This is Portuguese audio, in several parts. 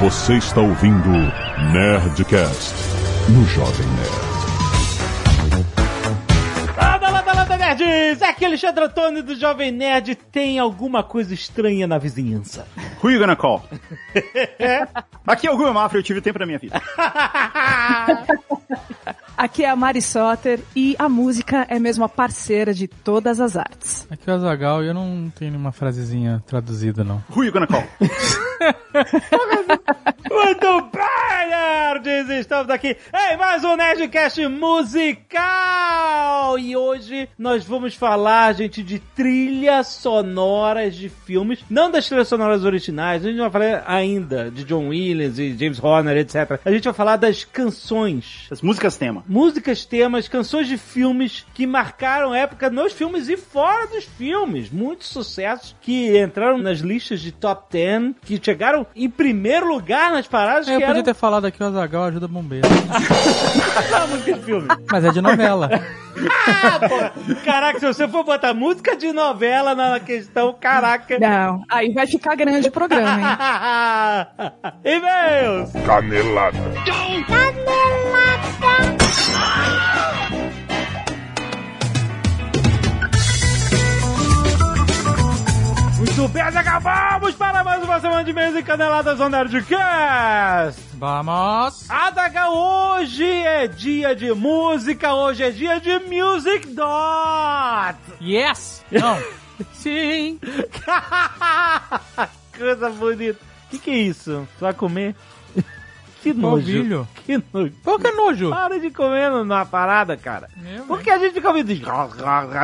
Você está ouvindo Nerdcast no Jovem Nerd. Landa, landa, landa, nerds! Aqui é Alexandre Antônio do Jovem Nerd. Tem alguma coisa estranha na vizinhança? Who you gonna call? Aqui é o Guga Mafra, eu tive tempo na minha vida. Aqui é a Mari Soter e a música é mesmo a parceira de todas as artes. Aqui é o Azagal e eu não tenho nenhuma frasezinha traduzida, não. Who you gonna call? Muito bem, nerds! Estamos aqui em mais um Nerdcast musical! E hoje nós vamos falar, gente, de trilhas sonoras de filmes. Não das trilhas sonoras originais, a gente não vai falar ainda de John Williams e James Horner, etc. A gente vai falar das canções. As músicas tema. Músicas, temas, canções de filmes que marcaram época nos filmes e fora dos filmes. Muitos sucessos que entraram nas listas de top 10, que chegaram em primeiro lugar nas paradas. É, eu podia eram... ter falado aqui o Azagal ajuda bombeiro. Não, música de filme. Mas é de novela. Ah. Caraca, se você for botar música de novela na questão, caraca. Não, aí vai ficar grande o programa, hein? E-mails! Canelada. Muito bem, acabamos para mais uma semana de e-mails e caneladas on Nerdcast! Vamos! Adaga, hoje é dia de música, hoje é dia de Music Dot! Yes! Não! Sim! Coisa bonita. O que, que é isso? Tu vai comer? Que nojo. Novilho. Que nojo. Por que nojo? Para de comer numa parada, cara. Meu Por que a gente fica ouvindo?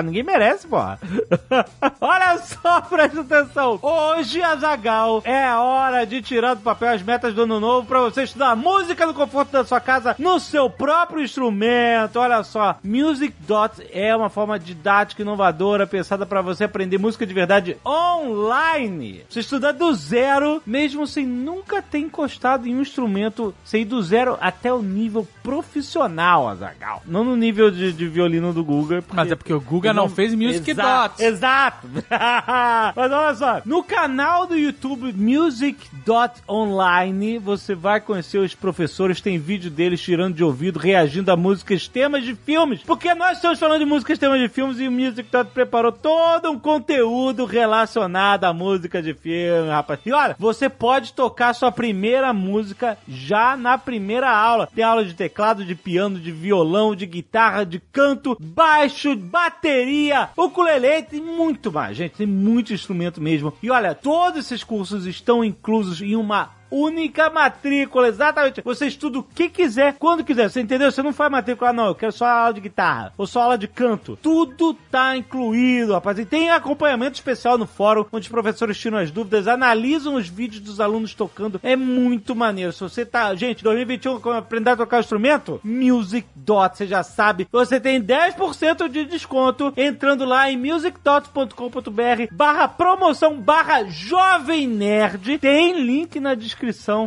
Ninguém merece, pô. Olha só, presta atenção. Hoje, Azagal, é hora de tirar do papel as metas do ano novo pra você estudar música no conforto da sua casa, no seu próprio instrumento. Olha só, Music Dot é uma forma didática inovadora pensada pra você aprender música de verdade online. Você estuda do zero, mesmo sem nunca ter encostado em um instrumento, sem ir do zero até o nível profissional, Azagal. Não no nível de, de violino do Google. Mas é porque o Guga não fez Music Exato, Dots. Exato. Mas olha só, no canal do YouTube Music Dot Online, você vai conhecer os professores, tem vídeo deles tirando de ouvido, reagindo a músicas, temas de filmes. Porque nós estamos falando de músicas, temas de filmes e o Music Dot preparou todo um conteúdo relacionado à música de filme, rapaz. E olha, você pode tocar sua primeira música já na primeira aula. Tem aula de teclado, de piano, de violão, de guitarra, de canto, baixo, bateria, ukulele, tem muito mais, gente. Tem muito instrumento mesmo. E olha, todos esses cursos estão inclusos em uma única matrícula, exatamente. Você estuda o que quiser, quando quiser. Você entendeu? Você não faz matrícula, não. Eu quero só aula de guitarra ou só aula de canto. Tudo tá incluído, rapaz. E tem acompanhamento especial no fórum, onde os professores tiram as dúvidas, analisam os vídeos dos alunos tocando. É muito maneiro. Se você tá, gente, 2021, como aprender a tocar instrumento? Music Dot, você já sabe. Você tem 10% de desconto entrando lá em musicdot.com.br barra promoção barra jovem nerd. Tem link na descrição.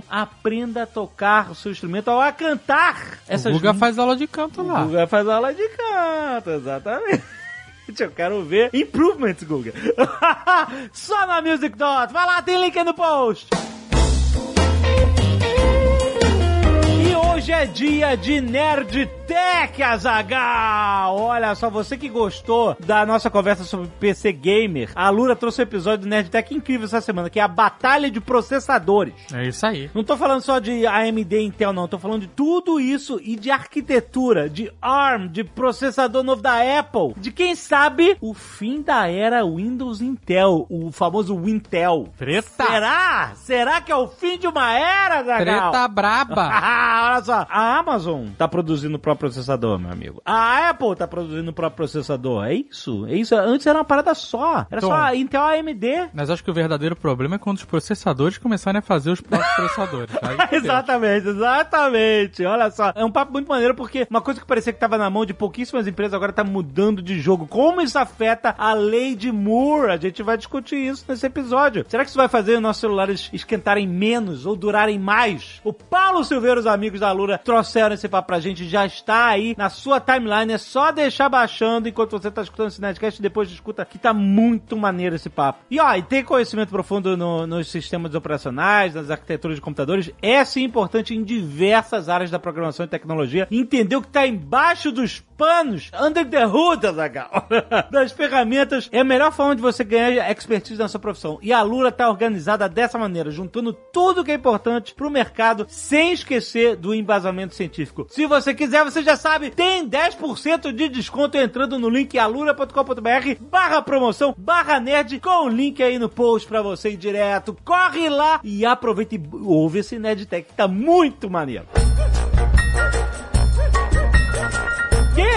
Aprenda a tocar o seu instrumento ou a cantar. O Guga faz aula de canto O lá. Guga faz aula de canto, exatamente. Eu quero ver improvements, Guga. Só na Music Dot. Vai lá, tem link aí no post. Hoje é dia de Nerd Tech, Azagal! Olha só, você que gostou da nossa conversa sobre PC Gamer, a Lura trouxe um episódio do Nerd Tech incrível essa semana, que é a Batalha de Processadores. É isso aí. Não tô falando só de AMD e Intel, não. Tô falando de tudo isso e de arquitetura, de ARM, de processador novo da Apple, de quem sabe o fim da era Windows Intel, o famoso Wintel. Treta. Será? Será que é o fim de uma era, Zagal? Treta braba. Ah, olha só. A Amazon tá produzindo o próprio processador, meu amigo. A Apple tá produzindo o próprio processador. É isso. É isso. Antes era uma parada só. Era Tom. só Intel AMD. Mas acho que o verdadeiro problema é quando os processadores começarem a fazer os próprios processadores. Fudeu. exatamente, exatamente. Olha só, é um papo muito maneiro porque uma coisa que parecia que tava na mão de pouquíssimas empresas agora tá mudando de jogo. Como isso afeta a lei de Moore? A gente vai discutir isso nesse episódio. Será que isso vai fazer os nossos celulares esquentarem menos ou durarem mais? O Paulo Silveira os amigos da Alura trouxeram esse papo pra gente. Já está aí na sua timeline. É só deixar baixando enquanto você tá escutando esse Nerdcast e depois escuta que tá muito maneiro esse papo. E ó, e ter conhecimento profundo no- nos sistemas operacionais, nas arquiteturas de computadores, é sim importante em diversas áreas da programação e tecnologia. Entender o que tá embaixo dos panos, under the hood, Azaghal, das ferramentas, é a melhor forma de você ganhar expertise na sua profissão. E a Lura tá organizada dessa maneira, juntando tudo que é importante pro mercado, sem esquecer do embasamento científico. Se você quiser, você já sabe, tem 10% de desconto entrando no link alura.com.br barra promoção, barra nerd, com o link aí no post pra você ir direto. Corre lá e aproveita e ouve esse Nerdtech, que tá muito maneiro.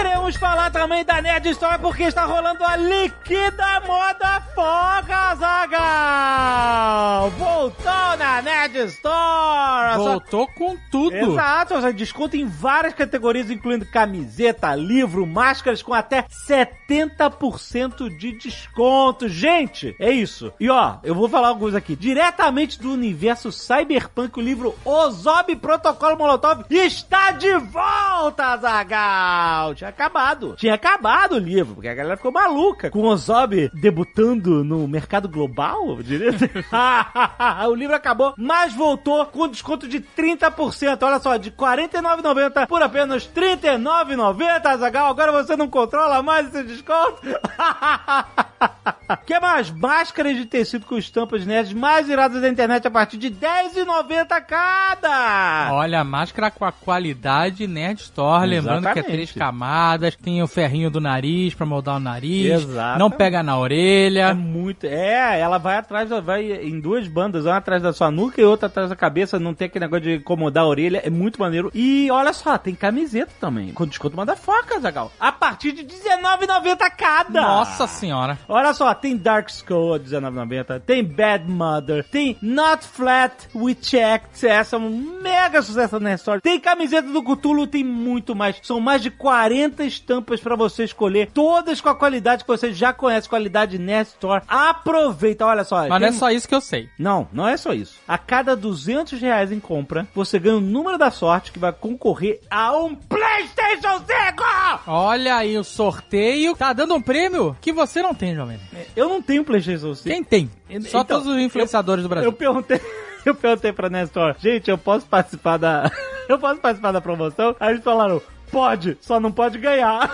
Queremos falar também da Nerd Store porque está rolando a Liquida Moda Foga, Zagal! Voltou na Nerd Store! Voltou com tudo. Exato, você desconto em várias categorias, incluindo camiseta, livro, máscaras com até 70% de desconto. Gente, é isso. E ó, eu vou falar alguns aqui. Diretamente do universo cyberpunk, o livro Ozob Protocolo Molotov está de volta, Zagal! Tinha acabado. Tinha acabado o livro, porque a galera ficou maluca com o Ozob debutando no mercado global, eu diria. o livro acabou, mas voltou com desconto de 30%. Olha só, de R$ 49,90 por apenas R$ 39,90, Zagal. Agora você não controla mais esse desconto? que mais? Máscaras de tecido com estampas nerds mais iradas da internet a partir de R$ 10,90 cada. Olha, a máscara com a qualidade Nerd Store, lembrando que é Exatamente. três camadas, tem o ferrinho do nariz pra moldar o nariz, Exatamente. não pega na É orelha. muito. É, ela vai atrás, vai em duas bandas, uma atrás da sua nuca e outra atrás da cabeça. Não tem aquele negócio de incomodar a orelha. É muito maneiro. E olha só, tem camiseta também. Com desconto manda foca, Zagal. A partir de R$19,90 cada. Nossa senhora. Olha só, tem Dark Skull a R$19,90, tem Bad Mother, tem Not Flat with Checked, essa é um mega sucesso na história. Tem camiseta do Cthulhu, tem muito mais. São mais de 40 estampas pra você escolher, todas com a qualidade que você já conhece, qualidade Nerd Store. Aproveita, olha só. Mas não é tem- só isso que eu sei. não, não é só isso. A cada 200 reais em compra, você ganha o número da sorte que vai concorrer a um PlayStation 5! Olha aí o sorteio. Tá dando um prêmio que você não tem, Jovem. Nerd. Eu não tenho PlayStation 5. Quem tem? Só Então, todos os influenciadores do Brasil. Eu perguntei, eu perguntei pra Nestor, gente, eu posso participar da. Eu posso participar da promoção? Aí eles falaram. Pode, só não pode ganhar.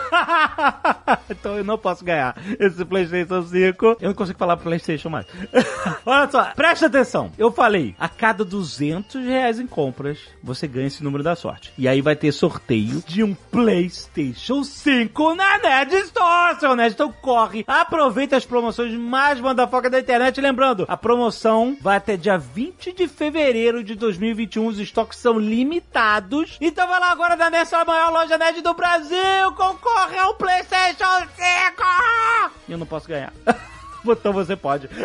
então eu não posso ganhar esse PlayStation 5. Eu não consigo falar PlayStation mais. Olha só, presta atenção. Eu falei, a cada 200 reais em compras, você ganha esse número da sorte. E aí vai ter sorteio de um PlayStation 5 na Nerd Store, seu Nerd. Então corre, aproveita as promoções mais mandafoca da internet. Lembrando, a promoção vai até dia 20 de fevereiro de 2021. Os estoques são limitados. Então vai lá agora na Nerd, a maior loja nerd do Brasil. Concorre ao PlayStation 5! Eu não posso ganhar. Então você pode.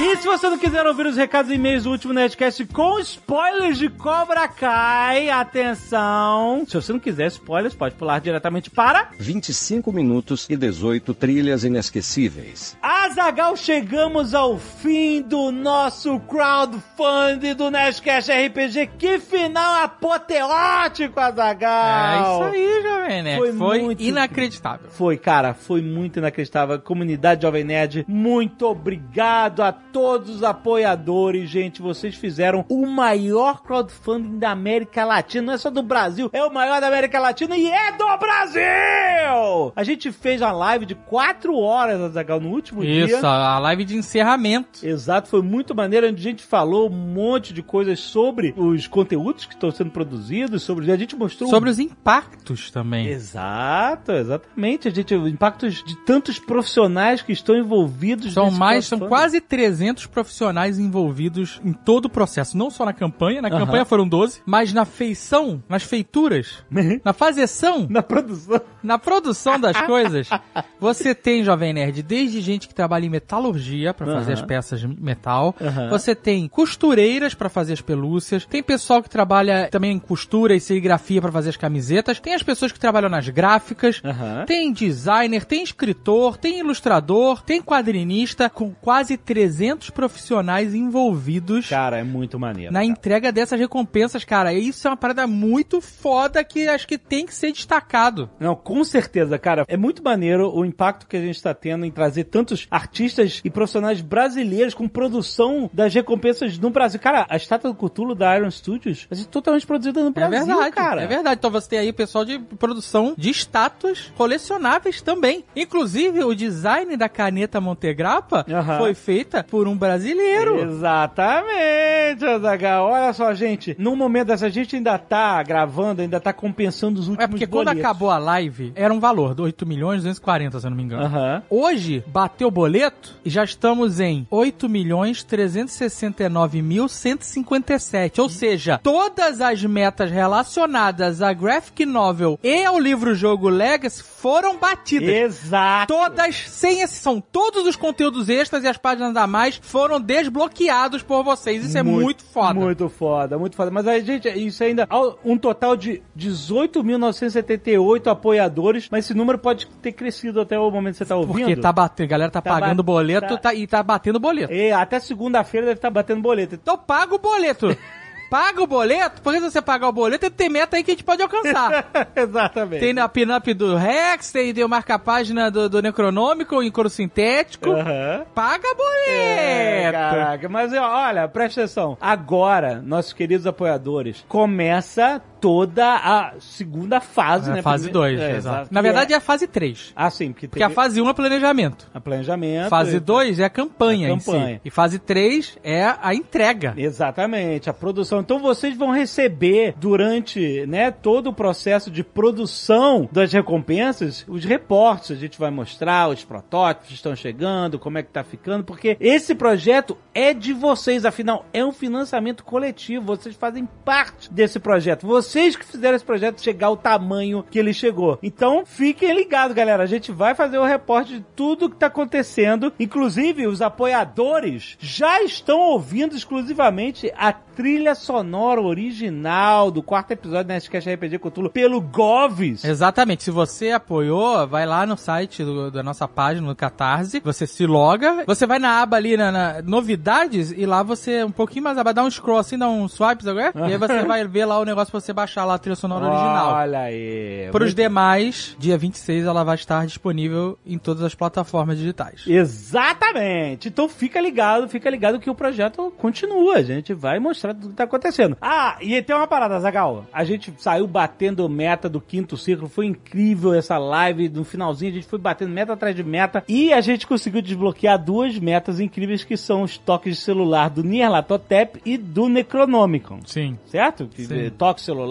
E se você não quiser ouvir os recados e e-mails do último Nerdcast com spoilers de Cobra Kai, atenção! Se você não quiser spoilers, pode pular diretamente para 25 minutos e 18 trilhas inesquecíveis. Azagal. Chegamos ao fim do nosso crowdfunding do Nerdcast RPG. Que final apoteótico, É Azagal! isso aí, Jovem Nerd. Foi Foi, muito- inacreditável. Foi, cara, foi muito inacreditável. Comunidade Jovem Nerd, muito obrigado a todos os apoiadores, gente. Vocês fizeram o maior crowdfunding da América Latina. Não é só do Brasil, é o maior da América Latina e é do Brasil! A gente fez uma live de 4 horas, Azagal, no último Isso, dia. a live de encerramento. Exato, foi muito maneiro, a gente falou um monte de coisas sobre os conteúdos que estão sendo produzidos, sobre a gente mostrou Sobre os impactos também. Exato, exatamente. A gente, impactos de tantos profissionais que estão envolvidos. São mais, são quase 300 profissionais envolvidos em todo o processo. Não só na campanha, na campanha foram 12, mas na feição, nas feituras, na fazeção, na produção. na produção das coisas. Você tem, Jovem Nerd, desde gente que trabalha em metalurgia pra fazer as peças de metal. Você tem costureiras pra fazer as pelúcias. Tem pessoal que trabalha também em costura e serigrafia pra fazer as camisetas. Tem as pessoas que trabalham nas gráficas. Tem designer, tem escritor, tem ilustrador, tem quadrinista, com quase 300 altos profissionais envolvidos Cara, é muito maneiro. na cara. entrega dessas recompensas, cara. Isso é uma parada muito foda que acho que tem que ser destacado. Não, com certeza, cara. É muito maneiro o impacto que a gente está tendo em trazer tantos artistas e profissionais brasileiros com produção das recompensas no Brasil. Cara, a estátua do Cthulhu da Iron Studios é totalmente produzida no Brasil, é verdade, cara. é verdade. Então você tem aí pessoal de produção de estátuas colecionáveis também. Inclusive, o design da caneta Montegrappa foi feita por um brasileiro. Exatamente, Azaghal. Olha só, gente. No momento dessa, a gente ainda tá gravando, ainda tá compensando os últimos É porque quando boletos. acabou a live, era um valor de 8 milhões 240, se eu não me engano. Hoje, bateu o boleto e já estamos em 8 milhões 369 mil 157. Ou seja, todas as metas relacionadas a Graphic Novel e ao livro-jogo Legacy foram batidas. Exato. Todas, sem exceção, todos os conteúdos extras e as páginas a mais foram desbloqueados por vocês. Isso é muito foda. Muito foda, muito foda. Mas aí, gente, isso ainda. Um total de 18.978 apoiadores, mas esse número pode ter crescido até o momento que você tá ouvindo. Porque tá batendo, a galera tá, Tá pagando boleto tá- tá- e tá batendo boleto. E até segunda-feira deve estar batendo boleto. Então paga o boleto. paga o boleto, porque se você pagar o boleto, tem meta aí que a gente pode alcançar. Exatamente. tem a pin-up do Rex, tem, tem o marca-página do, do Necronômico em couro sintético. Aham. Paga boleto! É, caraca, mas ó, olha, presta atenção. Agora, nossos queridos apoiadores, começa toda a segunda fase, É né? a fase Primeiro- 2, é, exato. Na Que verdade é a fase 3. Ah, sim, porque, Porque a fase 1 é planejamento. a planejamento. Fase e- 2 é a campanha, A em si. campanha. E fase 3 é a entrega. Exatamente, a produção. Então vocês vão receber durante, né, todo o processo de produção das recompensas, os reportes, a gente vai mostrar os protótipos estão chegando, como é que tá ficando, porque esse projeto é de vocês, afinal é um financiamento coletivo, vocês fazem parte desse projeto. Vocês que fizeram esse projeto chegar ao tamanho que ele chegou. Então, fiquem ligados, galera. A gente vai fazer o reporte de tudo que tá acontecendo. Inclusive, os apoiadores já estão ouvindo exclusivamente a trilha sonora original do quarto episódio da Nerdcast RPG Cthulhu pelo Goves. Exatamente. Se você apoiou, vai lá no site do- da nossa página, no Catarse, você se loga, você vai na aba ali, na, na novidades, e lá você, um pouquinho mais abaixo, dá um scroll assim, dá um swipe, sabe? qual é? E aí você vai ver lá o negócio pra você baixar lá a trilha sonora original. Olha aí. Para os demais, dia 26 ela vai estar disponível em todas as plataformas digitais. Exatamente. Então fica ligado, fica ligado que o projeto continua. A gente vai mostrar tudo que tá acontecendo. Ah, e tem uma parada, Zagal. A gente saiu batendo meta do quinto ciclo. Foi incrível essa live. No finalzinho a gente foi batendo meta atrás de meta. E a gente conseguiu desbloquear duas metas incríveis que são os toques de celular do Nyarlathotep e do Necronomicon. Sim. Certo? Sim. eh, Toque celular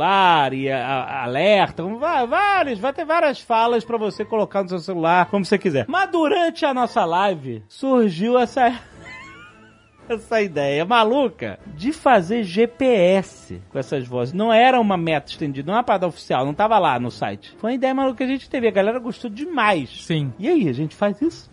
e a- a- alerta, va- vários, vai ter várias falas pra você colocar no seu celular, como você quiser. Mas durante a nossa live surgiu essa essa ideia maluca de fazer GPS com essas vozes. Não era uma meta estendida, não era uma parada oficial, não tava lá no site. Foi uma ideia maluca que a gente teve, a galera gostou demais. Sim. E aí, a gente faz isso?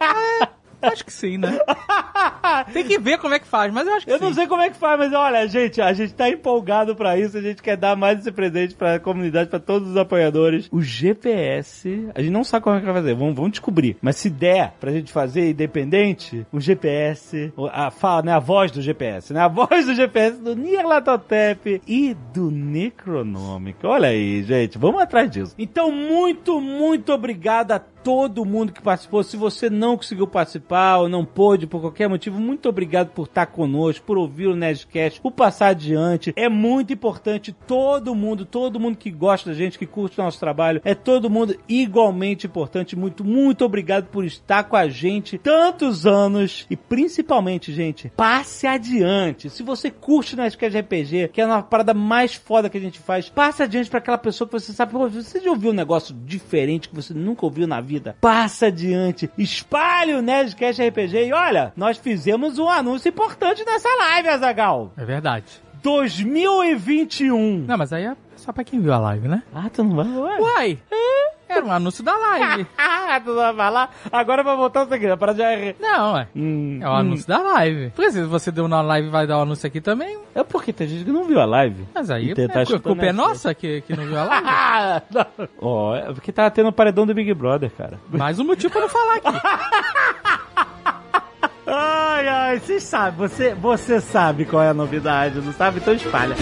Acho que sim, né? Tem que ver como é que faz, mas eu acho que Eu sim. não sei como é que faz, mas olha, gente, a gente tá empolgado pra isso, a gente quer dar mais esse presente pra comunidade, pra todos os apoiadores. O GPS, a gente não sabe como é que vai fazer, vamos, vamos descobrir. Mas se der pra gente fazer independente, o GPS, a fala, né, a voz do GPS, né, a voz do GPS do Nyarlathotep e do Necronômico. Olha aí, gente, vamos atrás disso. Então, muito, muito obrigado a todo mundo que participou. Se você não conseguiu participar ou não pôde por qualquer motivo, muito obrigado por estar conosco, por ouvir o Nerdcast, por passar adiante. É muito importante todo mundo, todo mundo que gosta da gente, que curte o nosso trabalho, é todo mundo igualmente importante. Muito, muito obrigado por estar com a gente tantos anos e principalmente, gente, passe adiante. Se você curte o Nerdcast RPG, que é uma parada mais foda que a gente faz, passe adiante para aquela pessoa que você sabe, você já ouviu um negócio diferente que você nunca ouviu na vida? Passa adiante, espalhe o Nerdcast RPG e olha, nós fizemos um anúncio importante nessa live, Azagal. É verdade. 2021. Não, mas aí é só pra quem viu a live, né? Ah, tu não vai? Ué? Uai! Era um anúncio da live. Ah, tu não vai falar? Agora vai voltar o seguinte, para de... Não, é. Hum, É o anúncio da live. Porque se você deu na live e vai dar o anúncio aqui também, É porque tem gente que não viu a live. mas aí tá- tá a culpa é nossa que, que não viu a live. Ah. Ó, é porque tava tendo o paredão do Big Brother, cara. Mais um motivo pra não falar aqui. Ai, ai, vocês sabem, você, você sabe qual é a novidade, não sabe? Então espalha.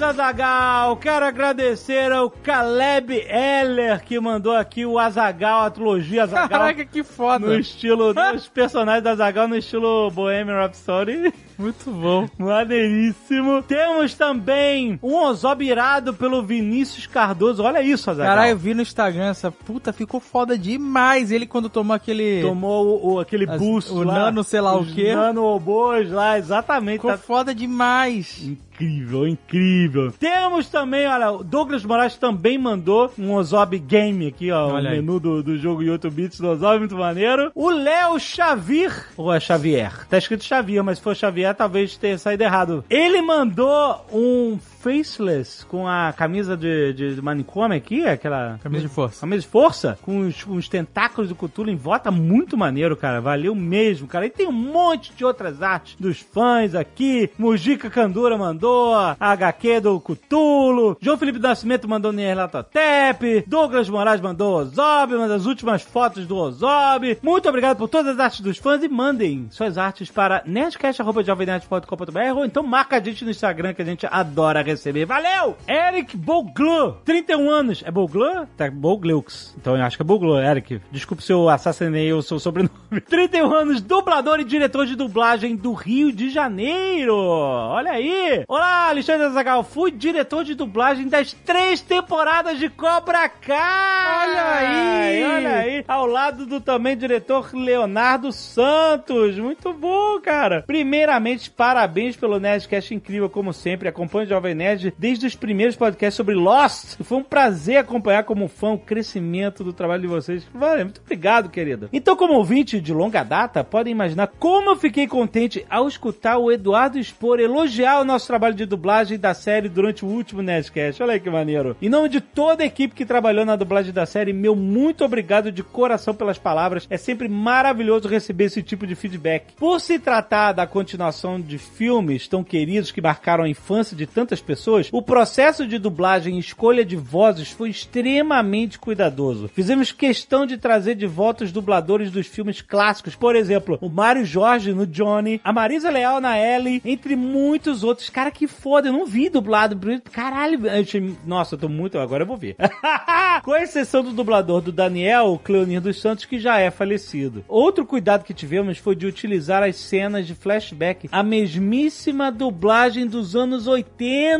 Fãs, Azagal. Quero agradecer ao Caleb Eller que mandou aqui o Azagal, a trilogia Azagal. Caraca, que foda. No estilo, os personagens da Zagal no estilo Bohemian Rhapsody. Muito bom. Maneiríssimo. Temos também um Ozob irado pelo Vinícius Cardoso. Olha isso, Azaghal. Caralho, eu vi no Instagram, essa puta ficou foda demais. Ele quando tomou aquele... Tomou o, o- aquele As- boost o lá. nano sei lá o quê. Nano robôs lá, exatamente. Ficou Tá foda demais. Incrível, incrível. Temos também, olha, o Douglas Moraes também mandou um Ozob Game aqui, ó. Olha o aí. menu do, do jogo 8 bits do Ozob, muito maneiro. O Léo Xavier, ou é Xavier? Tá escrito Xavier, mas se for Xavier, talvez tenha saído errado. Ele mandou um Faceless com a camisa de, de, de manicômio aqui, aquela... Camisa de força. Camisa de força, com os, com os tentáculos do Cthulhu em volta, muito maneiro, cara. Valeu mesmo, cara. E tem um monte de outras artes dos fãs aqui. Mujica Candura mandou, a HQ do Cthulhu. João Felipe Nascimento mandou Nerlatotep. Douglas Moraes mandou Ozob, mandou as últimas fotos do Ozob. Muito obrigado por todas as artes dos fãs e mandem suas artes para nerdcast.jovemnerd.com.br ou então marca a gente no Instagram que a gente adora receber. Valeu! Eric Boglu, 31 anos. É Boglu? Tá, Bogleux. Então eu acho que é Boglu, Eric. Desculpe se eu assassinei o seu sobrenome. 31 anos, dublador e diretor de dublagem do Rio de Janeiro. Olha aí. Olá, Alexandre Azagal. Fui diretor de dublagem das três temporadas de Cobra Kai. Olha aí. Olha aí. Ao lado do também diretor Leonardo Santos. Muito bom, cara. Primeiramente, parabéns pelo Nerdcast incrível, como sempre. Acompanho o Jovem Nerd desde os primeiros podcasts sobre Lost. Foi um prazer acompanhar como fã o crescimento do trabalho de vocês. Valeu, muito obrigado, querido. Então, como ouvinte de longa data, podem imaginar como eu fiquei contente ao escutar o Eduardo Spor elogiar o nosso trabalho de dublagem da série durante o último Nerdcast. Olha aí que maneiro. Em nome de toda a equipe que trabalhou na dublagem da série, meu muito obrigado de coração pelas palavras. É sempre maravilhoso receber esse tipo de feedback. Por se tratar da continuação de filmes tão queridos que marcaram a infância de tantas pessoas, o processo de dublagem e escolha de vozes foi extremamente cuidadoso. Fizemos questão de trazer de volta os dubladores dos filmes clássicos, por exemplo, o Mário Jorge no Johnny, a Marisa Leal na Ellie, entre muitos outros. Cara, que foda, eu não vi dublado. Caralho, achei- nossa, eu tô muito. Agora eu vou ver. Com exceção do dublador do Daniel, o Cleonir dos Santos, que já é falecido. Outro cuidado que tivemos foi de utilizar as cenas de flashback, a mesmíssima dublagem dos anos 80.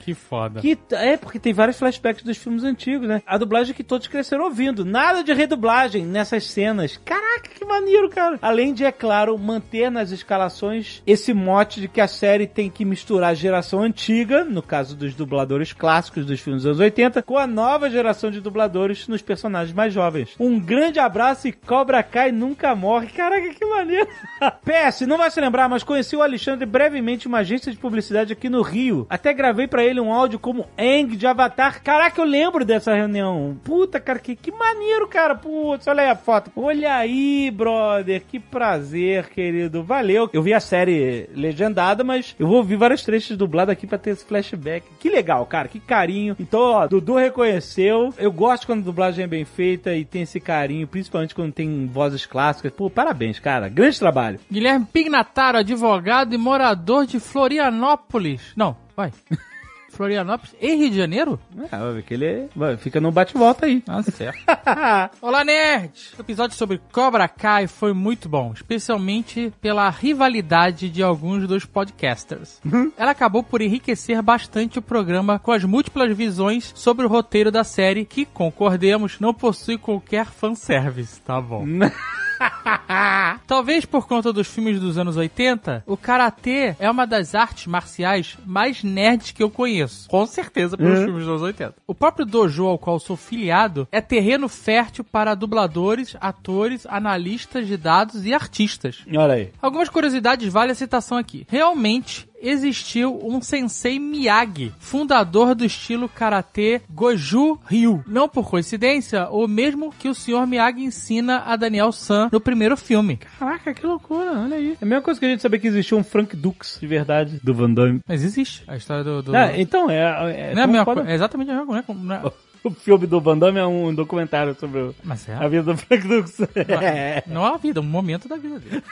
Que foda. Que, é, porque tem vários flashbacks dos filmes antigos, né? A dublagem que todos cresceram ouvindo. Nada de redublagem nessas cenas. Caraca, que maneiro, cara. Além de, é claro, manter nas escalações esse mote de que a série tem que misturar a geração antiga, no caso dos dubladores clássicos dos filmes dos anos 80, com a nova geração de dubladores nos personagens mais jovens. Um grande abraço e Cobra Kai nunca morre. Caraca, que maneiro. PS, não vai se lembrar, mas conheci o Alexandre brevemente em uma agência de publicidade aqui no Rio. Até gravei pra ele um áudio como Eng de Avatar. Caraca, eu lembro dessa reunião. Puta, cara, que, que maneiro, cara. Putz, olha aí a foto. Olha aí, brother. Que prazer, querido. Valeu. Eu vi a série legendada, mas eu vou ouvir vários trechos dublados aqui pra ter esse flashback. Que legal, cara. Que carinho. Então, ó, Dudu reconheceu. Eu gosto quando a dublagem é bem feita e tem esse carinho, principalmente quando tem vozes clássicas. Pô, parabéns, cara. Grande trabalho. Guilherme Pignataro, advogado e morador de Florianópolis. Não, vai. Florianópolis e Rio de Janeiro? É, vai ver que ele vai- fica no bate-volta aí. Ah, certo. Olá, nerd! O episódio sobre Cobra Kai foi muito bom, especialmente pela rivalidade de alguns dos podcasters. Ela acabou por enriquecer bastante o programa com as múltiplas visões sobre o roteiro da série, que, concordemos, não possui qualquer fanservice, tá bom? Talvez por conta dos filmes dos anos 80, o karatê é uma das artes marciais mais nerds que eu conheço. Com certeza pelos filmes dos anos 80. O próprio dojo ao qual sou filiado é terreno fértil para dubladores, atores, analistas de dados e artistas. Olha aí. Algumas curiosidades vale a citação aqui. Realmente existiu um sensei Miyagi, fundador do estilo karatê Goju Ryu. Não por coincidência, o mesmo que o Sr. Miyagi ensina a Daniel San no primeiro filme. Caraca, que loucura, olha aí. É a mesma coisa que a gente saber que existia um Frank Dux de verdade do Van Damme. Mas existe a história do. do... Ah, então, é. é não é, a mesma coisa, é exatamente a mesma coisa. Não é- o filme do Van Damme é um documentário sobre o- é. a vida do Frank Dux. É. Não a vida, um momento da vida dele.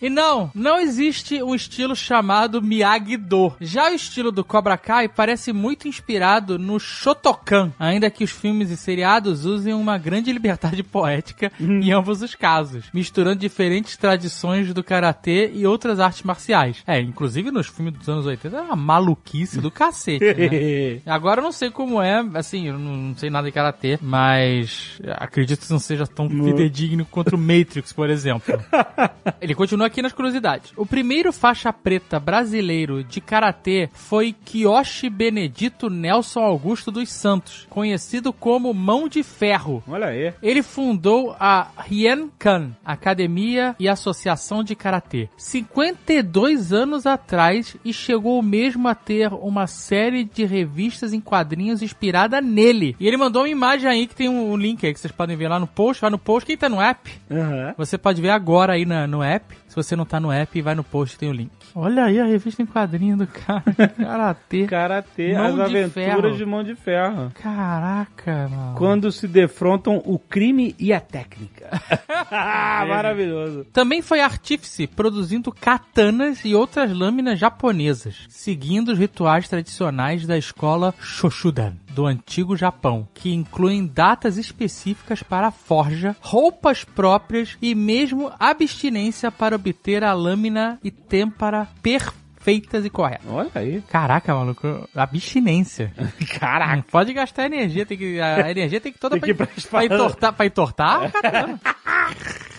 e não, não existe um estilo chamado Miyagi-Do. Já o estilo do Cobra Kai parece muito inspirado no Shotokan, ainda que os filmes e seriados usem uma grande liberdade poética em ambos os casos, misturando diferentes tradições do karatê e outras artes marciais. É, inclusive nos filmes dos anos 80 era uma maluquice do cacete, né? Agora eu não sei como é, assim, eu não não sei nada de karatê, mas acredito que não seja tão fidedigno quanto o Matrix, por exemplo. Ele continua aqui nas curiosidades. O primeiro faixa preta brasileiro de karatê foi Kiyoshi Benedito Nelson Augusto dos Santos, conhecido como Mão de Ferro. Olha aí. Ele fundou a Hien-Kan, Academia e Associação de Karatê, 52 anos atrás e chegou mesmo a ter uma série de revistas em quadrinhos inspirada nele. E ele mandou uma imagem aí que tem um, um link aí que vocês podem ver lá no post. Vai no post, quem tá no app, Aham. você pode ver agora aí na- no app. Se você não tá no app, vai no post, tem o link. Olha aí a revista em quadrinho do cara. Karatê. Karatê, as de aventuras ferro. de mão de ferro. Caraca, mano. Quando se defrontam o crime e a técnica. Maravilhoso. Também foi artífice, produzindo katanas e outras lâminas japonesas, seguindo os rituais tradicionais da escola Shoshudan, do antigo Japão, que incluem datas específicas para a forja, roupas próprias e mesmo abstinência para obter a lâmina e têmpera perfeitas e corretas. Olha aí. Caraca, maluco, abstinência. Caraca. Não pode gastar energia, tem que, a energia tem que toda Tem que pra, pra pra entortar, pra entortar a katana.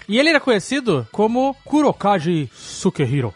E ele era conhecido como Kurokaji Sukehiro.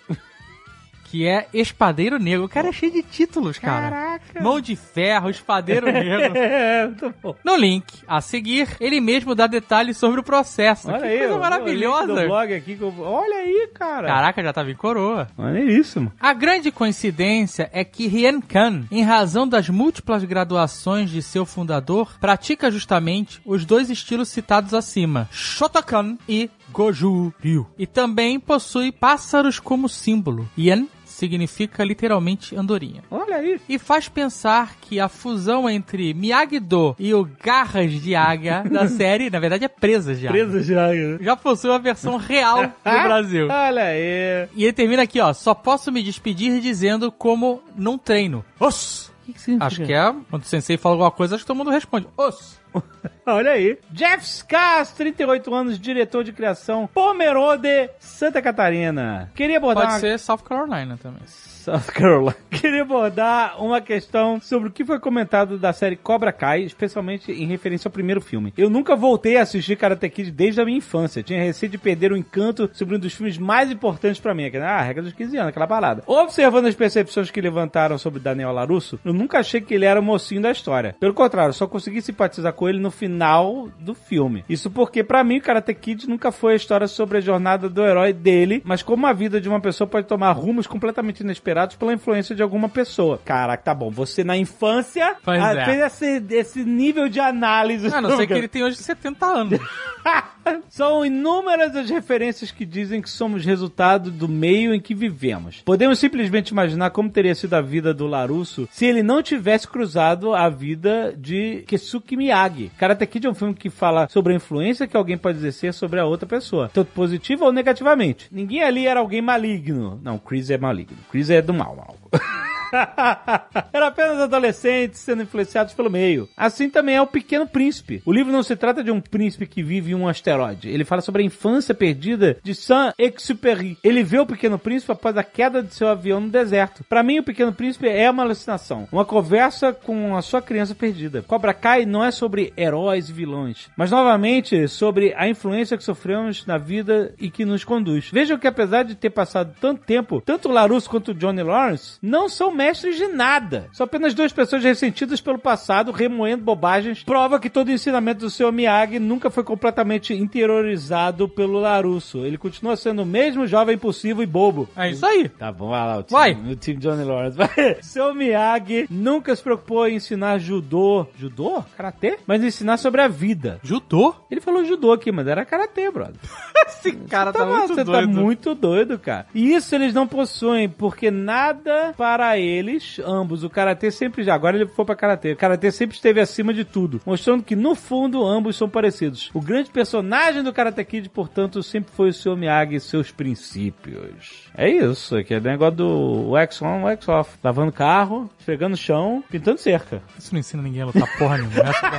Que é espadeiro negro. O cara é cheio de títulos, cara. Caraca. Mão de ferro, espadeiro negro. É, muito bom. No link a seguir, ele mesmo dá detalhes sobre o processo. Olha que aí. coisa maravilhosa. do blog aqui. Olha aí, cara. Caraca, já tava em coroa. Maneiríssimo. A grande coincidência é que Hien Kan, em razão das múltiplas graduações de seu fundador, pratica justamente os dois estilos citados acima, Shotokan e Goju Ryu. E também possui pássaros como símbolo. Hien significa literalmente andorinha. Olha aí. E faz pensar que a fusão entre Miyagi-Do e o Garras de Águia da série, na verdade é Presas de Águia, Preso já. né? já possui uma versão real no Brasil. Olha aí. E ele termina aqui, ó. Só posso me despedir dizendo como não treino. Os. Que, que significa? Acho que é. Quando o sensei fala alguma coisa, acho que todo mundo responde. Os. Olha aí. Jeff Scars, 38 anos, diretor de criação, Pomerode, Santa Catarina. Queria abordar Pode uma... ser South Carolina também. South Carolina. Queria abordar uma questão sobre o que foi comentado da série Cobra Kai, especialmente em referência ao primeiro filme. Eu nunca voltei a assistir Karate Kid desde a minha infância. Tinha receio de perder o encanto sobre um dos filmes mais importantes pra mim, que era a regra dos 15 anos, aquela parada. Observando as percepções que levantaram sobre Daniel Larusso, eu nunca achei que ele era o mocinho da história. Pelo contrário, só consegui simpatizar com ele no final do filme. Isso porque, pra mim, Karate Kid nunca foi a história sobre a jornada do herói dele, mas como a vida de uma pessoa pode tomar rumos completamente inesperados pela influência de alguma pessoa. Caraca, tá bom. Você na infância Pois ah, é. fez esse, esse nível de análise. A não ser que ele tem hoje 70 anos. São inúmeras as referências que dizem que somos resultado do meio em que vivemos. Podemos simplesmente imaginar como teria sido a vida do Larusso se ele não tivesse cruzado a vida de Kesuke Miyagi. Karate Kid é um filme que fala sobre a influência que alguém pode exercer sobre a outra pessoa, tanto positiva ou negativamente. Ninguém ali era alguém maligno. Não, Chris é maligno. Chris é do mal, mal. Era apenas adolescentes sendo influenciados pelo meio. Assim também é o Pequeno Príncipe. O livro não se trata de um príncipe que vive em um asteroide. Ele fala sobre a infância perdida de Saint-Exupéry. Ele vê o Pequeno Príncipe após a queda de seu avião no deserto. Para mim, o Pequeno Príncipe é uma alucinação. Uma conversa com a sua criança perdida. Cobra Kai não é sobre heróis e vilões, mas novamente sobre a influência que sofremos na vida e que nos conduz. Vejam que apesar de ter passado tanto tempo, tanto Larusso quanto Johnny Lawrence não são mestres de nada. São apenas duas pessoas ressentidas pelo passado, remoendo bobagens. Prova que todo o ensinamento do seu Miyagi nunca foi completamente interiorizado pelo Larusso. Ele continua sendo o mesmo jovem impulsivo e bobo. É isso aí. Tá bom, vai lá, o time, Vai. o time Johnny Lawrence. Vai. Seu Miyagi nunca se preocupou em ensinar judô. Judô? Karatê? Mas ensinar sobre a vida. Judô? Ele falou judô aqui, mas era karatê, brother. Esse cara Tá, você tá muito doido, cara. E isso eles não possuem, porque nada para eles, ambos, o Karatê sempre já, agora ele foi pra Karatê, o Karatê sempre esteve acima de tudo, mostrando que no fundo ambos são parecidos. O grande personagem do Karate Kid, portanto, sempre foi o Sr. Miyagi e seus princípios. É isso, aqui é negócio do wax on, wax off. Lavando carro, esfregando chão, pintando cerca. Isso não ensina ninguém a lutar porra nenhuma. Essa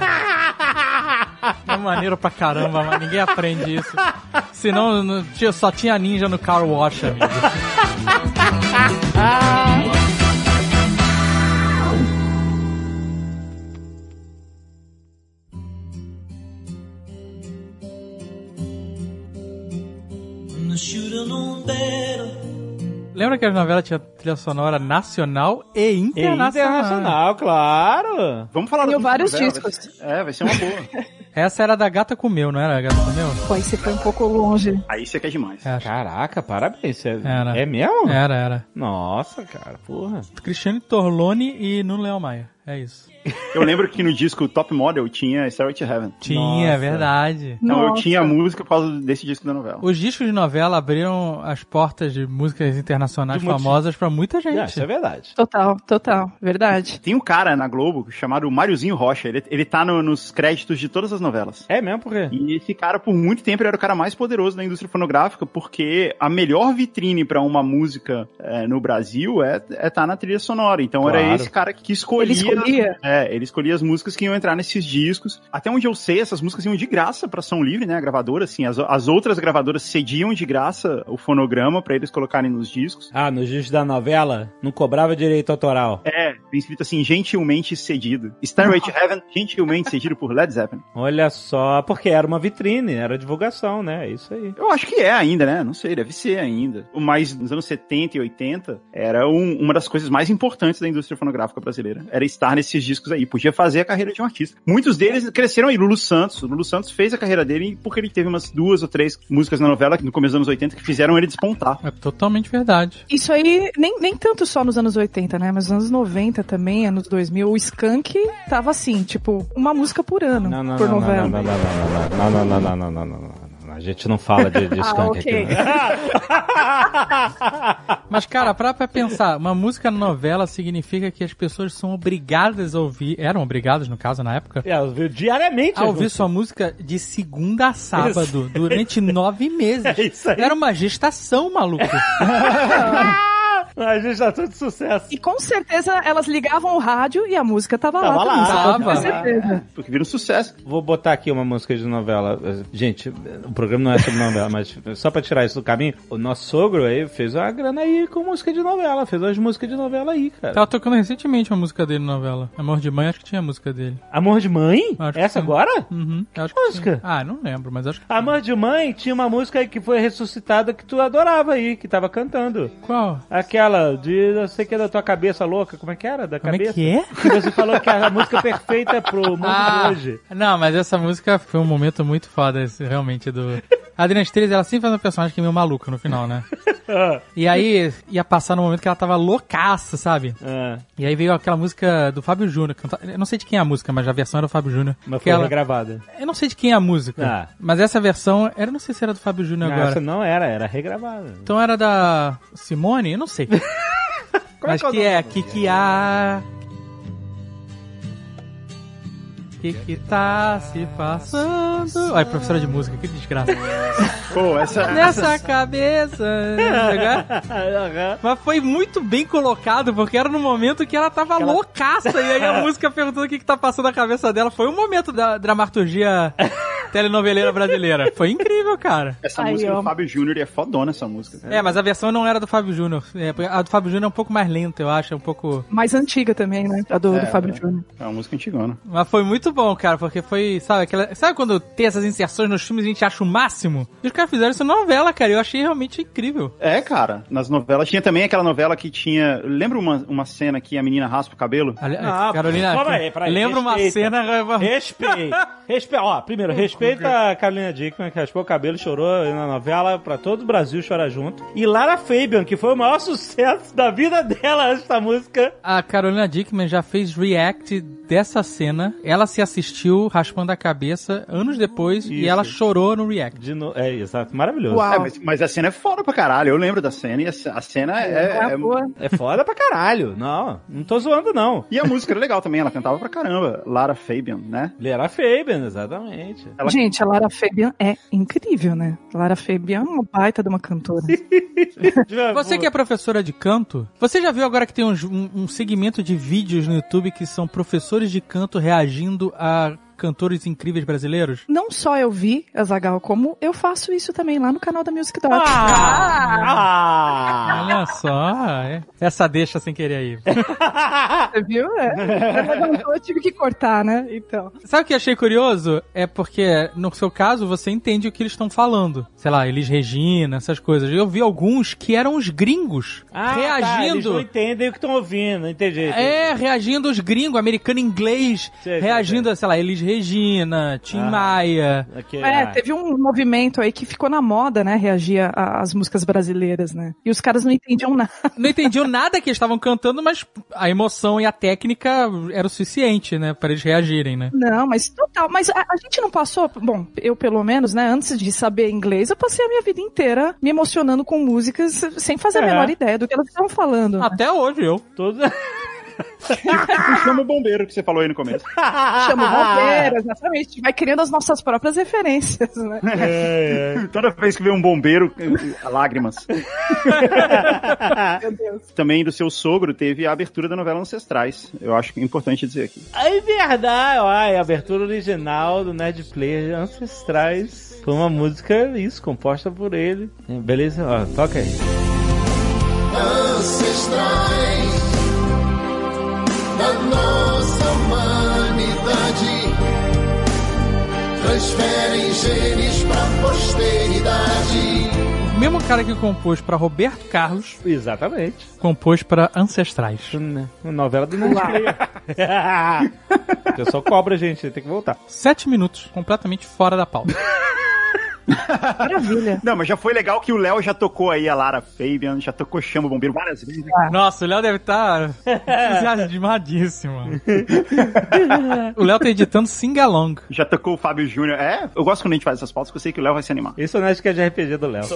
É maneiro pra caramba, mas ninguém aprende isso. Senão só tinha ninja no car wash, amigo. Lembra que a novela tinha trilha sonora nacional e internacional? internacional, claro. Vamos falar Tenho vários novela, discos. É, vai ser uma boa. Essa era da Gata Comeu, não era a Gata Comeu? Pô, aí você foi um pouco longe. Aí você quer demais. É, Caraca, parabéns. É, Era. é mesmo? Era, era. Nossa, cara, porra. Cristiane Torlone e Nuno Leão Maia. É isso. Eu lembro que no disco Top Model tinha Stairway to Heaven. Tinha, Nossa. é verdade. Então eu Nossa. tinha a música por causa desse disco da novela. Os discos de novela abriram as portas de músicas internacionais De famosas pra muita gente. É, isso é verdade. Total, total. Verdade. Tem um cara na Globo chamado Máriozinho Rocha. Ele, ele tá no- nos créditos de todas as novelas. É mesmo, por quê? E esse cara, por muito tempo, ele era o cara mais poderoso da indústria fonográfica, porque a melhor vitrine pra uma música é, no Brasil é estar tá na trilha sonora. Então Claro. era esse cara que escolhia. Ele escolhia? É, ele escolhia as músicas que iam entrar nesses discos. Até onde eu sei, essas músicas iam de graça pra São Livre, né? A gravadora, assim. As, as outras gravadoras cediam de graça o fonograma pra eles colocarem nos discos. Ah, nos discos da novela, não cobrava direito autoral. É, tem escrito assim, gentilmente cedido. Stairway to Heaven, gentilmente cedido por Led Zeppelin. Olha só, porque era uma vitrine, era divulgação, né? É isso aí. Eu acho que é ainda, né? Não sei, deve ser ainda. Mas nos anos 70 e 80 era um- uma das coisas mais importantes da indústria fonográfica brasileira. Era estar nesses discos aí. Podia fazer a carreira de um artista. Muitos deles cresceram aí. Lulu Santos. O Lulu Santos fez a carreira dele porque ele teve umas duas ou três músicas na novela no começo dos anos 80 que fizeram ele despontar. É totalmente verdade. Isso aí, nem, nem tanto só nos anos 80, né? Mas nos anos 90 também, anos 2000, o Skank tava assim, tipo, uma música por ano, Não, não, por não, não, novela. não, não, não, não, não, não, não, não, não, não, não, não. A gente não fala de, de Ah, skunk ok. aqui. né? Mas, cara, pra, pra pensar, uma música novela significa que as pessoas são obrigadas a ouvir, eram obrigadas, no caso, na época, É, eu vi diariamente. a ouvir músicas. sua música de segunda a sábado, durante nove meses. É isso aí. Era uma gestação, maluco. A gente tá tudo de sucesso. E com certeza elas ligavam o rádio e a música tava, Tava lá. lá, você pode tava. ter certeza. Porque vira um sucesso. Vou botar aqui uma música de novela. Gente, o programa não é sobre novela, mas só pra tirar isso do caminho, o nosso sogro aí fez uma grana aí com música de novela. Fez umas músicas de novela aí, cara. Tava tocando recentemente uma música dele na novela. Amor de Mãe, acho que tinha música dele. Amor de Mãe? Acho Essa agora? Uhum. Acho Que música? sim. Ah, não lembro, mas acho que. Amor de Mãe tinha uma música aí que foi ressuscitada que tu adorava aí, que tava cantando. Qual? Aquela de, não sei o que, da tua cabeça louca. Como é que era? Da Como é cabeça? que é? Que você falou que era a música perfeita pro mundo de hoje. não, mas essa música foi um momento muito foda, esse, realmente, do... A Adriana Esteves, ela sempre faz um personagem que é meio maluco no final, né? E aí, ia passar no momento que ela tava loucaça, sabe? Ah, E aí veio aquela música do Fábio Júnior. Eu não sei de quem é a música, mas a versão era do Fábio Júnior. mas foi ela- regravada. Eu não sei de quem é a música. Ah. Mas essa versão, era, eu não sei se era do Fábio Júnior agora. essa não era, era regravada. Então era da Simone? Eu não sei. Mas que é, que que há? Que que tá se passando? Ai, professora de música, que desgraça. Pô, essa. Nessa cabeça. Mas foi muito bem colocado, porque era no momento que ela tava loucaça. E aí a música perguntando o que, que tá passando na cabeça dela. Foi um momento da dramaturgia telenoveleira brasileira. Foi incrível, cara. Essa Ai, música do Fábio Júnior é fodona essa música. É, mas a versão não era do Fábio Júnior. É, a do Fábio Júnior é um pouco mais lenta, eu acho. É um pouco. Mais antiga também, né? A do, do É, Fábio é. Júnior. É uma música antigona. Mas foi muito bom, cara, porque foi, sabe, aquela. Sabe quando tem essas inserções nos filmes e a gente acha o máximo? E os caras fizeram isso na novela, cara. e Eu achei realmente incrível. É, cara. Nas novelas. Tinha também aquela novela que tinha. Lembra uma, uma cena que a menina raspa o cabelo? Ah, Carolina, calma aí, peraí, lembra uma respeita. cena. Respeito. Respeito. Ó, primeiro, respeito. respeita a Carolina Dickman, que raspou o cabelo e chorou na novela pra todo o Brasil chorar junto. E Lara Fabian, que foi o maior sucesso da vida dela esta música. A Carolina Dickman já fez react dessa cena. Ela se assistiu raspando a cabeça anos depois e Isso. ela chorou no react. De no... É, exato. Maravilhoso. Uau. É, mas, mas a cena é foda pra caralho. Eu lembro da cena e a, cena é. É- boa. É foda pra caralho. Não, não tô zoando, não. E a música era legal também, ela cantava pra caramba. Lara Fabian, né? Lara Fabian, exatamente. Ela- Gente, a Lara Fabian é incrível, né? Lara Fabian é uma baita de uma cantora. Você que é professora de canto, você já viu agora que tem um, um segmento de vídeos no YouTube que são professores de canto reagindo a cantores incríveis brasileiros? Não só eu vi, Azagal, como eu faço isso também lá no canal da Music Dot. Ah! Olha só, é. essa deixa sem querer aí. Você viu? É. Eu tive que cortar, né? Então. Sabe o que eu achei curioso? É porque, no seu caso, você entende o que eles estão falando. Sei lá, Elis Regina, essas coisas. Eu vi alguns que eram os gringos Ah, tá, eles reagindo. não entendem o que estão ouvindo, entendi. É, reagindo os gringos, americano inglês, Sei, sei, reagindo a, sei lá, Elis Regina, Tim Ah. Maia. Aqui, É, ah. teve um movimento aí que ficou na moda, né? Reagir a- às músicas brasileiras, né? E os caras não entendiam nada. Não entendiam nada que eles estavam cantando, mas a emoção e a técnica era o suficiente, né, para eles reagirem, né? Não, mas total. Mas a, a gente não passou. Bom, eu pelo menos, né? Antes de saber inglês, eu passei a minha vida inteira me emocionando com músicas sem fazer a É. menor ideia do que elas estavam falando. né? Até hoje eu. Todos... Chama o bombeiro que você falou aí no começo. Chama o bombeiro, exatamente. Vai criando as nossas próprias referências, né? É, é. Toda vez que vê um bombeiro, lágrimas. Meu Deus. Também do seu sogro teve a abertura da novela Ancestrais. Eu acho que é importante dizer aqui. É verdade, ó, é a abertura original do Nerd Player Ancestrais. Foi uma música, isso, composta por ele. Beleza? Ó, toca aí. ancestrais da nossa humanidade transferem genes pra posteridade. O mesmo cara que compôs pra Roberto Carlos, Exatamente. compôs pra Ancestrais. Né? Uma novela do Player. o pessoal cobra a gente, tem que voltar. Sete minutos, completamente fora da pauta. Maravilha. Não, mas já foi legal que o Léo já tocou aí a Lara Fabian, já tocou Chama o Bombeiro várias vezes. Nossa, o Léo deve estar entusiasmadíssimo. o Léo tá editando Singalong. Já tocou o Fábio Júnior. É, eu gosto quando a gente faz essas pautas, porque eu sei que o Léo vai se animar. Esse é o Nerdcast de RPG do Léo.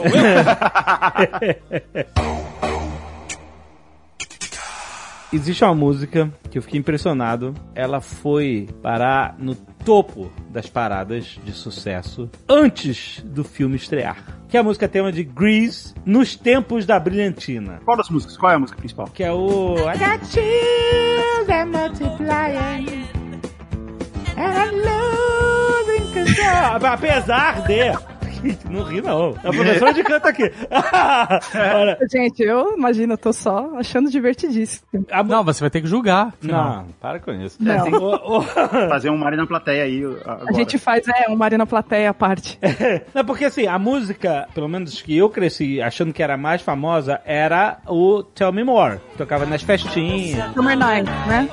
Existe uma música que eu fiquei impressionado. Ela foi parar no topo das paradas de sucesso antes do filme estrear. Que é a música tema de Grease nos tempos da brilhantina. Qual das músicas? Qual é a música principal? Que é o I got chills and multiplying and I'm losing control. Apesar de... Não ri não. A professora de canto aqui. Olha, Gente, eu imagino, eu tô só achando divertidíssimo. Não, você vai ter que julgar. afinal. Não, para com isso. Não. Assim, Fazer um Mari na plateia aí agora. A gente faz, é, um Marina Plateia à parte. Não, porque assim, a música, pelo menos que eu cresci achando que era mais famosa, era o Tell Me More. Tocava nas festinhas. Summer Night, né?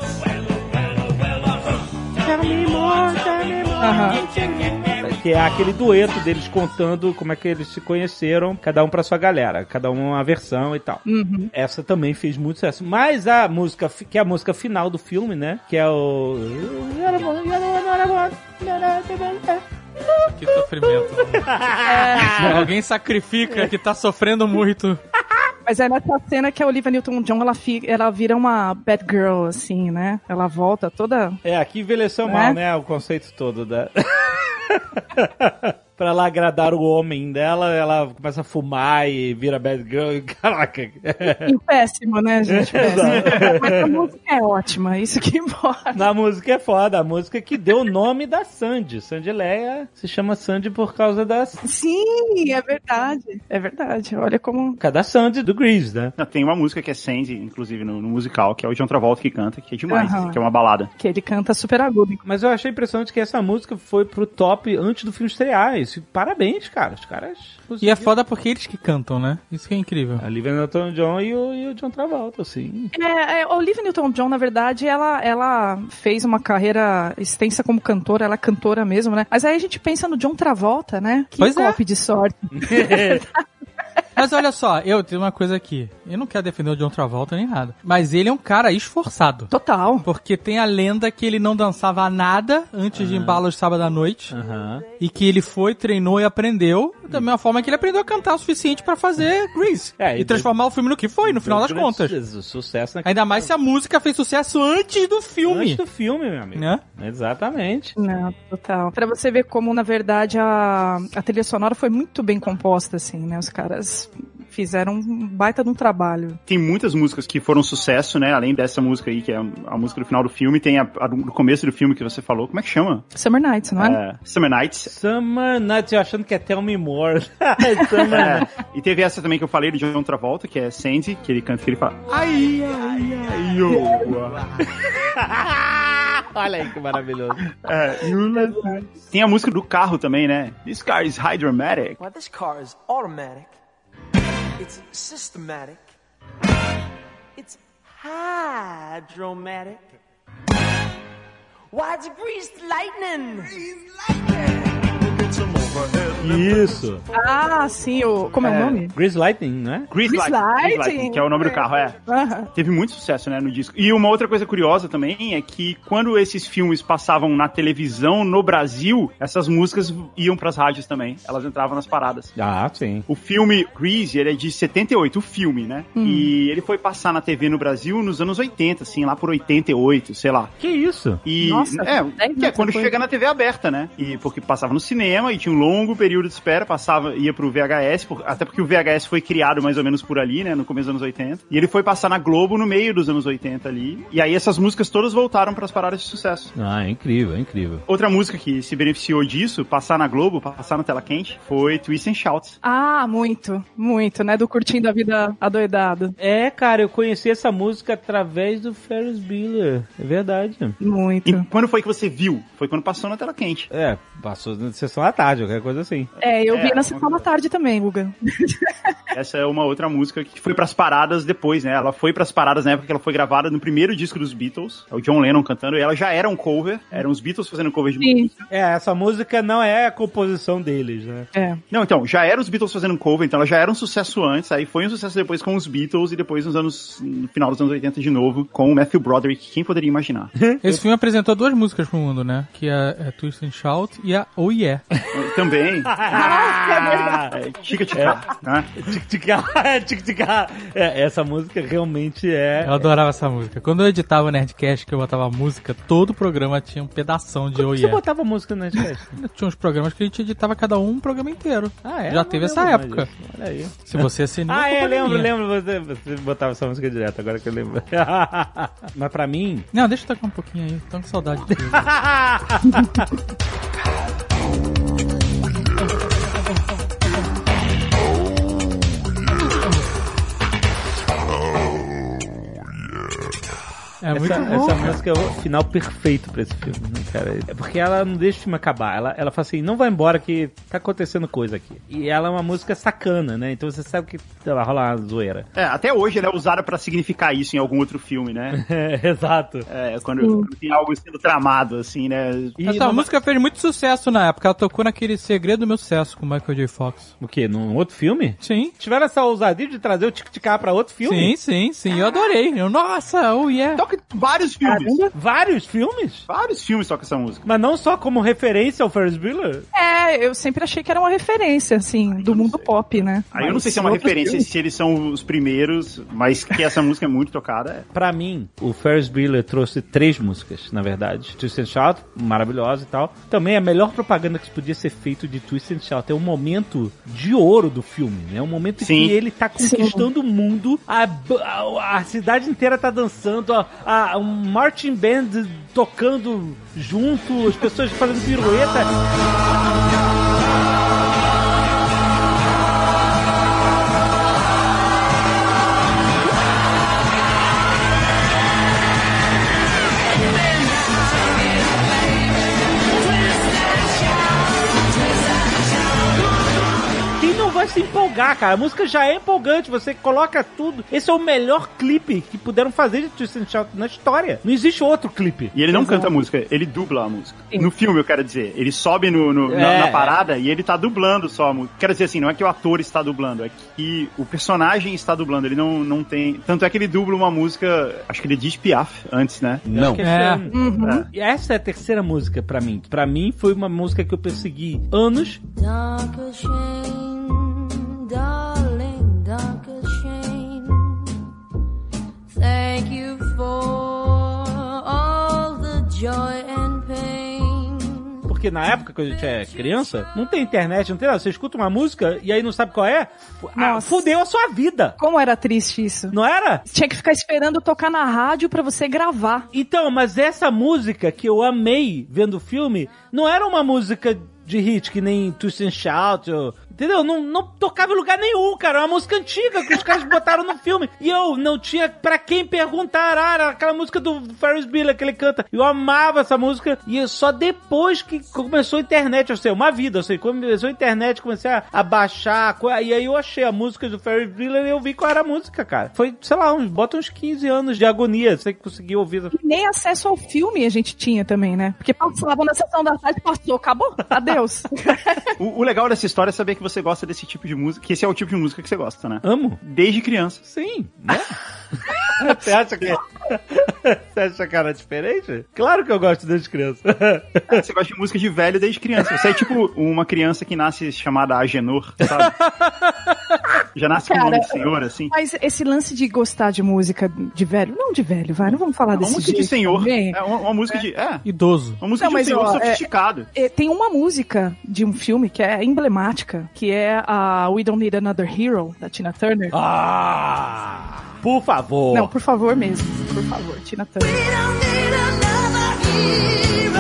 Tell me more, tell me more. Aham. Que é aquele dueto deles contando como é que eles se conheceram, cada um pra sua galera, cada um uma versão e tal. Uhum. Essa também fez muito sucesso. Mas a música, que é a música final do filme, né? Que é o. Que sofrimento. Alguém sacrifica que tá sofrendo muito. Mas é nessa cena que a Olivia Newton-John, ela, fi- ela vira uma bad girl, assim, né? Ela volta toda... É, aqui envelheceu Né? mal, né? O conceito todo da. pra ela agradar o homem dela, ela começa a fumar e vira bad girl. Caraca. E péssimo, né, gente? Péssimo. Mas a música é ótima, isso que importa. Na música é foda, a música que deu o nome da Sandy. Sandy Leia se chama Sandy por causa da, Sim, é verdade. É verdade. Olha como... causa da Sandy do Grease, né? Tem uma música que é Sandy, inclusive no, no musical, que é o John Travolta que canta, que é demais, que é uma balada. Que ele canta super agudo. Mas eu achei impressionante que essa música foi pro top antes do filme estrear. Isso esse, parabéns, cara. Os caras. E é foda porque eles que cantam, né? Isso que é incrível. A Olivia Newton-John e o, e o John Travolta, assim. É, é, Olivia Newton-John, na verdade, ela, ela fez uma carreira extensa como cantora, ela é cantora mesmo, né? Mas aí a gente pensa no John Travolta, né? Que Pois é. golpe de sorte. Mas olha só, eu tenho uma coisa aqui. Eu não quero defender o John Travolta nem nada. Mas ele é um cara esforçado. Total. Porque tem a lenda que ele não dançava nada antes de embalos de sábado à noite. Aham. E que ele foi, treinou e aprendeu. Da mesma forma que ele aprendeu a cantar o suficiente pra fazer Grease. É, e e transformar o filme no que foi, no final das contas. su- Sucesso na Ainda mais se a música fez sucesso antes do filme. Antes do filme, meu amigo. Né? Exatamente. Não, total. Pra você ver como, na verdade, a, a trilha sonora foi muito bem composta, assim, né? Os caras fizeram um baita de um trabalho. Tem muitas músicas que foram sucesso, né? Além dessa música aí, que é a música do final do filme, tem a, a do começo do filme que você falou. Como é que chama? Summer Nights, não é? É, Summer Nights. Summer Nights, eu achando que é Tell Me More. Summer É, e teve essa também que eu falei do John Travolta, que é Sandy, que ele canta que ele fala. Ai, ai, ai, yo. Olha aí que maravilhoso. É, Tem a música do carro também, né? This car is hydromatic. Well, this car is automatic. It's systematic. It's hydromatic. Why, it's greased lightning. Isso. Ah, sim, o. Como é, o nome? Grease Lightning, né? Grease Grease Lightning, Grease Lightning. Lightning, que é o nome do carro, é. Aham. Teve muito sucesso, né, no disco. E uma outra coisa curiosa também é que quando esses filmes passavam na televisão no Brasil, essas músicas iam pras rádios também. Elas entravam nas paradas. Ah, sim. O filme Grease, ele é de 78, o filme, né? E ele foi passar na TV no Brasil nos anos 80, assim, lá por 88, sei lá. Que isso? E Nossa, é, que é quando chega na TV aberta, né? E porque passava no cinema e tinha um longo período de espera, passava, ia pro VHS, por- até porque o VHS foi criado mais ou menos por ali, né, no começo dos anos 80. E ele foi passar na Globo no meio dos anos 80 ali. E aí essas músicas todas voltaram pras paradas de sucesso. Ah, é incrível, é incrível. Outra música que se beneficiou disso, passar na Globo, passar na tela quente, foi Twist and Shout. Ah, muito, muito, né? Do Curtindo a Vida Adoidado. É, cara, eu conheci essa música através do Ferris Bueller. É verdade. Muito. E quando foi que você viu? Foi quando passou na tela quente. É, passou na sessão da tarde, qualquer coisa assim. É, eu É, vi na uma sessão da tarde também, Guga. Essa é uma outra música que foi pras paradas depois, né? Ela foi pras paradas na época que ela foi gravada no primeiro disco dos Beatles. É o John Lennon cantando, e ela já era um cover. Eram os Beatles fazendo cover de Sim. música. É, essa música não é a composição deles, né? É. Não, então, já eram os Beatles fazendo cover, então ela já era um sucesso antes, aí foi um sucesso depois com os Beatles e depois nos anos. no final dos anos 80 de novo, com o Matthew Broderick. Quem poderia imaginar? Esse filme apresentou duas músicas pro mundo, né? Que é, é Twist and Shout e a Oh Yeah. Também. Ah? Tic-tic-ah, tic-tic-ah. É, essa música realmente é. Eu adorava essa música. Quando eu editava o Nerdcast, que eu botava música, todo programa tinha um pedação de Oh Você botava música na Nerdcast? Tinha uns programas que a gente editava cada um um programa inteiro. Ah, é? Já teve essa época. Olha aí. Se você assinou. Ah, é, é lembro, lembro. Você, você botava essa música direto, agora que eu lembro. Mas pra mim. Não, deixa eu tocar um pouquinho aí. Tô com saudade disso. É muito essa, bom. essa música é o final perfeito pra esse filme, né, cara? É porque ela não deixa o filme acabar. Ela, ela fala assim, não vai embora que tá acontecendo coisa aqui. E ela é uma música sacana, né? Então você sabe que sei lá, rola uma zoeira. É, até hoje ela é usada pra significar isso em algum outro filme, né? É, exato. É, quando, quando tem algo sendo tramado, assim, né? E Essa numa- música fez muito sucesso na época. Ela tocou naquele Segredo do Meu Sucesso com o Michael J. Fox. O quê? Num outro filme? Sim. Tiveram essa ousadia de trazer o Tic-Tic pra outro filme? Sim, sim, sim. Eu adorei. Eu, nossa, oh yeah. Toca vários filmes. Vários filmes? Vários filmes toca essa música. Mas não só como referência ao Ferris Bueller? É, eu sempre achei que era uma referência, assim, do mundo pop, né? Aí eu não Mas sei se é uma referência, filmes- se eles são os primeiros, mas que essa música é muito tocada. é. Pra mim, o Ferris Bueller trouxe três músicas, na verdade. Twist and Shout, maravilhosa e tal. Também a melhor propaganda que podia ser feito de Twist and Shout é um momento de ouro do filme, né? Um momento em Sim. que ele tá conquistando o mundo, a, a, a cidade inteira tá dançando, a, a, um marching band tocando junto, as pessoas fazendo pirueta. Se empolgar, cara. A música já é empolgante, você coloca tudo. Esse é o melhor clipe que puderam fazer de Twist Shout na história. Não existe outro clipe. E ele não Exato. canta a música, ele dubla a música. No filme, eu quero dizer. Ele sobe no, no- na, É. na parada e ele tá dublando só a música. Quero dizer assim, não é que o ator está dublando, é que o personagem está dublando. Ele não, não tem. Tanto é que ele dubla uma música, acho que ele diz Piaf antes, né? Não. É. esse Uhum. E essa é a terceira música pra mim. Pra mim foi uma música que eu persegui anos. Darker shame, darling, darker shame. Thank you for all the joy and pain. Porque na época que a gente é criança, não tem internet, não tem nada. Você escuta uma música e aí não sabe qual é, ah, Nossa. fudeu a sua vida. Como era triste isso. Não era? Tinha que ficar esperando tocar na rádio pra você gravar. Então, mas essa música que eu amei vendo o filme, não era uma música de hit que nem Twist and Shout, ou- entendeu? Não, não tocava em lugar nenhum, cara. É uma música antiga que os caras botaram no filme. E eu não tinha pra quem perguntar. Ah, era aquela música do Ferris Bueller que ele canta. Eu amava essa música e eu só depois que começou a internet, eu sei, uma vida, eu sei, começou a internet, comecei a, a baixar, e aí eu achei a música do Ferris Bueller e eu vi qual era a música, cara. Foi, sei lá, uns, bota uns 15 anos de agonia, você conseguiu ouvir. E nem acesso ao filme a gente tinha também, né? Porque passava na sessão da tarde, passou, acabou. Adeus. O, o legal dessa história é saber que você gosta desse tipo de música, que esse é o tipo de música que você gosta, né? Amo. Desde criança. Sim, né? Você acha que. Você acha que era diferente? Claro que eu gosto desde criança. Você gosta de música de velho desde criança. Você é tipo uma criança que nasce chamada Agenor, sabe? Já nasce com o nome Cara, de senhor, assim. Mas esse lance de gostar de música de velho, não de velho, vai, não vamos falar Uma desse música de senhor. também. É uma, uma música de. É. Idoso. Uma música Não, de um mas, senhor ó, é- sofisticado. É, Tem uma música de um filme que é emblemática, que é a We Don't Need Another Hero, da Tina Turner. Ah! Por favor. Não, por favor mesmo. Por favor, Tina Turner. We don't need another hero.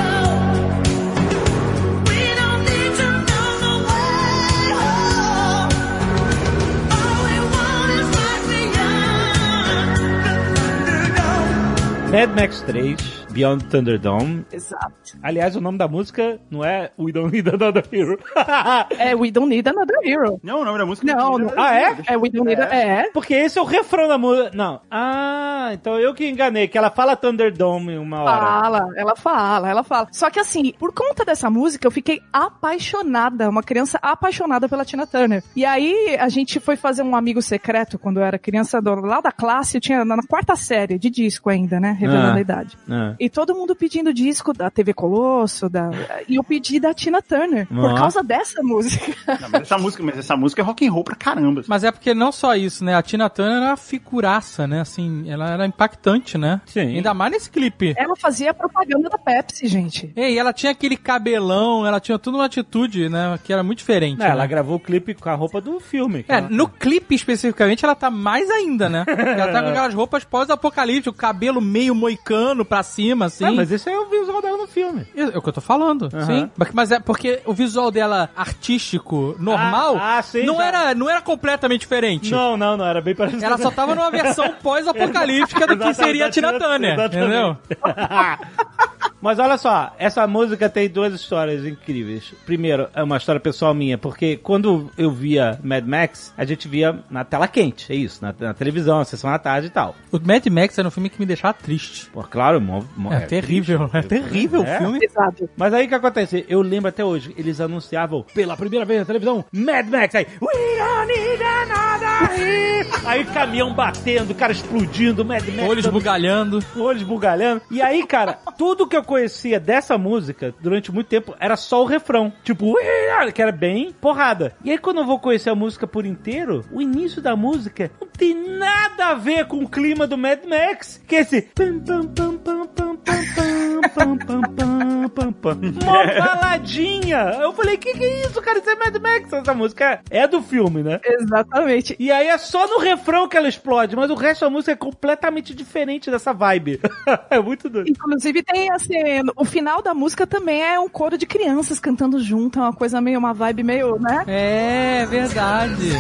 Mad Max 3, Beyond Thunderdome. Exato. Aliás, o nome da música não é We Don't Need Another Hero. É We Don't Need Another Hero. Não, o nome da música Não, é não. Ah, é? É We Don't Need É. Porque esse é o refrão da música. Não. Ah, então eu que enganei, que ela fala Thunderdome uma hora. Fala, ela fala, ela fala. Só que assim, por conta dessa música, eu fiquei apaixonada, uma criança apaixonada pela Tina Turner. E aí, a gente foi fazer um amigo secreto quando eu era criança, lá da classe, eu tinha na na quarta série, de disco ainda, né, revelando Ah. a idade. Ah. E todo mundo pedindo disco da TV Colosso, da... e eu pedi da Tina Turner, por Ah. causa dessa música. Não, mas essa música, mas essa música é rock and roll pra caramba. Mas é porque não só isso, né? A Tina Turner era uma figuraça, né? Assim, ela era impactante, né? Sim. Ainda mais nesse clipe. Ela fazia propaganda da Pepsi, gente. Ei, ela tinha aquele cabelão, ela tinha tudo uma atitude, né? Que era muito diferente. Não, né? ela gravou o clipe com a roupa do filme. É, ela- no clipe especificamente ela tá mais ainda, né? Ela tá com aquelas roupas pós-apocalíptico, o cabelo meio moicano pra cima, assim. Ah, mas esse é o visual dela no filme. É o que eu tô falando, sim. Mas- Mas é porque o visual dela artístico, normal, Ah, ah, sim, não, já. era, não era completamente diferente. Não, não, não, era bem parecido. Ela só tava numa versão pós-apocalíptica do que seria a Tina Turner, exatamente. entendeu? Mas olha só, essa música tem duas histórias incríveis. Primeiro, é uma história pessoal minha, porque quando eu via Mad Max, a gente via na tela quente, é isso, na, na televisão, na sessão da tarde e tal. O Mad Max era um filme que me deixava triste. Pô, claro, mo- mo- É, terrível, é terrível É. o filme. Exato. Mas aí o que acontece? Eu lembro até hoje, eles anunciavam pela primeira vez na televisão Mad Max, aí We don't need another. Aí caminhão batendo, cara explodindo, Mad Max Olhos bugalhando. olhos bugalhando. E aí, cara, tudo que eu conhecia dessa música durante muito tempo era só o refrão. Tipo, que era bem porrada. E aí, quando eu vou conhecer a música por inteiro, o início da música não tem nada a ver com o clima do Mad Max. Que é esse. pam, pam, pam, pam, pam, pam, pam, pam, pam, pam, pam. Mó baladinha. Eu falei, que que é isso, cara? Isso é Mad Max. Essa música é do filme, né? Exatamente. E aí é só no refrão que ela explode, mas o resto da música é completamente diferente dessa vibe. é muito doido. Inclusive tem assim, o final da música também é um coro de crianças cantando junto, é uma coisa meio, uma vibe meio, né? É, verdade.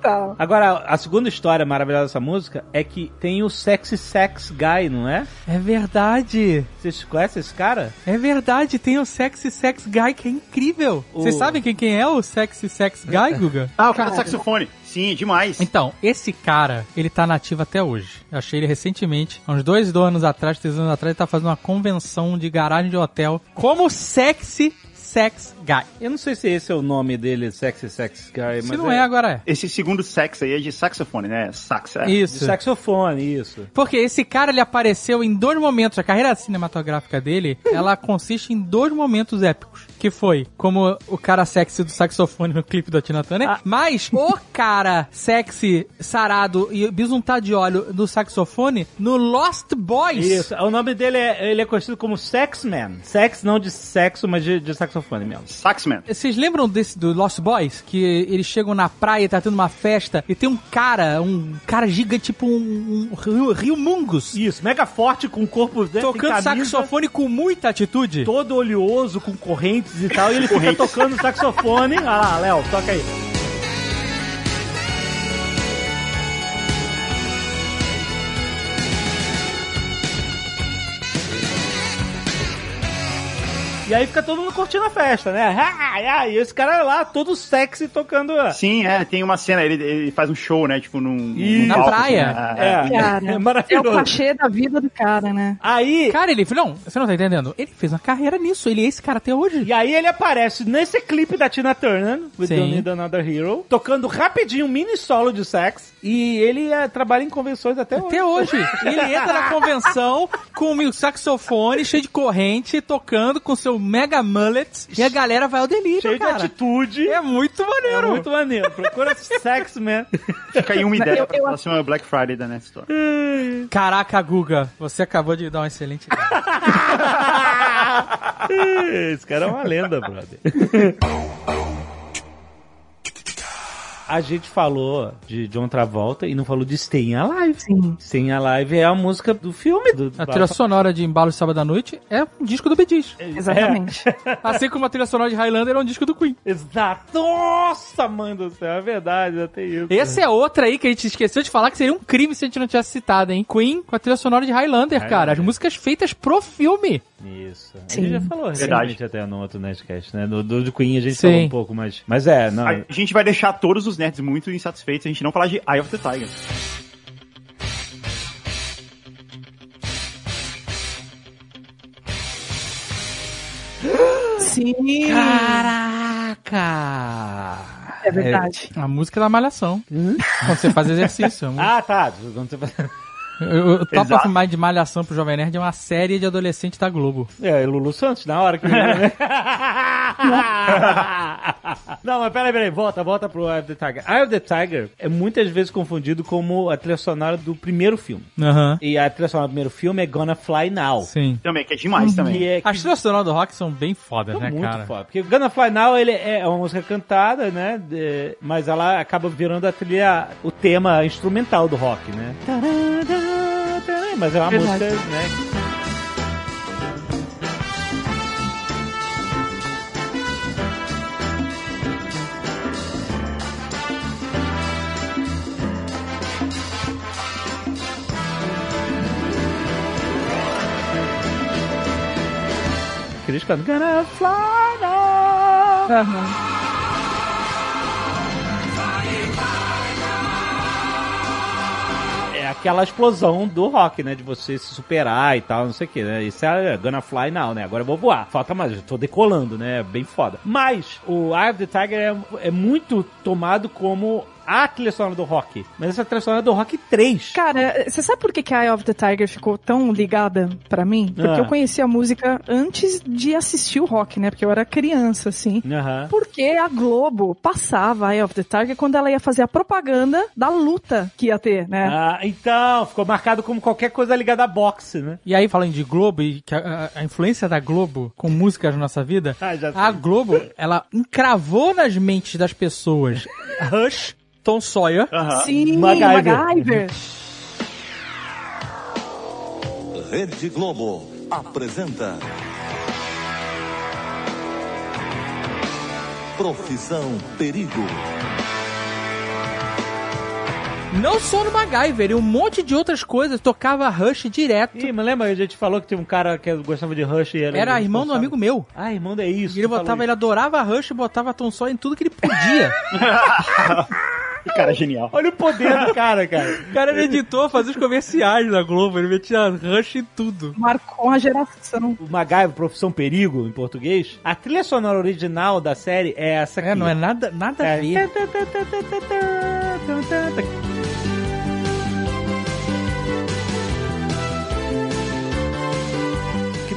Total. Agora, a segunda história maravilhosa dessa música é que tem o Sexy Sex Guy, não é? É verdade. Vocês conhecem esse cara? É verdade, tem o Sexy Sex Guy que é incrível. O- Vocês sabem quem, quem é o Sexy Sex Guy, Guga? Ah, o cara do saxofone. Sim, demais. Então, esse cara, ele tá nativo até hoje. Eu achei ele recentemente, há uns dois, dois anos atrás, três anos atrás, ele tá fazendo uma convenção de garagem de hotel como Sexy Sex Guy. Eu não sei se esse é o nome dele, Sexy Sex Guy, Se mas não é, agora é. Esse segundo sax aí é de saxofone, né? Sax, é. de Isso. saxofone, isso. Porque esse cara, ele apareceu em dois momentos. A carreira cinematográfica dele, ela consiste em dois momentos épicos. Que foi como o cara sexy do saxofone no clipe da Tina Turner. Ah. Mas o cara sexy, sarado e bisuntado de óleo do saxofone no Lost Boys. Isso. O nome dele é, ele é conhecido como Sexman. Sex não de sexo, mas de, de saxofone mesmo. Saxman. Vocês lembram desse do Lost Boys? Que eles chegam na praia, tá tendo uma festa, e tem um cara, um cara gigante, tipo um, um rio, rio Mungus, Isso, mega forte com o corpo dele, tocando tem camisa, saxofone com muita atitude. todo oleoso, com correntes e tal, e ele fica tocando saxofone. Ah lá, Léo, toca aí. E aí fica todo mundo curtindo a festa, né? E esse cara lá, todo sexy, tocando. Sim, é, tem uma cena, ele, ele faz um show, né? Tipo, num. Ih, num na palco, praia. assim, É, Cara, é É o maravilhoso. cachê da vida do cara, né? Aí, Cara, ele. Não, você não tá entendendo? Ele fez uma carreira nisso. Ele é esse cara até hoje. E aí ele aparece nesse clipe da Tina Turner, With Sim. Don't Need Another Hero, tocando rapidinho um mini solo de sax, e ele eh, trabalha em convenções até hoje. Até hoje. Ele entra na convenção com o saxofone cheio de corrente, tocando com seu mega mullet, e a galera vai ao delírio, Cheio de cara. atitude. É muito É maneiro. muito maneiro. Procura Sex Man. Fica aí uma ideia Eu- pra eu- próxima Black Friday da Net Store. Caraca, Guga, você acabou de dar uma excelente ideia. Esse cara é uma lenda, brother. A gente falou de John Travolta e não falou de Staying Alive. Sim. Staying Alive é a música do filme. Do, A trilha sonora de Embalo de Sábado à Noite é um disco do Bee Gees. Exatamente. Assim como a trilha sonora de Highlander é um disco do Queen. Exato. Nossa, mãe do céu, é verdade, até isso. Essa é outra aí que a gente esqueceu de falar que seria um crime se a gente não tivesse citado, hein? Queen com a trilha sonora de Highlander, cara. As músicas feitas pro filme. Isso. A Sim. gente já falou Verdade. recentemente até no outro Nerdcast, né? Do, do, do Queen a gente Sim. falou um pouco, mas... Mas é, não... A gente vai deixar todos os nerds muito insatisfeitos se a gente não falar de Eye of the Tiger. Sim. Caraca! É verdade. A música da malhação. Quando você faz exercício. Música- Ah, tá. Quando você faz- Eu, eu topo mais de malhação pro Jovem Nerd é uma série de adolescente da Globo. É, Lulu Santos, na hora que... né? Não, mas peraí, peraí, volta, volta pro Eye of the Tiger. Eye of the Tiger é muitas vezes confundido como a trilha sonora do primeiro filme. Aham. E a trilha sonora do primeiro filme é Gonna Fly Now. Sim. Também, que é demais também. Que é, que As trilhas sonoras do rock são bem fodas, é né, muito cara? foda. Porque Gonna Fly Now ele é uma música cantada, né? de- mas ela acaba virando a trilha, o tema instrumental do rock, né? Tarará, Mas é uma Verdade. música, né? Eles cantam Gonna Fly Now. Aquela explosão do rock, né? De você se superar e tal, não sei o que, né? Isso é Gonna Fly Now, né? Agora eu vou voar. Falta mais, eu tô decolando, né? Bem foda. Mas o Eye of the Tiger é, é muito tomado como a trilha sonora do rock. Mas essa trilha sonora é do rock 3. Cara, você sabe por que, que a Eye of the Tiger ficou tão ligada pra mim? Porque Ah. eu conheci a música antes de assistir o rock, né? Porque eu era criança, assim. Aham. Porque a Globo passava a Eye of the Tiger quando ela ia fazer a propaganda da luta que ia ter, né? Ah, então, ficou marcado como qualquer coisa ligada a boxe, né? E aí, falando de Globo e que a, a- influência da Globo com músicas na nossa vida, Ah, a Globo, ela encravou nas mentes das pessoas Rush, Tom Sawyer, Aham. Sim, MacGyver. MacGyver. Rede Globo apresenta. Profissão Perigo. Não só no MacGyver, e um monte de outras coisas. Tocava Rush direto. Ih, mas lembra, a gente falou que tinha um cara que gostava de Rush e Era irmão do amigo meu. Ah, irmão é isso. E ele botava, ele adorava Rush e botava Tom Sawyer em tudo que ele podia. Cara, genial. Olha o poder do cara, cara. O cara era editor, fazia os comerciais da Globo, ele metia Rush em tudo. Marcou uma geração. O MacGyver, Profissão Perigo, em português. A trilha sonora original da série é essa aqui. É, não é nada, nada a É. ver.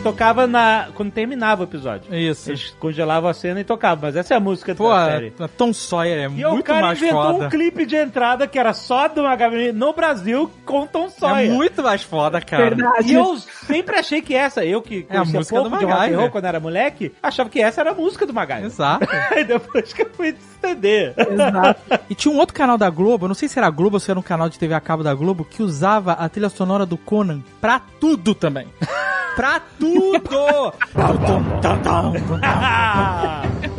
Tocava na quando terminava o episódio. Isso. Eles congelavam a cena e tocavam, mas essa é a música Pô, da série. a Tom Sawyer é E o muito cara mais inventou foda. um clipe de entrada que era só do MacGyver no Brasil com Tom Sawyer. É muito mais foda, cara. Verdade. E eu sempre achei que essa, eu que É a música pouco do de rock roll quando era moleque, achava que essa era a música do MacGyver. Exato. Aí depois que eu fui entender. Exato. E tinha um outro canal da Globo, não sei se era a Globo ou se era um canal de TV a cabo da Globo, que usava a trilha sonora do Conan pra tudo também. pra tudo!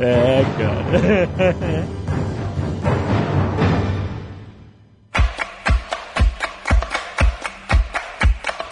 é, cara.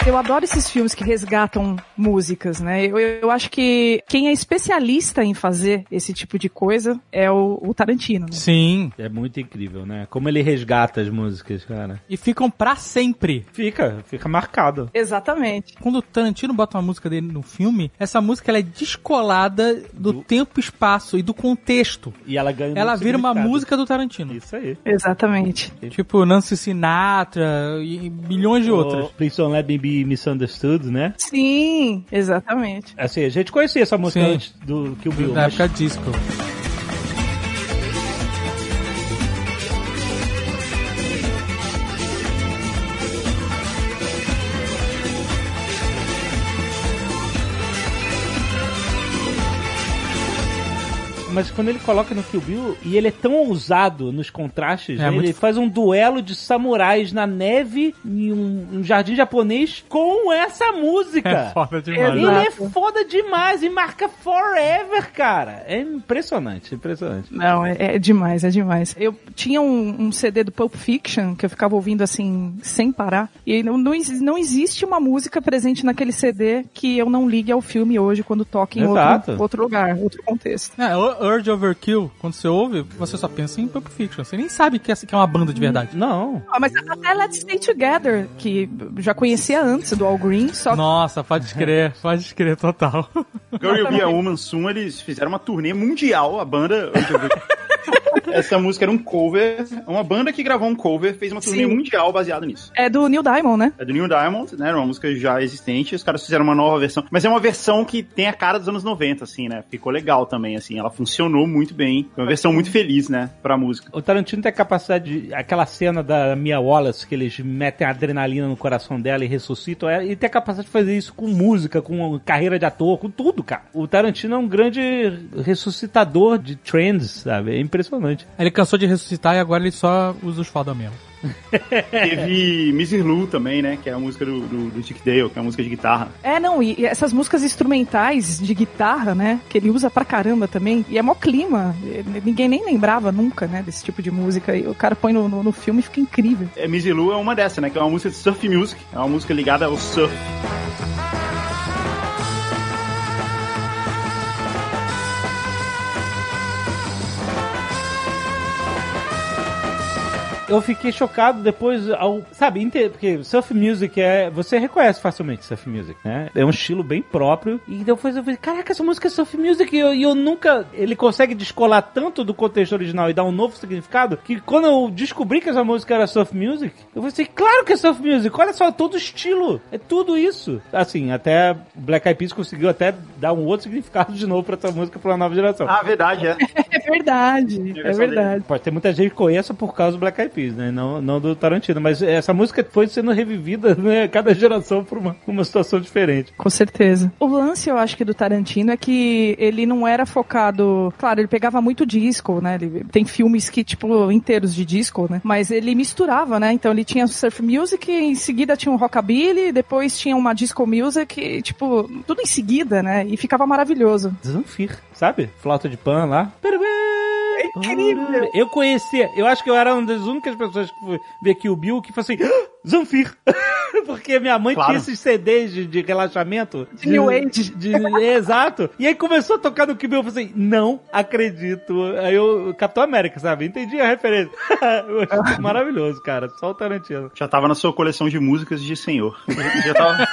Eu adoro esses filmes que resgatam músicas, né? Eu, eu acho que quem é especialista em fazer esse tipo de coisa é o, o Tarantino. Né? Sim. É muito incrível, né? Como ele resgata as músicas, cara. E ficam pra sempre. Fica, fica marcado. Exatamente. Quando o Tarantino bota uma música dele no filme, essa música ela é descolada do, tempo, espaço e do contexto. E ela ganha Ela vira uma música do Tarantino. Isso aí. Exatamente. Tipo Nancy Sinatra e milhões de outras. O Please Don't Let Me Be Misunderstood, né? Sim, exatamente. Assim, a gente conhecia essa música Sim. antes do Kill Bill. Na mas- época disco. Mas quando ele coloca no Kill Bill, e ele é tão ousado nos contrastes, É, né? muito ele faz um duelo de samurais na neve em um, um jardim japonês com essa música. É foda demais. Ele é foda demais e marca forever, cara. É impressionante, impressionante. Não, é, é demais, é demais. Eu tinha um, um CD do Pulp Fiction que eu ficava ouvindo assim, sem parar. E não, não, não existe uma música presente naquele CD que eu não ligue ao filme hoje quando toca em outro, outro lugar, outro contexto. É, Urge Overkill, quando você ouve, você só pensa em Pulp Fiction. Você nem sabe que é, que é uma banda de verdade. Não. Ah, mas até Let's Stay Together, que já conhecia antes do All Green, só Nossa, pode crer, pode crer, total. Girl You'll Be a Woman Soon, eles fizeram uma turnê mundial, a banda... Essa música era um cover, uma banda que gravou um cover, fez uma turnê Sim. mundial baseada nisso. é do Neil Diamond, né? É do New Diamond, né? Era uma música já existente. Os caras fizeram uma nova versão. Mas é uma versão que tem a cara dos anos 90, assim, né? Ficou legal também, assim. Ela funcionou muito bem. Foi uma versão muito feliz, né? Pra música. O Tarantino tem a capacidade de. Aquela cena da Mia Wallace, que eles metem adrenalina no coração dela e ressuscitam ela, e tem a capacidade de fazer isso com música, com carreira de ator, com tudo, cara. O Tarantino é um grande ressuscitador de trends, sabe? É impressionante. Ele cansou de ressuscitar e agora ele só usa os foda mesmo. Teve Mrs. Lou também, né? Que é a música do, do, do Dick Dale, que é a música de guitarra. É, não, e essas músicas instrumentais de guitarra, né? Que ele usa pra caramba também. E é mó clima. Ninguém nem lembrava nunca, né? Desse tipo de música. E o cara põe no, no, no filme e fica incrível. É, Mrs. Lou é uma dessa, né? Que é uma música de surf music. É uma música ligada ao surf. Eu fiquei chocado depois ao. Sabe, porque surf music é. Você reconhece facilmente surf music, né? É um estilo bem próprio. E depois eu falei, caraca, essa música é surf music. E eu, e eu nunca. Ele consegue descolar tanto do contexto original e dar um novo significado. Que quando eu descobri que essa música era surf music, eu falei assim, claro que é surf music. Olha só, todo o estilo. É tudo isso. Assim, até Black Eyed Peas conseguiu até dar um outro significado de novo pra essa música pra uma nova geração. Ah, verdade, é. É verdade, é verdade. Pode ter muita gente que conheça por causa do Black Eyed Peas, né? Não, não do Tarantino. Mas essa música foi sendo revivida, né? Cada geração por uma, uma situação diferente. Com certeza. O lance, eu acho que do Tarantino é que ele não era focado. Claro, ele pegava muito disco, né? Ele tem filmes que, tipo, inteiros de disco, né? Mas ele misturava, né? Então ele tinha surf music, em seguida tinha um rockabilly, depois tinha uma disco music, e, tipo, tudo em seguida, né? E ficava maravilhoso. Zanfir, sabe? Flauta de pan lá. Incrível. Eu conhecia, eu acho que eu era uma das únicas pessoas que foi ver Kill Bill que falou assim, "Ah, Zanfir. Porque minha mãe Claro. tinha esses CDs de, de relaxamento. De New Age. de- exato. E aí começou a tocar no Kill Bill, eu falei assim, não acredito. Aí eu, Capitão América, sabe? Entendi a referência. Eu achei Maravilhoso, cara. Só o Tarantino. Já tava na sua coleção de músicas de senhor. Já tava...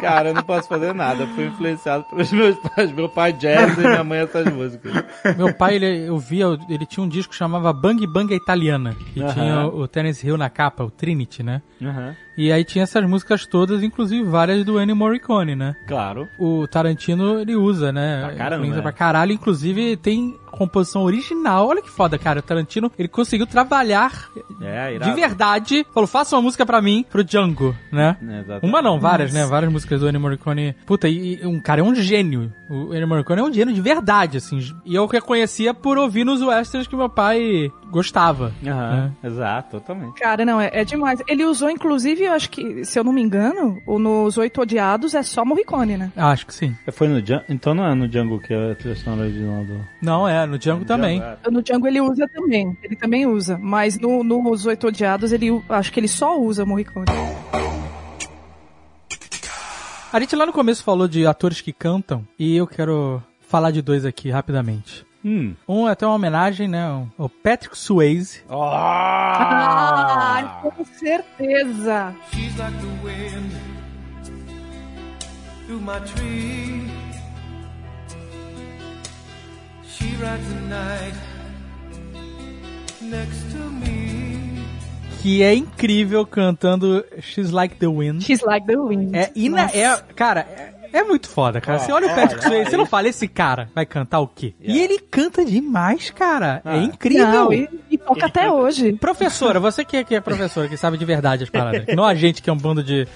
Cara, eu não posso fazer nada. Fui influenciado pelos meus pais. Meu pai jazz e minha mãe essas músicas. Meu pai, ele, eu via, ele tinha um disco que chamava Bang Bang Italiana, que tinha o Terence Hill na capa, o Trinity, né? Aham. E aí tinha essas músicas todas, inclusive várias do Ennio Morricone, né? Claro. O Tarantino, ele usa, né? Pra caramba, é. pra caralho. Inclusive, tem composição original. Olha que foda, cara. O Tarantino, ele conseguiu trabalhar É, de verdade. Falou, faça uma música pra mim, pro Django, né? É, exato. Uma não, várias, né? Várias músicas do Ennio Morricone. Puta, e, e um cara é um gênio. O Ennio Morricone é um gênio de verdade, assim. E eu reconhecia por ouvir nos westerns que meu pai gostava. Aham, né? exato, totalmente. Cara, não, é, é demais. Ele usou, inclusive, eu acho que, se eu não me engano, o nos Oito Odiados é só Morricone, né? Acho que sim. Foi no Django? Então não é no Django que é a trilha sonora original do... Não, é, no Django também. Django, No Django ele usa também. Ele também usa. Mas no, nos Oito Odiados, ele acho que ele só usa Morricone. A gente lá no começo falou de atores que cantam, e eu quero falar de dois aqui rapidamente. Hum. Um é até uma homenagem, né? O Patrick Swayze. Ah, com certeza. She's like the wind through my tree. She rides the night next to me. Que é incrível cantando She's Like the Wind. She's like the wind. É, ina é cara, é, é muito foda, cara. Você olha o Patrick Swayze, você não fala, esse cara vai cantar o quê? E ele canta demais, cara. É incrível. Não, e, e toca até hoje. Professora, você que é, que é professora, que sabe de verdade as paradas, não a gente que é um bando de...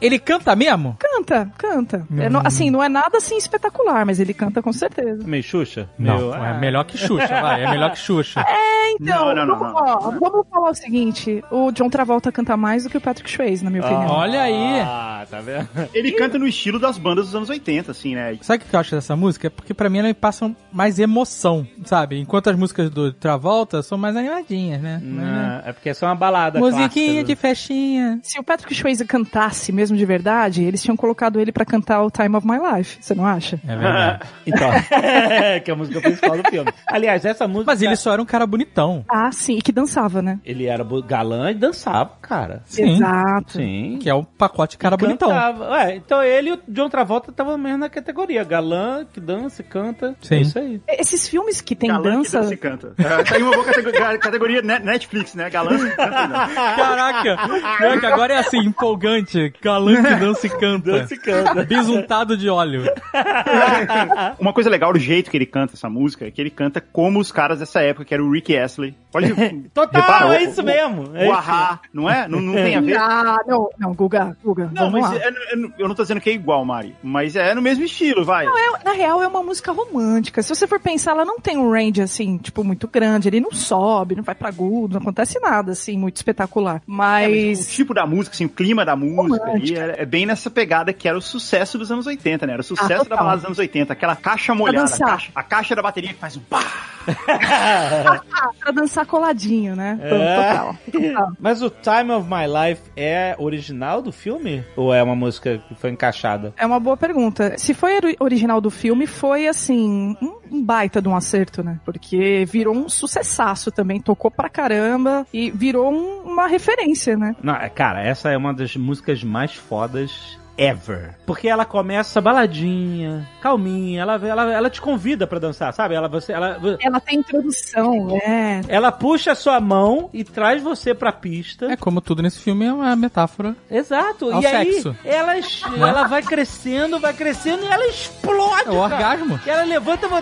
Ele canta mesmo? Canta, canta. É no- assim, não é nada assim espetacular, mas ele canta com certeza. Meio Xuxa? Não, é ah. melhor que Xuxa, vai, é melhor que Xuxa. É, então, Não, não, não, vamos, não. ó, vamos falar o seguinte: o John Travolta canta mais do que o Patrick Swayze, na minha opinião. Olha aí. Ah, tá vendo? Ele canta no estilo das bandas dos anos 80, assim, né? Sabe o que eu acho dessa música? É porque pra mim ela me passa mais emoção, sabe? Enquanto as músicas do Travolta são mais animadinhas, né? Não, é porque é uma balada Musiquinha clássica de festinha. Se o Patrick Swayze cantasse mesmo de verdade, eles tinham colocado ele pra cantar o Time of My Life, você não acha? É verdade. Então, que é a música principal do filme. Aliás, essa música... Mas ele só era um cara bonitão. Ah, sim, e que dançava, né? Ele era galã e dançava, cara. Sim. Exato. Sim. Que é o pacote cara bonitão. Cantava. Ué, então ele e o John Travolta estavam mesmo na categoria. Galã, que dança e canta. Sim. É isso aí. Esses filmes que tem Galã que dança. dança e canta. É, tá aí uma boa categoria, categoria Net- Netflix, né? Galã que canta dança. Caraca, pior que agora é assim, empolgante. Galã que dança e canta. Dança e canta. Bisuntado de óleo. Uma coisa legal do jeito que ele canta essa música é que ele canta como os caras dessa época, que era o Rick Astley. Pode Total, repara, é isso o- mesmo. É o. Ahá, não é? Não, não tem a ver. Ah, não, não, Guga, Guga, Não, vamos mas lá. é- é- eu não tô dizendo que é igual, Mari. Mas é no mesmo estilo, vai. É, na real, é uma música romântica. Se você for pensar, ela não tem um range, assim, tipo, muito grande. Ele não sobe, não vai pra agudo, não acontece nada, assim, muito espetacular. É, Mas... mas o tipo da música, assim, o clima da música ali, é, é bem nessa pegada que era o sucesso dos anos 80, né? Era o sucesso Ah, da balada dos anos 80. Aquela caixa molhada, a caixa, a caixa da bateria que faz um pá. pra dançar coladinho, né? É. Total. total. Mas o Time of My Life é original do filme? Ou é uma música que foi encaixada? É uma boa pergunta. Se foi ori- original do filme, foi assim, um, um baita de um acerto, né? Porque virou um sucessaço também, tocou pra caramba e virou um- uma referência, né? Não, é, cara, essa é uma das músicas mais fodas ever. Porque ela começa baladinha, calminha, ela, ela, ela te convida pra dançar, sabe? Ela, você, ela, Ela tem introdução, é. ela puxa a sua mão e traz você pra pista. É como tudo nesse filme é uma metáfora. Exato. Ao e aí, sexo. ela, es- ela vai crescendo, vai crescendo e ela explode. É o cara. orgasmo. E ela levanta...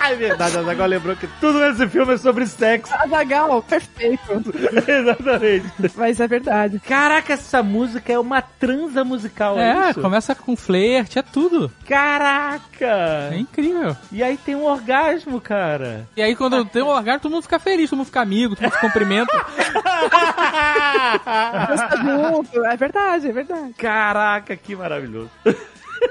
É verdade, a Zagal lembrou que tudo nesse filme é sobre sexo. Azagal, perfeito. Exatamente. Mas é verdade. Caraca, essa música é uma transa musical, é, É, isso? começa com flerte, é tudo. Caraca! É incrível. E aí tem um orgasmo, cara. E aí quando tem um orgasmo, todo mundo fica feliz, todo mundo fica amigo, todo mundo se cumprimenta. Junto. É verdade, é verdade. Caraca, que maravilhoso.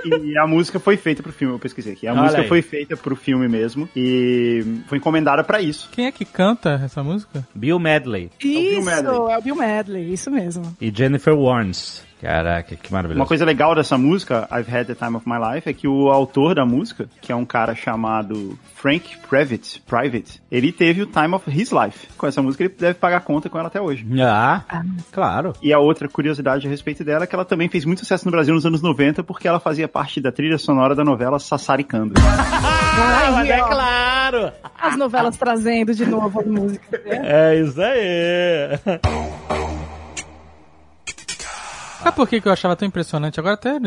E a música foi feita pro filme, eu pesquisei aqui. A Olha música aí. foi feita pro filme mesmo e foi encomendada pra isso. Quem é que canta essa música? Bill Medley Bill Isso, Medley. é o Bill Medley, isso mesmo. e Jennifer Warnes. Caraca, que maravilhoso. Uma coisa legal dessa música, I've Had the Time of My Life, é que o autor da música, que é um cara chamado Frank Private, Private, ele teve o Time of His Life. Com essa música ele deve pagar conta com ela até hoje. Ah, claro. E a outra curiosidade a respeito dela é que ela também fez muito sucesso no Brasil nos anos 90 porque ela fazia parte da trilha sonora da novela Sassaricando. Ah, mas é claro. As novelas trazendo de novo as músicas. né? É isso aí. Sabe por que, que eu achava tão impressionante? Agora até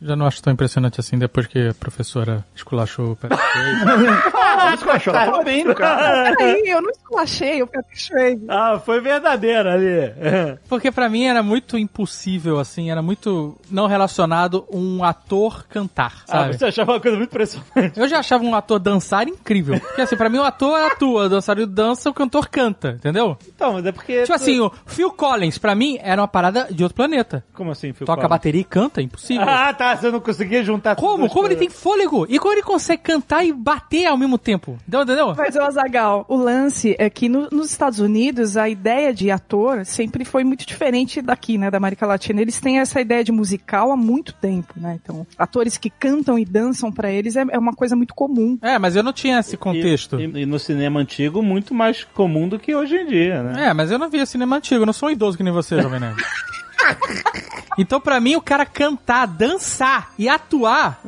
já, não acho tão impressionante assim depois que a professora esculachou o Patrick Swayze. Ah, acho, ela falou bem do cara. Peraí, eu não esculachei, eu caprichei. Ah, foi verdadeira ali. Porque pra mim era muito impossível, assim, era muito não relacionado um ator cantar, Ah, sabe? você achava uma coisa muito impressionante. Eu já achava um ator dançar incrível. Porque assim, pra mim o ator atua, o dançarino dança, o cantor canta, entendeu? Então, mas é porque... Tipo assim, o Phil Collins, pra mim, era uma parada de outro planeta. Como assim, Phil Toca Collins? bateria e canta, impossível. Ah, tá, você não conseguia juntar tudo Como? Como ele tem fôlego? E como ele consegue cantar e bater ao mesmo tempo? Entendeu? Mas, ô Azagal, o lance é que no- nos Estados Unidos a ideia de ator sempre foi muito diferente daqui, né, da América Latina. Eles têm essa ideia de musical há muito tempo, né? Então, atores que cantam e dançam pra eles é, é uma coisa muito comum. É, mas eu não tinha esse contexto. E, e no cinema antigo, muito mais comum do que hoje em dia, né? É, mas eu não via cinema antigo, eu não sou um idoso que nem você, Jovem Nerd. Então, pra mim, o cara cantar, dançar e atuar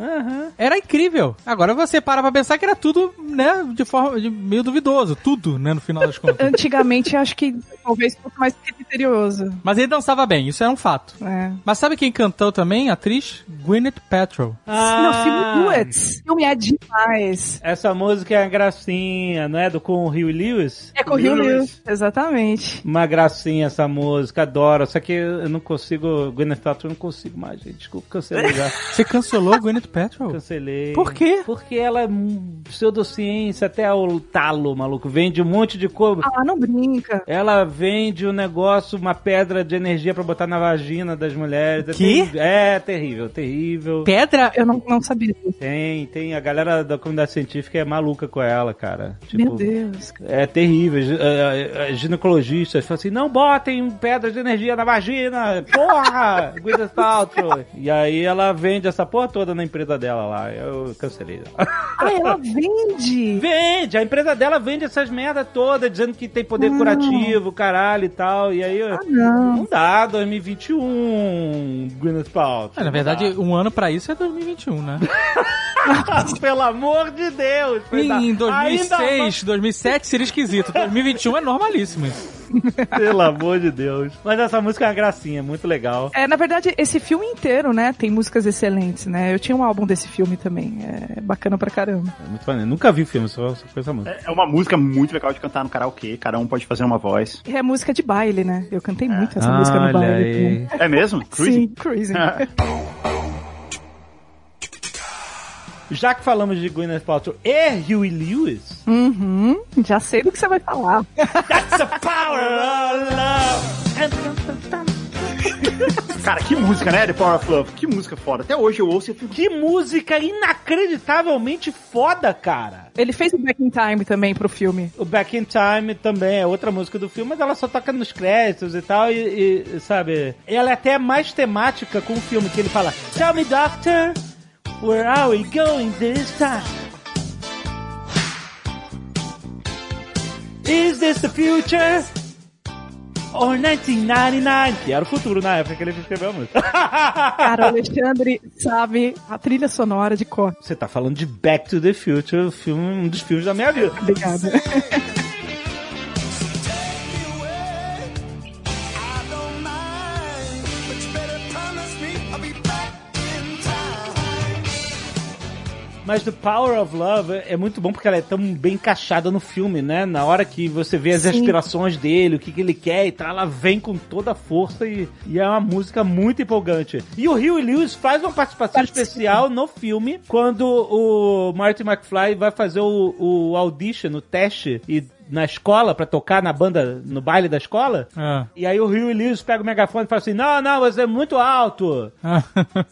era incrível. Agora você para pra pensar que era tudo, né, de forma de meio duvidoso. Tudo, né, no final das contas. Antigamente, acho que talvez fosse mais criterioso. Mas ele dançava bem, isso é um fato. É. Mas sabe quem cantou também? A atriz Gwyneth Paltrow. Ah, Meu filme Duets. Filme é demais. Essa música é uma gracinha, não é? Do com o Rio Lewis? É com o Rio Lewis. Exatamente. Uma gracinha essa música, adoro. Só que eu não consigo, Gwyneth Paltrow, eu não consigo mais, gente. Desculpa, cancelei já. Você cancelou Gwyneth Paltrow? Cancelei. Por quê? Porque ela é pseudociência até o talo, maluco. Vende um monte de coisa. Ah, não brinca. Ela vende um negócio, uma pedra de energia pra botar na vagina das mulheres. É terrível. É terrível, terrível. Pedra? Eu não, não sabia disso. Tem, tem. A galera da comunidade científica é maluca com ela, cara. Tipo, Meu Deus. É terrível. Eh, eh, Ginecologistas falam assim: não botem pedras de energia na vagina, porra! Gwyneth Paltrow. E aí ela vende essa porra toda na empresa dela lá. Eu cancelei. Ah, ela vende. Vende! A empresa dela vende essas merda toda, dizendo que tem poder curativo, caralho e tal. E aí. Ah, não. Não dá, 2021, Gwyneth Paltrow. É, na verdade, um ano pra isso é 2021, né? Pelo amor de Deus! Em Ainda 2006, 2007 seria esquisito. 2021 é normalíssimo isso. Pelo amor de Deus. Mas essa música é uma gracinha, muito legal. É, na verdade, esse filme inteiro, né, tem músicas excelentes, né? Eu tinha um álbum desse filme também. É bacana pra caramba. É muito maneiro. Nunca vi o filme, só, só essa música. É uma música muito legal de cantar no karaokê, cada um pode fazer uma voz. E é música de baile, né? Eu cantei muito essa música no baile. aí. É mesmo? também. Sim, Cruising. Já que falamos de Gwyneth Paltrow e Huey Lewis, Uhum. Já sei do que você vai falar. That's the power of love. Cara, que música, né? The Power of Love. Que música foda. Até hoje eu ouço e fico... Que música inacreditavelmente foda, cara. Ele fez o Back in Time também pro filme. O Back in Time também é outra música do filme, mas ela só toca nos créditos e tal, e, e, sabe? Ela é até mais temática com o filme, que ele fala Tell me, doctor, where are we going this time? Is this the future? Or 1999? Que era o futuro na época que ele escreveu a música. Cara, o Alexandre sabe a trilha sonora de cor. Você tá falando de Back to the Future, o filme, um dos filmes da minha vida. Obrigada. Mas The Power of Love é muito bom porque ela é tão bem encaixada no filme, né? Na hora que você vê as Sim. aspirações dele, o que, que ele quer e tal, ela vem com toda a força e, e é uma música muito empolgante. E o Huey Lewis faz uma participação Participa. especial no filme quando o Marty McFly vai fazer o, o audition, o teste, e na escola pra tocar na banda, no baile da escola. Ah. E aí o Rio Lewis pega o megafone e fala assim: Não, não, você é muito alto.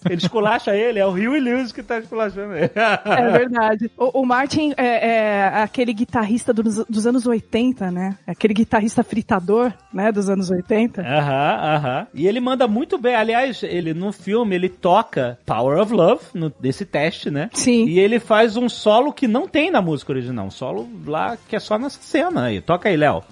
Ele esculacha ele, é o Rio Lewis que tá esculachando ele. É verdade. O, o Martin é, é aquele guitarrista dos, dos anos 80, né? Aquele guitarrista fritador, né? Dos anos 80. Aham, aham. E ele manda muito bem. Aliás, ele no filme ele toca Power of Love, no, desse teste, né? Sim. E ele faz um solo que não tem na música original. Um solo lá que é só nessa cena aí. Toca aí, Léo.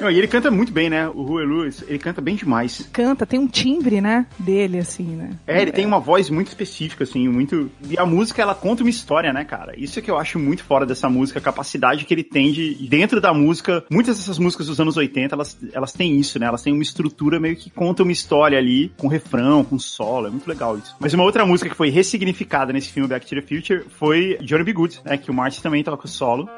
Não, e ele canta muito bem, né? O Rui Lewis, ele canta bem demais. Canta, tem um timbre, né? Dele, assim, né? É, ele tem uma voz muito específica, assim, muito. E a música, ela conta uma história, né, cara? Isso é que eu acho muito fora dessa música, a capacidade que ele tem de. Dentro da música, muitas dessas músicas dos anos 80, elas, elas têm isso, né? Elas têm uma estrutura meio que conta uma história ali, com refrão, com solo. É muito legal isso. Mas uma outra música que foi ressignificada nesse filme Back to the Future foi Johnny B. Good, né? Que o Martin também toca o solo.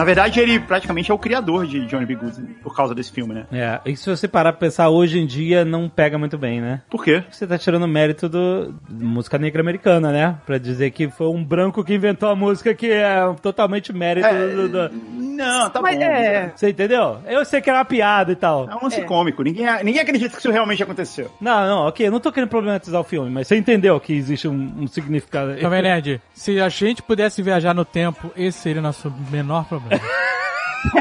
Na verdade, ele praticamente é o criador de Johnny B. Good por causa desse filme, né? É, e se você parar pra pensar hoje em dia, não pega muito bem, né? Por quê? Você tá tirando mérito do de música negra americana, né? Pra dizer que foi um branco que inventou a música que é totalmente mérito do, do- Não, tá Mas bom. é. Você entendeu? Eu sei que era uma piada e tal. É um lance cômico. Ninguém, ninguém acredita que isso realmente aconteceu. Não, não, ok, eu não tô querendo problematizar o filme, mas você entendeu que existe um, um significado. Jovem Nerd, se a gente pudesse viajar no tempo, esse seria o nosso menor problema.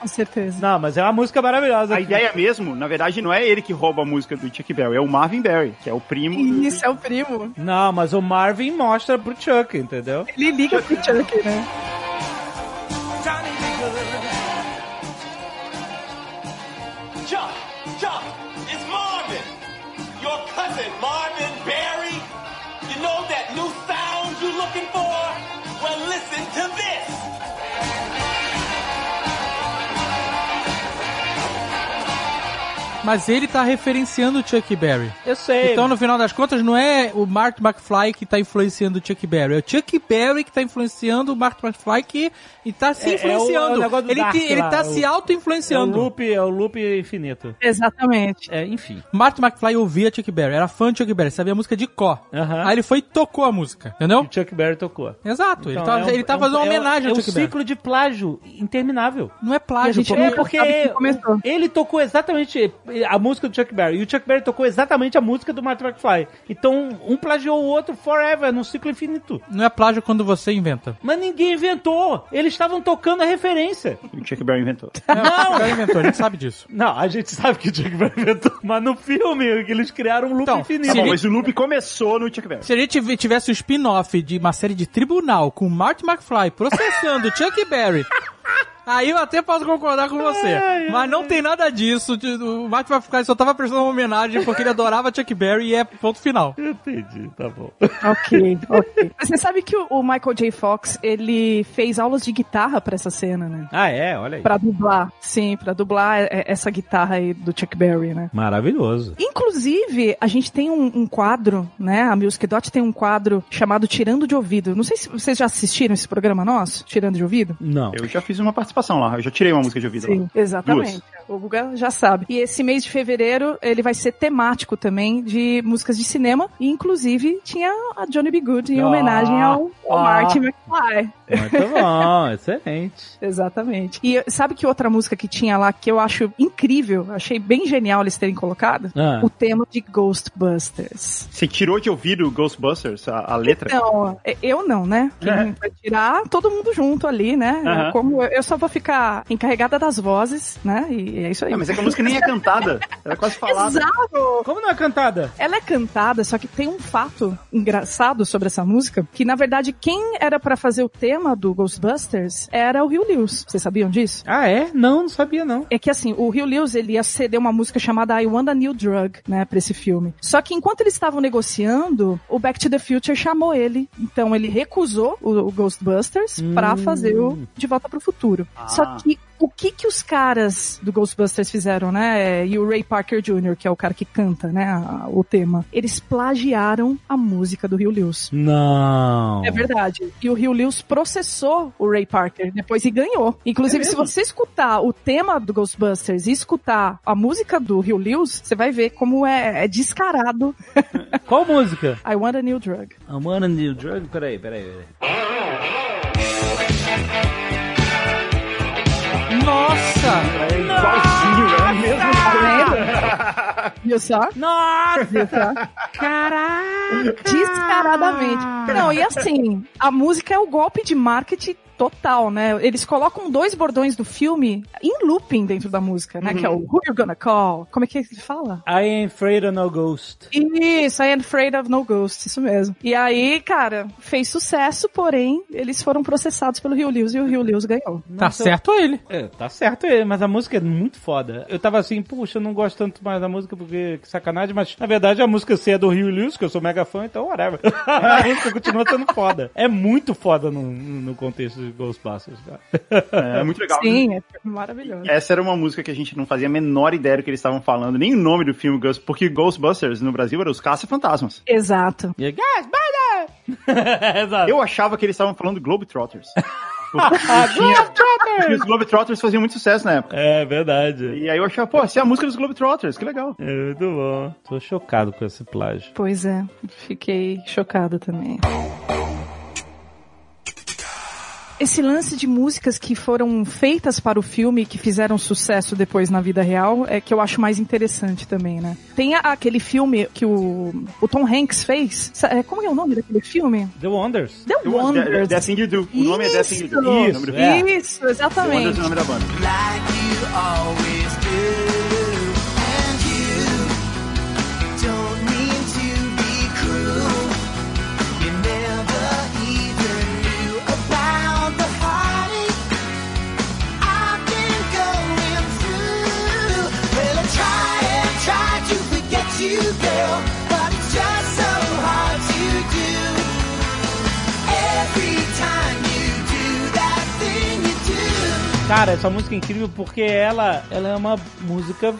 Com certeza. Não, mas é uma música maravilhosa. A ideia mesmo, na verdade, não é ele que rouba a música do Chuck Berry, é o Marvin Berry, que é o primo. do- Isso, é o primo. Não, mas o Marvin mostra pro Chuck, entendeu? Ele liga pro Chuck, né? Mas ele tá referenciando o Chuck Berry. Eu sei. Então, no final das contas, não é o Mark McFly que tá influenciando o Chuck Berry, é o Chuck Berry que tá influenciando o Mark McFly que e tá se É- é o- influenciando. é o ele Dark te- ele lá, tá o- se é o auto-influenciando. loop, é o loop infinito. Exatamente. É, enfim. Mark McFly ouvia Chuck Berry, era fã de Chuck Berry, sabia a música de có. Aham. Aí ele foi e tocou a música, entendeu? O Chuck Berry tocou. Exato, ele Então, tá, é um- ele tá é um- fazendo uma é um- homenagem é ao um Chuck Berry. ciclo de plágio interminável. Não é E a plágio, gente É porque ele tocou exatamente a música do Chuck Berry e o Chuck Berry tocou exatamente a música do Martin McFly. Então, um plagiou o outro forever, num ciclo infinito. Não é plágio quando você inventa. Mas ninguém inventou. Eles estavam tocando a referência. E o Chuck Berry inventou. Não! O cara inventou, a gente sabe disso. Não, a gente sabe que o Chuck Berry inventou. Mas no filme, eles criaram um loop Então, infinito. Tá bom, mas o loop começou no Chuck Berry. Se a gente tive- tivesse o spin-off de uma série de tribunal com Marty McFly processando Chuck Berry, aí eu até posso concordar com você. Mas não tem nada disso. O Marty McFly só tava prestando uma homenagem porque ele adorava Chuck Berry e é ponto final. Entendi, tá bom. Ok, ok. Você sabe que o, Michael J. Fox, ele fez aulas de guitarra pra essa cena, né? Ah, é? Olha aí. Pra dublar. Sim, pra dublar é- essa guitarra aí do Chuck Berry, né? Maravilhoso. Inclusive, a gente tem um, um quadro, né? A Music Dot tem um quadro chamado Tirando de Ouvido. Não sei se vocês já assistiram esse programa nosso, Tirando de Ouvido. Não. Eu já fiz uma participação lá, eu já tirei uma música de ouvido lá. Sim, exatamente. O Guga já sabe. E esse mês de fevereiro, ele vai ser temático também de músicas de cinema. E, inclusive, tinha a Johnny B. Good em Ah, homenagem ao, ao ah. Marty McFly. Muito bom, excelente. Exatamente. E sabe que outra música que tinha lá que eu acho incrível, achei bem genial eles terem colocado? Ah. O tema de Ghostbusters. Você tirou de ouvido Ghostbusters, a, a letra? Não, é- eu não, né? Quem É. vai tirar todo mundo junto ali, né? Aham. Como eu eu só vou ficar encarregada das vozes, né? E é isso aí. Não, mas é que a música nem é cantada. Era quase falada. Exato! Como não é cantada? Ela é cantada, só que tem um fato engraçado sobre essa música, que na verdade quem era pra fazer o tema do Ghostbusters era o Hugh Lewis. Vocês sabiam disso? Ah, é? Não, não sabia não. É que assim, o Hugh Lewis, ele ia ceder uma música chamada I Want a New Drug, né, pra esse filme. Só que enquanto eles estavam negociando, o Back to the Future chamou ele. Então ele recusou o, o Ghostbusters pra fazer o De Volta pro Futuro. Só que o que que os caras do Ghostbusters fizeram, né? E o Ray Parker Jr., que é o cara que canta, né, a- o tema. Eles plagiaram a música do Hugh Lewis. Não. É verdade. E o Hugh Lewis processou o Ray Parker depois e ganhou. Inclusive, se você escutar o tema do Ghostbusters e escutar a música do Hugh Lewis, você vai ver como é, é descarado. Qual música? I Want a New Drug. I want a new drug? Peraí, peraí, peraí. Nossa! É igualzinho, é a mesma Viu só? Nossa! Viu só? Caraca! Descaradamente. Não, e assim, a música é o golpe de marketing total, né? Eles colocam dois bordões do filme em looping dentro da música, né? Que é o Who You Gonna Call? Como é que ele fala? I ain't afraid of no ghost. Isso, I am afraid of no ghost, isso mesmo. E aí, cara, fez sucesso, porém, eles foram processados pelo Rio Lewis e o Rio Lewis ganhou. Tá certo ele. É, tá certo ele, mas a música é muito foda. Eu tava assim, puxa, eu não gosto tanto mais da música porque que sacanagem, mas na verdade a música C é do Rio Lewis, que eu sou mega fã, então whatever. a música continua sendo foda. É muito foda no, no contexto de Ghostbusters, cara. É muito legal. Sim, é maravilhoso. Essa era uma música que a gente não fazia a menor ideia do que eles estavam falando, nem o nome do filme Ghost, porque Ghostbusters no Brasil era os Caça-Fantasmas. Exato. E é Ghostbusters! Exato. Eu achava que eles estavam falando Globetrotters. Porque tinha- porque os Globetrotters faziam muito sucesso na época. É verdade. E aí eu achava, pô, essa é a música dos Globetrotters, que legal. É muito bom. Tô chocado com esse plágio. Pois é, fiquei chocada também. Esse lance de músicas que foram feitas para o filme e que fizeram sucesso depois na vida real é que eu acho mais interessante também, né? Tem a- aquele filme que o, o Tom Hanks fez. É, Como é o nome daquele filme? The Wonders. The Eu- Wonders. Death Thing You Do. O nome é Death Thing You Do. Isso, o nome do filme. é. Isso, The Wonders exatamente. é o nome da banda. like you always do. Cara, essa música é incrível porque ela, ela é uma música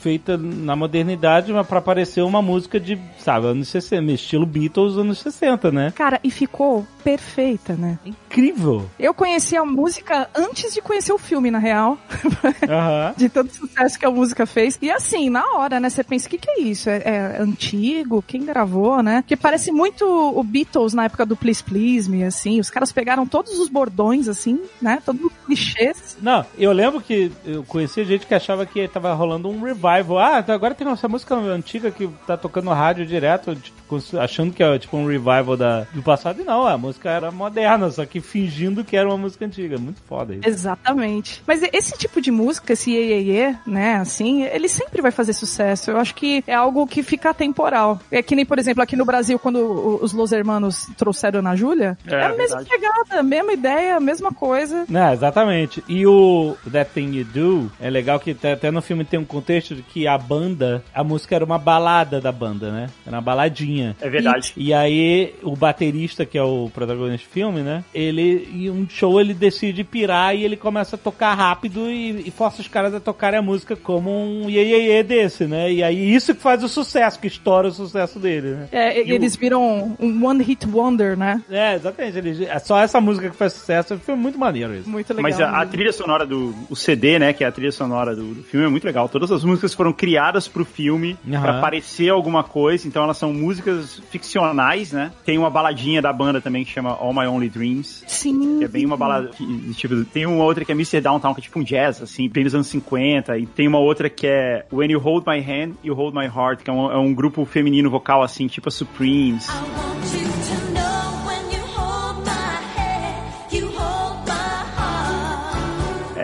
feita na modernidade, mas pra parecer uma música de, sabe, anos 60, estilo Beatles anos 60, né? Cara, e ficou perfeita, né? Incrível. Eu conheci a música antes de conhecer o filme, na real. Aham. de tanto sucesso que a música fez. E assim, na hora, né, você pensa, o que que é isso? É, é antigo? Quem gravou, né? Que parece muito o Beatles na época do Please Please Me, assim. Os caras pegaram todos os bordões, assim, né? Todos os clichês. Não, eu lembro que eu conhecia gente que achava que tava rolando um revival. Ah, agora tem essa música antiga que tá tocando no rádio direto, cons- achando que é tipo um revival da, do passado. E não, a música era moderna, só que fingindo que era uma música antiga. Muito foda isso. Exatamente. Mas esse tipo de música, esse iê, iê, né, assim, ele sempre vai fazer sucesso. Eu acho que é algo que fica temporal. É que nem, por exemplo, aqui no Brasil, quando os Los Hermanos trouxeram na Júlia, É, é, a mesma verdade. pegada, mesma ideia, mesma coisa. Não, exatamente. E o That Thing You Do, é legal que até- até no filme tem um contexto de que a banda, a música era uma balada da banda, né? Era uma baladinha. É verdade. E aí, o baterista, que é o protagonista do filme, né? Ele, em um show, ele decide pirar e ele começa a tocar rápido e, e força os caras a tocarem a música como um iê, desse, né? E aí, isso que faz o sucesso, que estoura o sucesso dele, né? É, eles viram um one hit wonder, né? É, exatamente. Ele, é só essa música que faz sucesso. Foi muito maneiro isso. Muito legal. Mas a, a mesmo. trilha sonora do o CD, né, que é a trilha sonora do, do filme, é muito legal. Todas as músicas foram criadas pro filme Aham. pra parecer alguma coisa, então elas são músicas ficcionais, né? Tem uma baladinha da banda também que chama All My Only Dreams. Sim. Que é bem uma balada. que, tipo, tem uma outra que é Mr. Downtown, que é tipo um jazz, assim, bem dos anos 50. E tem uma outra que é When You Hold My Hand, You Hold My Heart, que é um, é um grupo feminino vocal, assim, tipo a Supremes. I want you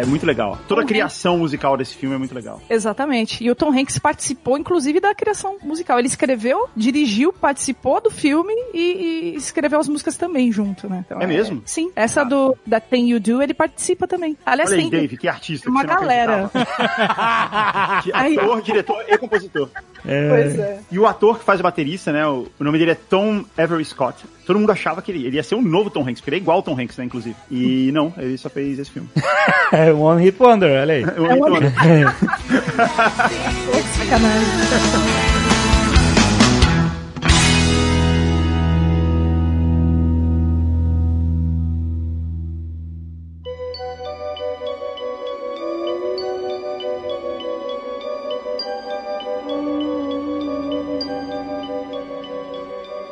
É muito legal. Toda a criação musical desse filme é muito legal. Exatamente. E o Tom Hanks participou, inclusive, da criação musical. Ele escreveu, dirigiu, participou do filme e, e escreveu as músicas também junto, né? Então, É mesmo? Sim. Essa do da Thing You Do, ele participa também. Aliás, Olha aí, tem Dave, que artista. uma que galera. Que Ator, diretor e compositor. Pois é. E o ator que faz o baterista, né? O, o nome dele é Tom Avery Scott. Todo mundo achava que ele, ele ia ser um novo Tom Hanks, porque ele é igual ao Tom Hanks, né, inclusive. E não, ele só fez esse filme. É One Hit Wonder, olha aí. Eu- eu- Sacanagem.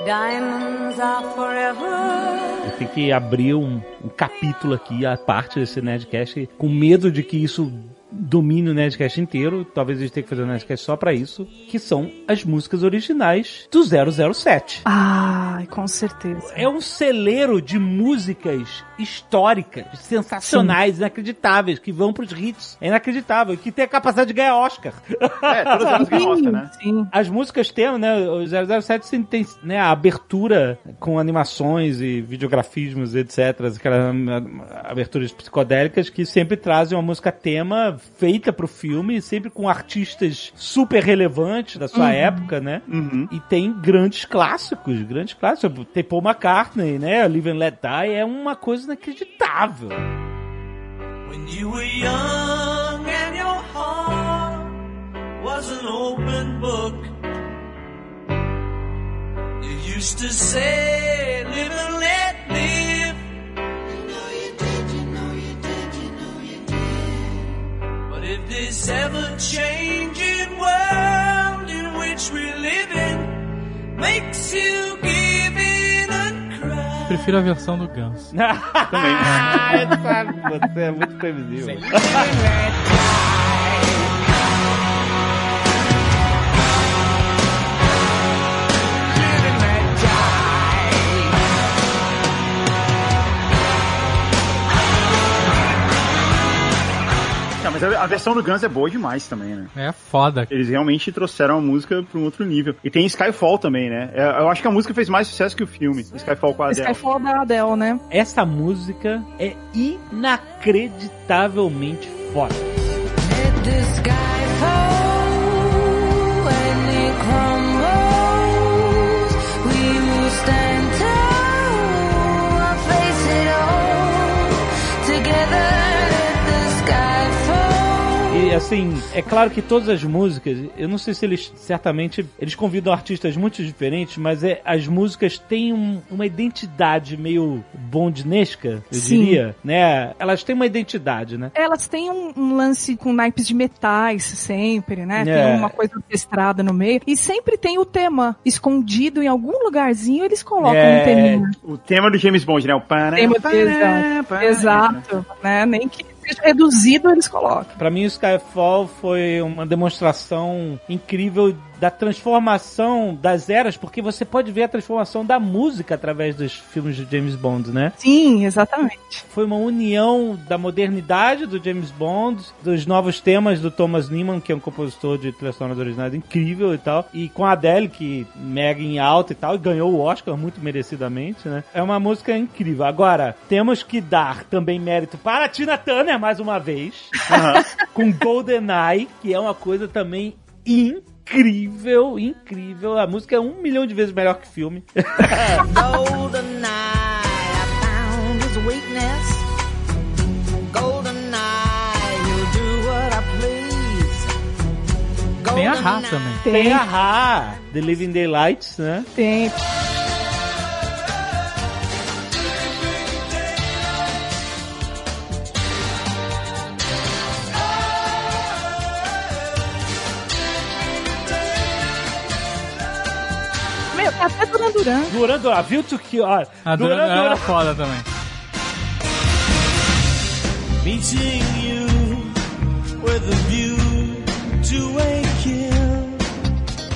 Diamonds que abrir um, um capítulo aqui, a parte desse Nerdcast, com medo de que isso domine o Nerdcast inteiro. Talvez a gente tenha que fazer um Nerdcast só pra isso. Que são as músicas originais do 007. Ai, com certeza. É um celeiro de músicas históricas, sensacionais, inacreditáveis, que vão pros hits. É inacreditável, que tem a capacidade de ganhar Oscar. É, todas elas ganham Oscar, né? Sim. As músicas tem, né? O 007 sim, tem né, a abertura com animações e videografismos, etc. Aquelas hum, aberturas psicodélicas que sempre trazem uma música tema feita pro filme, sempre com artistas super relevantes da sua Uhum. época, né? Uhum. E tem grandes clássicos, grandes clássicos. Tem Paul McCartney, né? Live and Let Die é uma coisa inacreditável. When you were young and your heart was an open book, you used to say, live and let this ever changing world in which we live in makes you give in and cry. Prefiro a versão do Ganso. Também. Sabe, você é muito previsível. Mas a, a versão do Guns é boa demais também, né? É foda. Eles realmente trouxeram a música pra um outro nível. E tem Skyfall também, né? É, Eu acho que a música fez mais sucesso que o filme. Skyfall com a Adele. Skyfall da Adele, né? Essa música é inacreditavelmente foda. Let the sky fall and it crumbles. Assim, é claro que todas as músicas, eu não sei se eles certamente eles convidam artistas muito diferentes, mas é, as músicas têm um- uma identidade meio bondinesca, eu Sim. diria, né? Elas têm uma identidade, né? Elas têm um, um lance com naipes de metais sempre, né? É. Tem uma coisa orquestrada no meio. E sempre tem o tema escondido em algum lugarzinho, eles colocam É, um teminha. O tema do James Bond, né? O pana, Tema, pana, exato, exato, né? Nem que seja reduzido, eles colocam. Pra mim, o Skyfall foi uma demonstração incrível da transformação das eras, porque você pode ver a transformação da música através dos filmes de James Bond, né? Sim, exatamente. Foi uma união da modernidade do James Bond, dos novos temas do Thomas Newman, que é um compositor de trilhas sonoras originais incrível e tal, e com a Adele, que mega em alta e tal, e ganhou o Oscar muito merecidamente, né? É uma música incrível. Agora, temos que dar também mérito para a Tina Turner, mais uma vez, com GoldenEye, que é uma coisa também incrível, incrível. A música é um milhão de vezes melhor que o filme. Tem a Ra também. Tem a Ra, The Living Daylights, né? Tem. Até Duran Duran. Duran Duran, viu tu que, ó, A Duran Duran era foda também. Meeting you with a view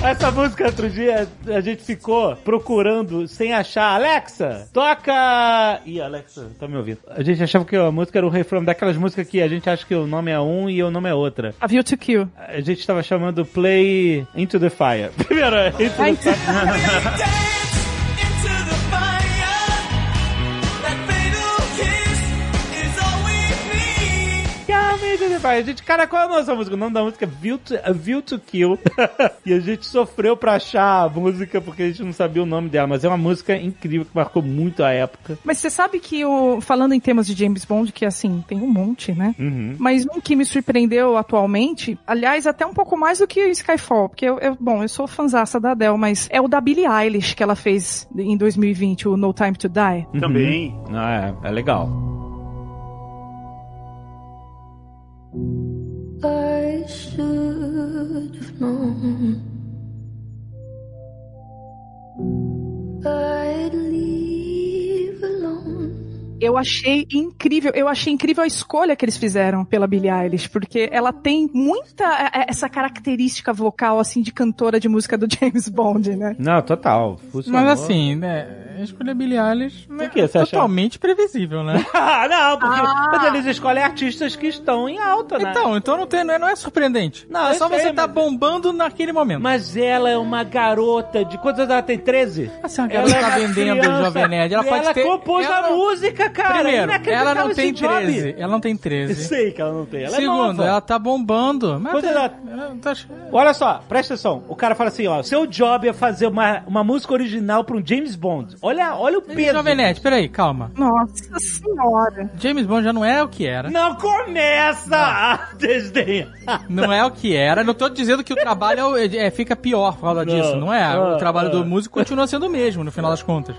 Essa música outro dia a gente ficou procurando sem achar. Alexa, toca. Ih, Alexa, tá me ouvindo. A gente achava que a música era o refrão daquelas músicas que a gente acha que o nome é um e o nome é outra. A View to Kill. A gente tava chamando Play Into the Fire. Primeiro, Into the Fire. A gente, cara, qual é a nossa música? O nome da música é View to, A View to Kill. e a gente sofreu pra achar a música porque a gente não sabia o nome dela. Mas é uma música incrível que marcou muito a época. Mas você sabe que o falando em temas de James Bond, que assim, tem um monte, né? Uhum. Mas um que me surpreendeu atualmente, aliás, até um pouco mais do que o Skyfall, porque eu, eu- bom, eu sou fanzaça da Adele, mas é o da Billie Eilish que ela fez em 2020, o No Time to Die. Também. Ah, é, é legal. I should have known I'd leave. Eu achei incrível, eu achei incrível a escolha que eles fizeram pela Billie Eilish, porque ela tem muita é, é, essa característica vocal assim de cantora de música do James Bond, né? Não, total. Funcionou. Mas assim, né? A escolha Billie Eilish né, que você é acha? totalmente previsível, né? Ah, não, porque Ah. mas eles escolhem artistas que estão em alta, né? Então, então não, tem, não, é, não é surpreendente. Não, é só sei, você tá mas- bombando naquele momento. Mas ela é uma garota de quantos anos ela tem? 13? Assim, a garota Ela é tá vendendo criança. Jovem Nerd. Ela E pode ela ter. compôs ela a não- cara. Primeiro, ela não tem esse job. 13. Ela não tem 13. Sei que ela não tem. Ela Segundo, é nova. ela tá bombando. Mas tem- ela- ela tá- Olha só, presta atenção. O cara fala assim, ó, seu job é fazer uma, uma música original pra um James Bond. Olha, olha o peso. Jovem Nerd, peraí, calma. Nossa senhora. James Bond já não é o que era. Não começa a desdenhar. Não é o que era. Não tô dizendo que o trabalho é o- é, fica pior por causa Não. disso. Não é. Ah, o trabalho ah. do músico continua sendo o mesmo, no final das contas.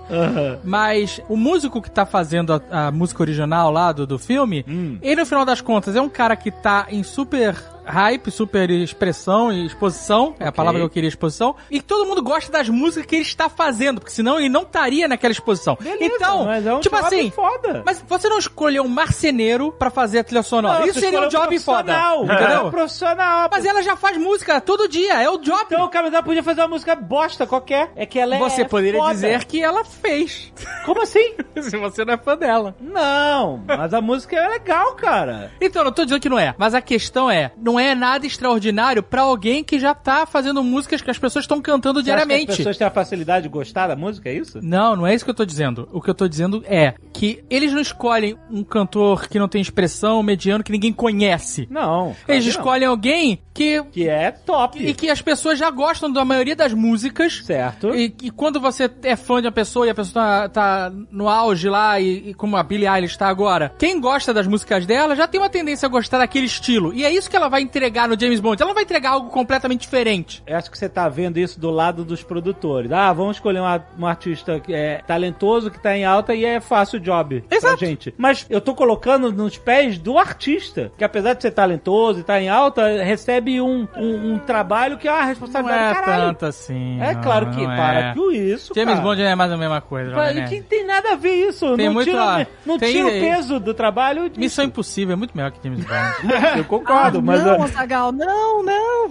Mas o músico que tá fazendo a, a música original lá do, do filme, Hum. ele, no final das contas, é um cara que tá em super hype, super expressão e exposição, é a palavra que eu queria, exposição, e todo mundo gosta das músicas que ele está fazendo, porque senão ele não estaria naquela exposição. Beleza, então, mas é um tipo job assim, foda. mas você não escolheu um marceneiro pra fazer a trilha sonora. Não, Isso você seria um job foda. profissional. É Entendeu? um profissional. Mas ela já faz música todo dia, é o job. Então o ela podia fazer uma música bosta qualquer. É que ela é Você poderia foda. dizer que ela fez. Como assim? Se você não é fã dela. Não, mas a música é legal, cara. Então, não tô dizendo que não é. Mas a questão é, não é nada extraordinário pra alguém que já tá fazendo músicas que as pessoas estão cantando diariamente. as pessoas têm a facilidade de gostar da música, é isso? Não, não é isso que eu tô dizendo. O que eu tô dizendo é que eles não escolhem um cantor que não tem expressão, mediano, que ninguém conhece. Não. Eles não. escolhem alguém que Que é top. e que as pessoas já gostam da maioria das músicas. Certo. E, e quando você é fã de uma pessoa e a pessoa tá, tá no auge lá, e, e como a Billie Eilish tá agora, quem gosta das músicas dela já tem uma tendência a gostar daquele estilo. E é isso que ela vai entregar no James Bond. Ela não vai entregar algo completamente diferente. Eu acho que você tá vendo isso do lado dos produtores. Ah, vamos escolher uma- um artista que é talentoso, que tá em alta e é fácil o job Exato. pra gente. Mas eu tô colocando nos pés do artista, que apesar de ser talentoso e tá em alta, recebe um, um, um trabalho que é uma Não responsabilidade é do caralho. tanto assim. É não, claro que não para é. com isso, James cara. Bond é mais a mesma coisa. Mas Jovem Nerd. que tem nada a ver isso. Tem não muito tira, não Tem- tira o peso do trabalho. disso. Missão Impossível é muito melhor que James Bond. Eu concordo, mas... não, eu- Azagal, não, não.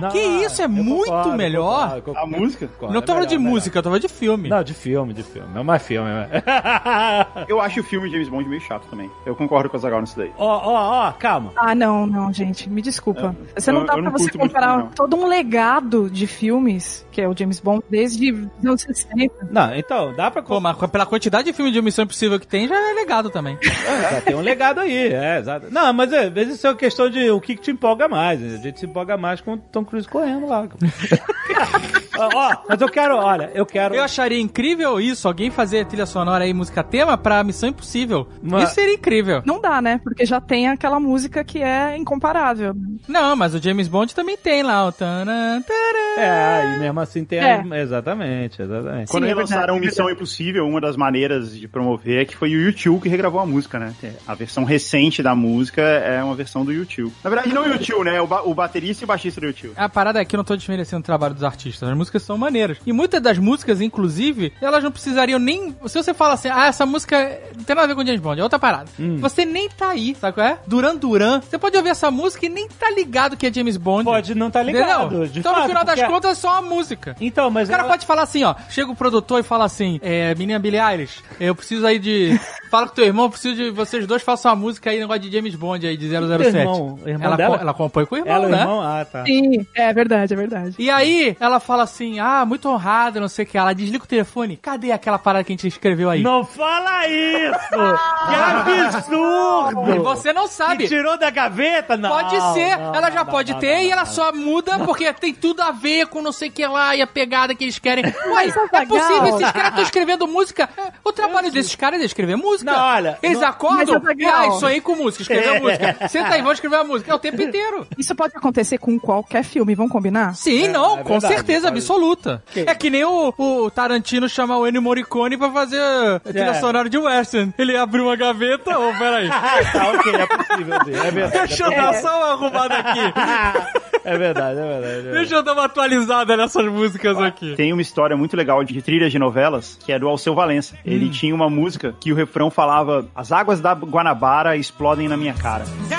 Não, que isso, é eu muito concordo, melhor. concordo. A música? Não tô é falando de melhor, música, eu tô falando de filme. Não, de filme, de filme. É mais filme. né? Eu acho o filme James Bond meio chato também. Eu concordo com o Zagal nisso daí. Ó, ó, ó, calma. Ah, não, não, gente, me desculpa. Você não eu- dá eu pra não você muito comparar filme, não. todo um legado de filmes, que é o James Bond, desde os anos 60. Não, então, dá pra... Pô, mas pela quantidade de filme de Missão Impossível que tem, já é legado também. Já tem um legado aí, é, exato. Não, mas é, às vezes isso é uma questão de o que, que te empolga mais. né? A gente se empolga mais com o Tom Cruise correndo lá. ó, ó, mas eu quero, olha, eu quero... Eu acharia incrível isso, alguém fazer trilha sonora aí, música tema, pra Missão Impossível. Mas- Isso seria incrível. Não dá, né? Porque já tem aquela música que é incomparável. Não, mas o James Bond também tem lá o... taran, taran. É, e mesmo assim tem... É. a- Exatamente, exatamente. Quando Sim, é relançaram verdade, é Missão Impossível, uma das maneiras de promover é que foi o YouTube que regravou a música, né? A versão recente da música é uma versão do YouTube. Na verdade, não U2, né? O, ba- o baterista e o baixista do U2. A parada é que eu não tô desmerecendo o trabalho dos artistas. As músicas são maneiras. E muitas das músicas, inclusive, elas não precisariam nem. Se você fala assim, ah, essa música não tem nada a ver com James Bond, é outra parada. Você nem tá aí, sabe qual é? Duran Duran. Você pode ouvir essa música e nem tá ligado que é James Bond. Pode não tá ligado, Entendeu? de então, no fato, final das porque- contas, é só uma música. Então, mas O cara ela- pode falar assim, ó. Chega o produtor e fala assim: é, menina Billie Eilish, eu preciso aí de. Fala com teu irmão, eu preciso de vocês dois façam uma música aí, negócio de James Bond aí, de 007. irmão? Irmão ela, dela? Ela compõe com o irmão, Ela, o né? irmão? Ah, tá. Sim, é verdade, é verdade. E aí, ela fala assim: ah, muito honrada, não sei o que. Ela desliga o telefone. Cadê aquela parada que a gente escreveu aí? Não fala isso! que absurdo! E você não sabe. Que tirou da gaveta? Não. Pode ser, não, ela já não, pode não, ter não, e ela não. só muda porque tem tudo a ver com não sei o que lá e a pegada que eles querem. Ué, Mas, é Azaghal- possível, esses caras estão escrevendo música. É, O trabalho desses caras é escrever música. Não, olha, Eles não- acordam, Azaghal- ah, isso aí com música, escrever É. música. Senta aí, vamos escrever a música. É o tempo inteiro. Isso pode acontecer com qualquer filme, vamos combinar? Sim, não, é com verdade, certeza, pode. absoluta. É que nem o, o Tarantino chamar o Ennio Morricone pra fazer a trilha É. sonora de western. Ele abriu uma gaveta, ô, peraí. tá, ok, é possível. É verdade. Deixa eu dar só uma arrumada aqui. É verdade, é verdade. é verdade. Deixa eu dar uma atualizada nessas músicas aqui. Tem uma história muito legal de trilhas de novelas, que é do Alceu Valença. Ele tinha uma música que o refrão falava: As águas da Guanabara explodem na minha cara. Se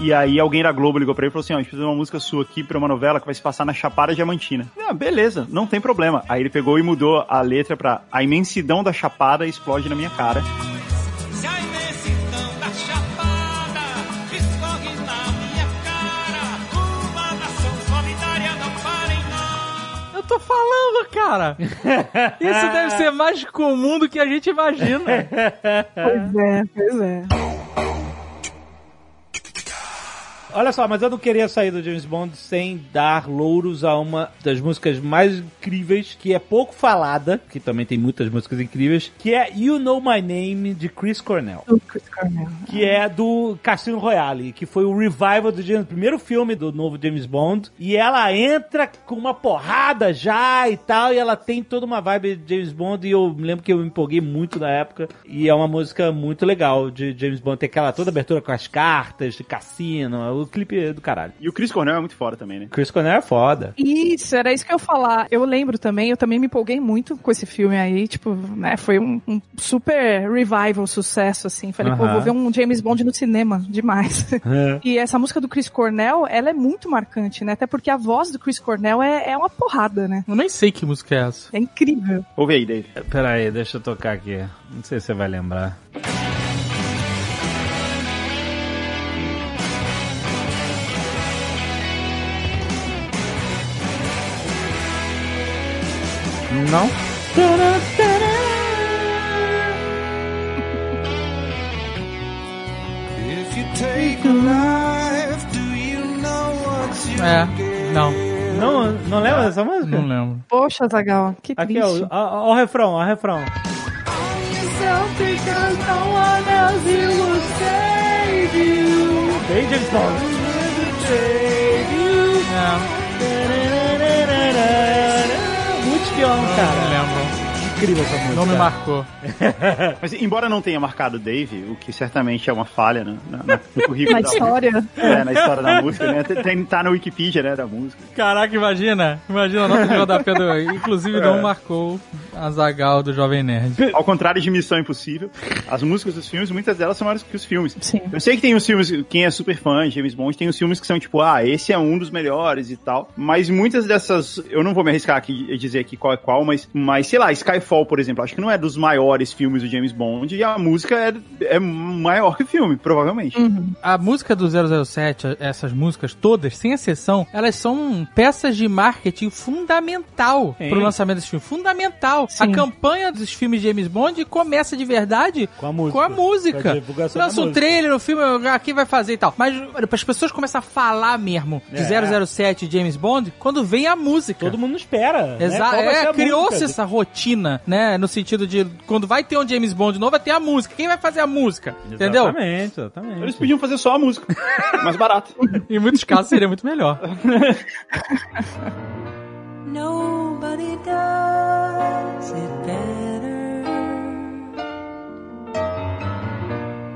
E aí alguém da Globo ligou pra ele e falou assim: ó, a gente precisa de uma música sua aqui pra uma novela que vai se passar na Chapada Diamantina. Ah, beleza, não tem problema. Aí ele pegou e mudou a letra pra A imensidão da Chapada explode na minha cara. Tô falando, cara. Isso deve ser mais comum do que a gente imagina. Pois é, pois é. Olha só, mas eu não queria sair do James Bond sem dar louros a uma das músicas mais incríveis, que é pouco falada, que também tem muitas músicas incríveis, que é You Know My Name, de Chris Cornell. Chris Cornell. Que é do Cassino Royale, que foi o revival do James, primeiro filme do novo James Bond. E ela entra com uma porrada já e tal, e ela tem toda uma vibe de James Bond. E eu me lembro que eu me empolguei muito na época. E é uma música muito legal de James Bond. Tem aquela toda abertura com as cartas de cassino. O clipe é do caralho. E o Chris Cornell é muito fora também, né? Chris Cornell é foda. Isso, era isso que eu ia falar. Eu lembro também, eu também me empolguei muito com esse filme aí, tipo, né, foi um, um super revival, sucesso, assim. Falei, pô, Aham. vou ver um James Bond no cinema, demais. É. E essa música do Chris Cornell, ela é muito marcante, né? Até porque a voz do Chris Cornell é, é uma porrada, né? Eu nem sei que música é essa. É incrível. Ouve aí, Dave. Pera aí, deixa eu tocar aqui. Não sei se você vai lembrar. You É, não, Não, não lembra dessa música? não lembro. Poxa, Zagal, que Aqui, triste. ó, ó, ó o refrão, ó o refrão. Bem James Bond. Muito espião, Não cara. lembro. Incrível essa música. Não me marcou. Mas embora não tenha marcado o Dave, o que certamente é uma falha né, na, na, no currículo Na da história. É, na história da música, né? Tem, tá na Wikipedia, né, da música. Caraca, imagina. Imagina a nota de rodapé do... Inclusive, não marcou a Zagal do Jovem Nerd. Ao contrário de Missão Impossível, as músicas dos filmes, muitas delas são maiores que os filmes. Sim. Eu sei que tem os filmes, quem é super fã de James Bond, tem os filmes que são tipo, ah, esse é um dos melhores e tal. Mas muitas dessas, eu não vou me arriscar aqui e dizer aqui qual é qual, mas, mas sei lá, Skyfall, por exemplo, acho que não é dos maiores filmes do James Bond e a música é, é maior que o filme, provavelmente. A música do 007, essas músicas todas, sem exceção, elas são peças de marketing fundamental Sim. pro lançamento desse filme. Fundamental. Sim. A campanha dos filmes de James Bond começa de verdade Com a música. Com a música. Com a Lança um música. trailer, o filme, quem vai fazer e tal. Mas as pessoas começam a falar mesmo de É. 007 e James Bond quando vem a música. Todo mundo espera. né? Exato, ser é, a criou-se essa rotina, né? No sentido de quando vai ter um James Bond de novo, vai ter a música. Quem vai fazer a música? Exatamente, entendeu? Exatamente, exatamente. Eles podiam fazer só a música. mais barato. em muitos casos seria muito melhor. Nobody does it better.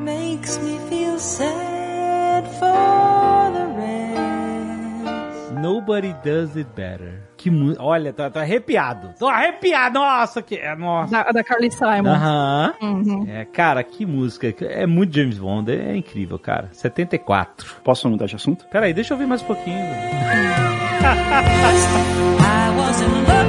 Makes me feel sad for the rest. Nobody does it better. Que mu... Olha, tô, tô arrepiado. Tô arrepiado. Nossa, que é, nossa. Da, da Carly Simon. Aham. Uhum. É, cara, que música. É muito James Bond. É incrível, cara. 74. Posso mudar de assunto? Peraí, deixa eu ouvir mais um pouquinho. I wasn't looking,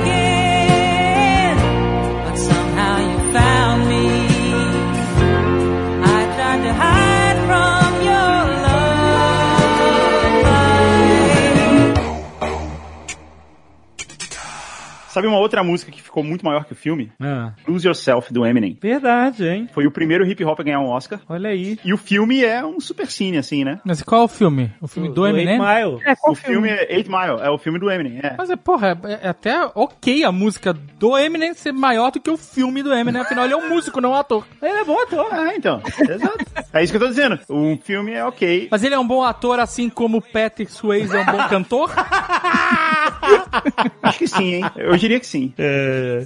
Sabe uma outra música que ficou muito maior que o filme? Ah. Lose Yourself, do Eminem. Verdade, hein? Foi o primeiro hip hop a ganhar um Oscar. Olha aí. E o filme é um super cine, assim, né? Mas qual é o filme? O filme do, Eminem? Mile. É, qual o filme é Eight Mile, é o filme do Eminem, é. Mas é, porra, é, é até ok a música do Eminem ser maior do que o filme do Eminem, afinal ele é um músico, não um ator. Ele é bom ator. Ah, então. Exato. É isso que eu tô dizendo. Um filme é ok. Mas ele é um bom ator, assim como o Patrick Swayze é um bom cantor? Acho que sim, hein? Eu diria que sim.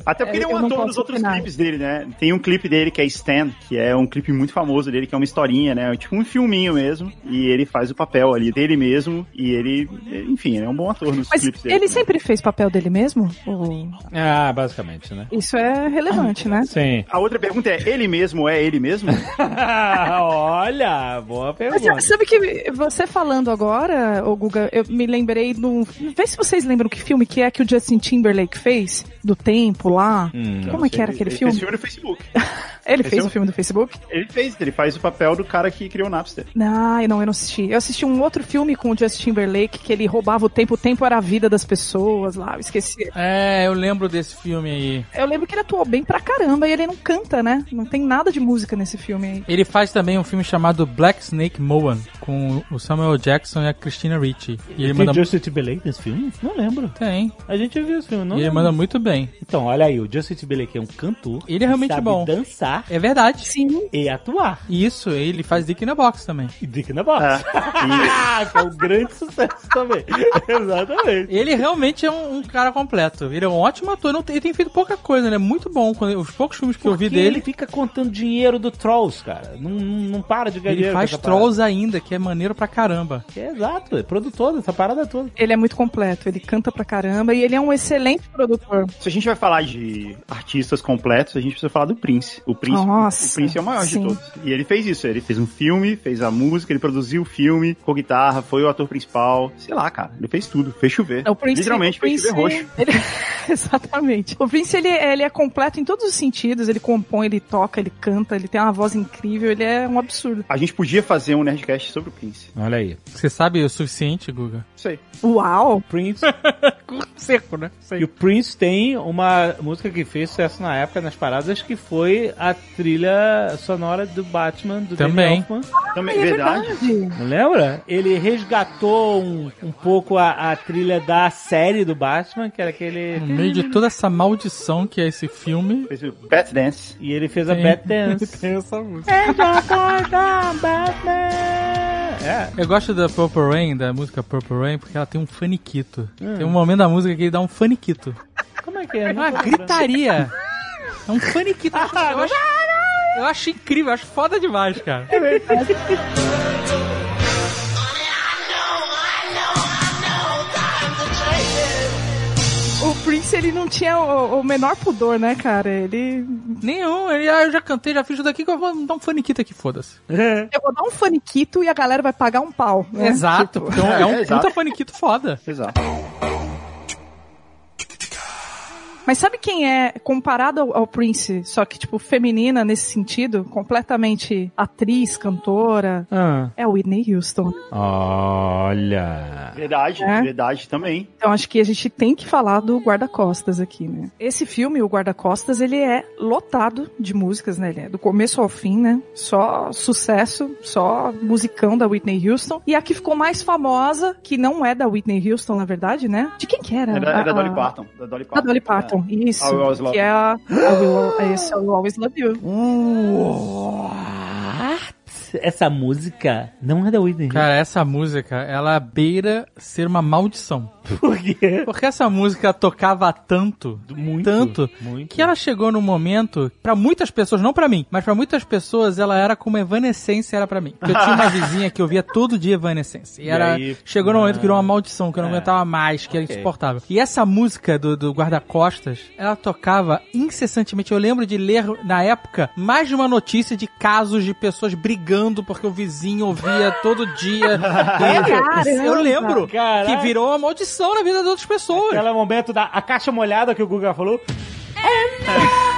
Até porque É, ele é um ator dos outros opinar. clipes dele, né? Tem um clipe dele que é Stan, que é um clipe muito famoso dele, que é uma historinha, né? Tipo um filminho mesmo. E ele faz o papel ali dele mesmo. E ele, enfim, ele é um bom ator nos Mas clipes dele. ele sempre fez papel dele mesmo? Ou- Ah, basicamente, né? Isso é relevante, né? Sim. A outra pergunta é: ele mesmo é ele mesmo? Olha, boa Mas pergunta. sabe- sabe que você falando agora, ô Guga, eu me lembrei do. Vê se vocês lembram que filme que é que o Justin Timberlake fez, do tempo lá. Como é que era aquele ele filme? Fez filme no Facebook. Ele Esse fez é o filme do Facebook? Ele fez, ele faz o papel do cara que criou o Napster. Não, não, eu não assisti. Eu assisti um outro filme com o Justin Timberlake que ele roubava o tempo, o tempo era a vida das pessoas lá, eu esqueci. É, eu lembro desse filme aí. Eu lembro que ele atuou bem pra caramba e ele não canta, né? Não tem nada de música nesse filme aí. Ele faz também um filme chamado Black Snake Moan, com o Samuel Jackson e a Christina Ricci. E ele Tem manda... Justin Timberlake nesse filme? Não lembro. Tem. A gente viu esse filme, não E ele lembro. manda muito bem. Então, olha aí, o Justin Timberlake é um cantor. Ele é realmente sabe bom. dançar É verdade. Sim. e atuar. Isso, ele faz Dick the Box também. E Dick na Box. É. Ah, que é um grande sucesso também. Exatamente. Ele realmente é um, um cara completo. Ele é um ótimo ator. Não tem- ele tem feito pouca coisa, ele é muito bom. Quando- os poucos filmes que eu vi dele, ele fica contando dinheiro do Trolls, cara. Não, não, para de ganhar ele dinheiro com faz essa parada. Trolls ainda, que é maneiro pra caramba. É, exato, é produtor dessa parada toda. Ele é muito completo, ele canta pra caramba e ele é um excelente produtor. Se a gente vai falar de artistas completos, a gente precisa falar do Prince. O Prince, Nossa, o Prince é o maior sim. de todos. E ele fez isso. Ele fez um filme, fez a música, ele produziu o filme com guitarra, foi o ator principal. Sei lá, cara. Ele fez tudo. Fez chover. O Prince, Literalmente o fez Prince, chover roxo. ele- Exatamente. O Prince, ele, ele é completo em todos os sentidos. Ele compõe, ele toca, ele canta, ele tem uma voz incrível, ele é um absurdo. A gente podia fazer um Nerdcast sobre o Prince. Olha aí. Você sabe o suficiente, Guga? Aí. Uau! Prince. Seco, né? e o Prince tem uma música que fez sucesso na época nas paradas que foi a trilha sonora do Batman, do Danny Também. Elfman. Também, É verdade. verdade. Não lembra? Ele resgatou um, um pouco a, a trilha da série do Batman, que era aquele. No meio de toda essa maldição que é esse filme. Fez o Bat Dance. E ele fez a Bat Dance. tem essa música. É. Eu gosto da Purple Rain, da música Purple Rain, porque ela tem um faniquito. Tem um momento da música que ele dá um faniquito. Como é que é? É uma gritaria. É um faniquito. Eu acho, eu acho, eu acho incrível, eu acho foda demais, cara. O Prince, ele não tinha o, o menor pudor, né, cara? Ele. Nenhum, ele, ah, eu já cantei, já fiz isso daqui, que eu vou dar um faniquito aqui, foda-se. Eu vou dar um faniquito e a galera vai pagar um pau. né? Exato. Tipo, Então é um É, puta faniquito foda. Exato. Mas sabe quem é comparado ao, ao Prince, só que, tipo, feminina nesse sentido? Completamente atriz, cantora. Ah. É a Whitney Houston. Olha. Verdade, É? verdade também. Então acho que a gente tem que falar do guarda-costas aqui, né? Esse filme, o guarda-costas, ele é lotado de músicas, né? Ele é do começo ao fim, né? Só sucesso, só musicão da Whitney Houston. E a que ficou mais famosa, que não é da Whitney Houston, na verdade, né? De quem que era? É da, é da A- Dolly Parton. Da Dolly Da Parton. Dolly Parton, isso. I Will Always Love que é a... I will, esse, I will Always Love You. esse- essa música não é da Whitney Houston. Cara, essa música, ela beira ser uma maldição. Por quê? Porque essa música tocava tanto, Muito, tanto, muito. que ela chegou num momento, pra muitas pessoas, não pra mim, mas pra muitas pessoas, ela era como Evanescence era pra mim. Porque eu tinha uma vizinha que ouvia todo dia Evanescence. E, E era, aí, chegou num momento que virou uma ah, maldição, que eu não é. aguentava mais, que era Ok. insuportável. E essa música do, do guarda-costas, ela tocava incessantemente. Eu lembro de ler, na época, mais de uma notícia de casos de pessoas brigando porque o vizinho ouvia todo dia. E- Caramba! eu lembro Caraca. que virou uma maldição na vida de outras pessoas. Aquele momento da a caixa molhada que o Guga falou. Cara,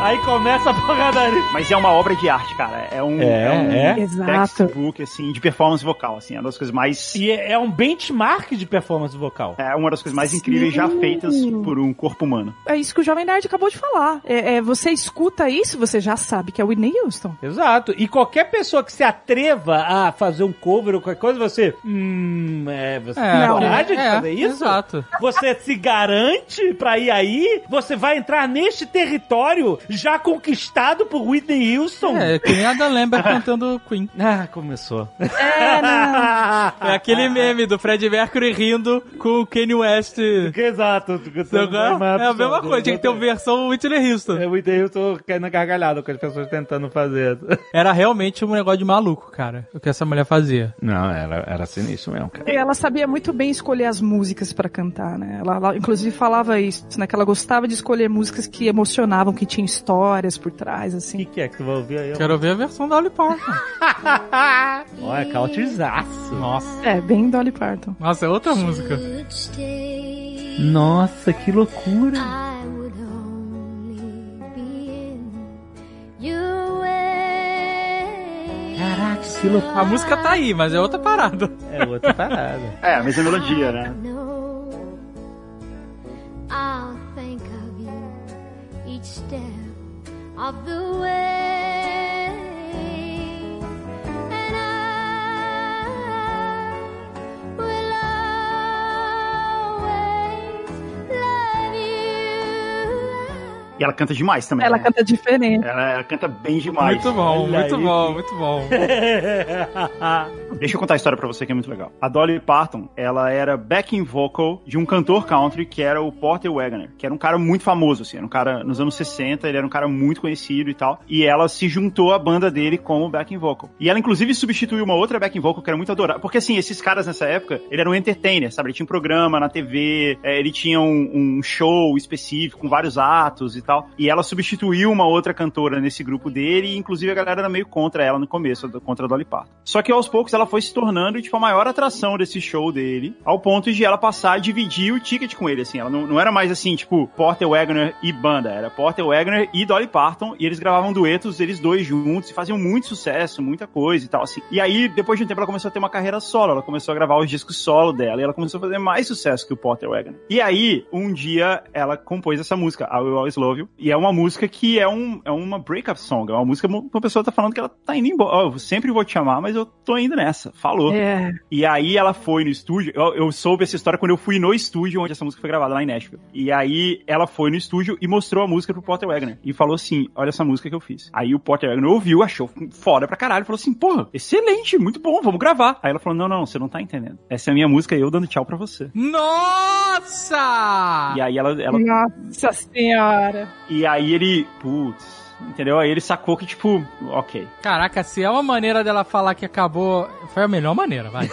aí começa a porradaria. Mas é uma obra de arte, cara. É um, É, um é. Textbook, assim, de performance vocal, assim. É uma das coisas mais... E é é um benchmark de performance vocal. É uma das coisas mais incríveis já feitas por um corpo humano. É isso que o Jovem Nerd acabou de falar. É, é, você escuta isso, você já sabe que é Whitney Houston. Exato. E qualquer pessoa que se atreva a fazer um cover ou qualquer coisa, você. Hum, é, você É, tem coragem de é, fazer isso? exato. Você se garante pra ir aí? Você vai entrar neste território já conquistado por Whitney Houston? É, que nem a Dan Lambert cantando Queen. Ah, começou. É, não. É aquele meme do Fred Mercury rindo com o Kanye West. Exato. É a mesma coisa, tinha que ter uma versão Whitney Houston. É, o Whitney Houston caindo na gargalhada com as pessoas tentando fazer. Era realmente um negócio de maluco, cara, o que essa mulher fazia. Não, era, era sinistro mesmo, cara. E ela sabia muito bem escolher as músicas pra cantar, né? Ela, ela, inclusive falava isso, né? Que ela gostava de escolher músicas que emocionavam, que tinham histórias por trás, O assim. que, que é que tu vai ouvir aí? Quero ver a versão da Dolly Parton. Olha, countryzaço. Nossa. É, bem Dolly Parton. Nossa, é outra música. Nossa, que loucura. Caraca, que loucura. A música tá aí, mas é outra parada. É outra parada. É, a mesma melodia, né? Step of the way. E ela canta demais também. Ela né? canta diferente. Ela, ela canta bem demais. Muito bom, Olha muito aí. bom, muito bom. Deixa eu contar a história pra você que é muito legal. A Dolly Parton, ela era backing vocal de um cantor country que era o Porter Wagoner, que era um cara muito famoso, assim, era um cara nos anos 60, ele era um cara muito conhecido e tal. E ela se juntou à banda dele como backing vocal. E ela, inclusive, substituiu uma outra backing vocal que era muito adorável. Porque, assim, esses caras nessa época, ele era um entertainer, sabe? Ele tinha um programa na TV, é, ele tinha um, um show específico com vários atos e tal. E ela substituiu uma outra cantora nesse grupo dele, e inclusive a galera era meio contra ela no começo, contra a Dolly Parton. Só que aos poucos ela foi se tornando, tipo, a maior atração desse show dele, ao ponto de ela passar a dividir o ticket com ele, assim. Ela não, não era mais assim, tipo, Porter Wagoner e banda, era Porter Wagoner e Dolly Parton, e eles gravavam duetos, eles dois juntos, e faziam muito sucesso, muita coisa e tal, assim. E aí, depois de um tempo, ela começou a ter uma carreira solo, ela começou a gravar os discos solo dela, e ela começou a fazer mais sucesso que o Porter Wagoner. E aí, um dia, ela compôs essa música, I Will Always Love You, e é uma música que é, um, é uma breakup song, é uma música, uma pessoa tá falando que ela tá indo embora, Ó, eu sempre vou te amar, mas eu tô indo nessa, falou. É. E aí ela foi no estúdio, eu, eu soube essa história quando eu fui no estúdio onde essa música foi gravada, lá em Nashville. E aí ela foi no estúdio e mostrou a música pro Porter Wagoner. E falou assim, olha essa música que eu fiz. Aí o Porter Wagoner ouviu, achou foda pra caralho, falou assim, porra, excelente, muito bom, vamos gravar. Aí ela falou, não, não, você não tá entendendo. Essa é a minha música e eu dando tchau pra você. Nossa! E aí ela, ela Nossa senhora. E aí ele, putz, entendeu? Aí ele sacou que tipo, ok. Caraca, se é uma maneira dela falar que acabou, foi a melhor maneira, vai.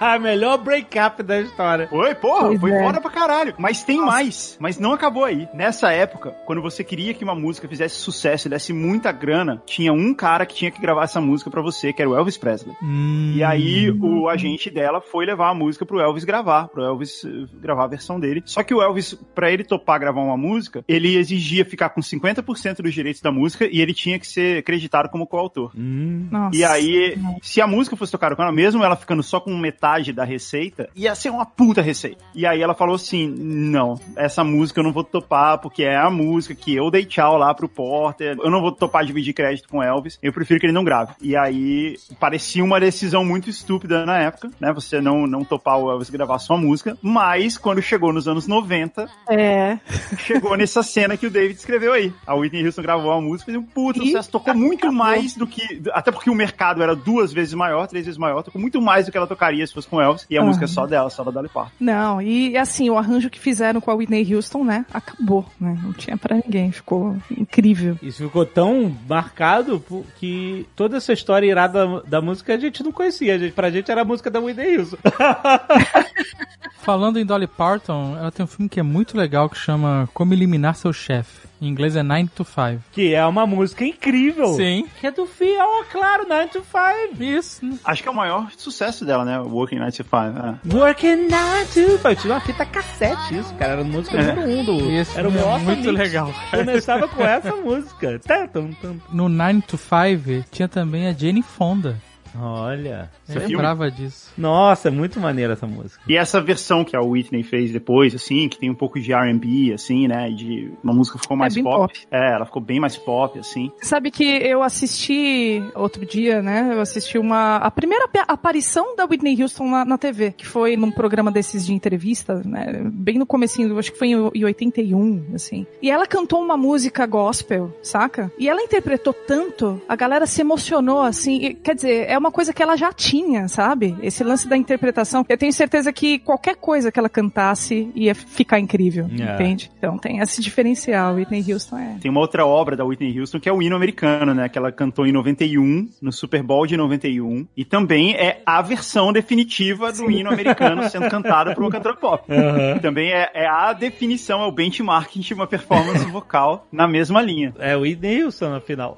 A melhor break-up da história. Foi, porra, Pois foi é. foda pra caralho. Mas tem mais, mas não acabou aí. Nessa época, quando você queria que uma música fizesse sucesso e desse muita grana, tinha um cara que tinha que gravar essa música pra você, que era o Elvis Presley. Hum. E aí o agente dela foi levar a música pro Elvis gravar, pro Elvis eh, gravar a versão dele. Só que o Elvis, pra ele topar gravar uma música, ele exigia ficar com 50% dos direitos da música e ele tinha que ser acreditado como coautor. Nossa. E aí, se a música fosse tocada com ela, mesmo ela ficando só com metade da receita, ia ser uma puta receita. E aí ela falou assim: não, essa música eu não vou topar, porque é a música que eu dei tchau lá pro Porter, eu não vou topar dividir crédito com Elvis, eu prefiro que ele não grave. E aí, parecia uma decisão muito estúpida na época, né? Você não, não topar o Elvis gravar sua música, mas quando chegou nos anos 90, É. chegou nessa cena que o David escreveu aí. A Whitney Houston gravou a música, fez um puta sucesso, tocou muito mais do que. Até porque o mercado era duas vezes maior, três vezes maior, tocou muito mais do que ela tocaria se fosse com Elvis. E a Ah. música é só dela, só da Dolly Parton. Não, e assim, o arranjo que fizeram com a Whitney Houston, né? Acabou, né? Não tinha pra ninguém, ficou incrível. Isso ficou tão marcado que toda essa história irada da, da música a gente não conhecia. A gente, pra gente era a música da Whitney Houston. Falando em Dolly Parton, ela tem um filme que é muito legal que chama Como Eliminar Seu Chefe. Em inglês é 9 to 5. que é uma música incrível. Sim. Que é do Fiel, claro, 9 to 5. Isso. Acho que é o maior sucesso dela, né? Working 95. É. Working 9 to 5. Eu tinha uma fita cassete isso, cara. Era a música É. número 1 um do... Esse era o meu é muito mix. legal. Começava com essa música. Tá. No 9 to 5 tinha também a Jane Fonda. Olha. Eu filme? lembrava disso. Nossa, é muito maneira essa música. E essa versão que a Whitney fez depois, assim, que tem um pouco de R&B, assim, né? De uma música que ficou mais bem pop. pop. É, ela ficou bem mais pop, assim. Sabe que eu assisti outro dia, né? Eu assisti uma a primeira ap- aparição da Whitney Houston na, na TV, que foi num programa desses de entrevista, né? Bem no comecinho, acho que foi em, em 81, assim. E ela cantou uma música gospel, saca? E ela interpretou tanto, a galera se emocionou, assim. e, quer dizer, é uma coisa que ela já tinha, sabe? Esse lance da interpretação. Eu tenho certeza que qualquer coisa que ela cantasse ia ficar incrível, É. entende? Então tem esse diferencial. Whitney Houston é. Tem uma outra obra da Whitney Houston que é o hino americano, né? Que ela cantou em 91, no Super Bowl de 91. E também é a versão definitiva do hino americano sendo cantada por uma cantora pop. Aham. Também é, é a definição, é o benchmark de uma performance vocal na mesma linha. É o Whitney Houston na final.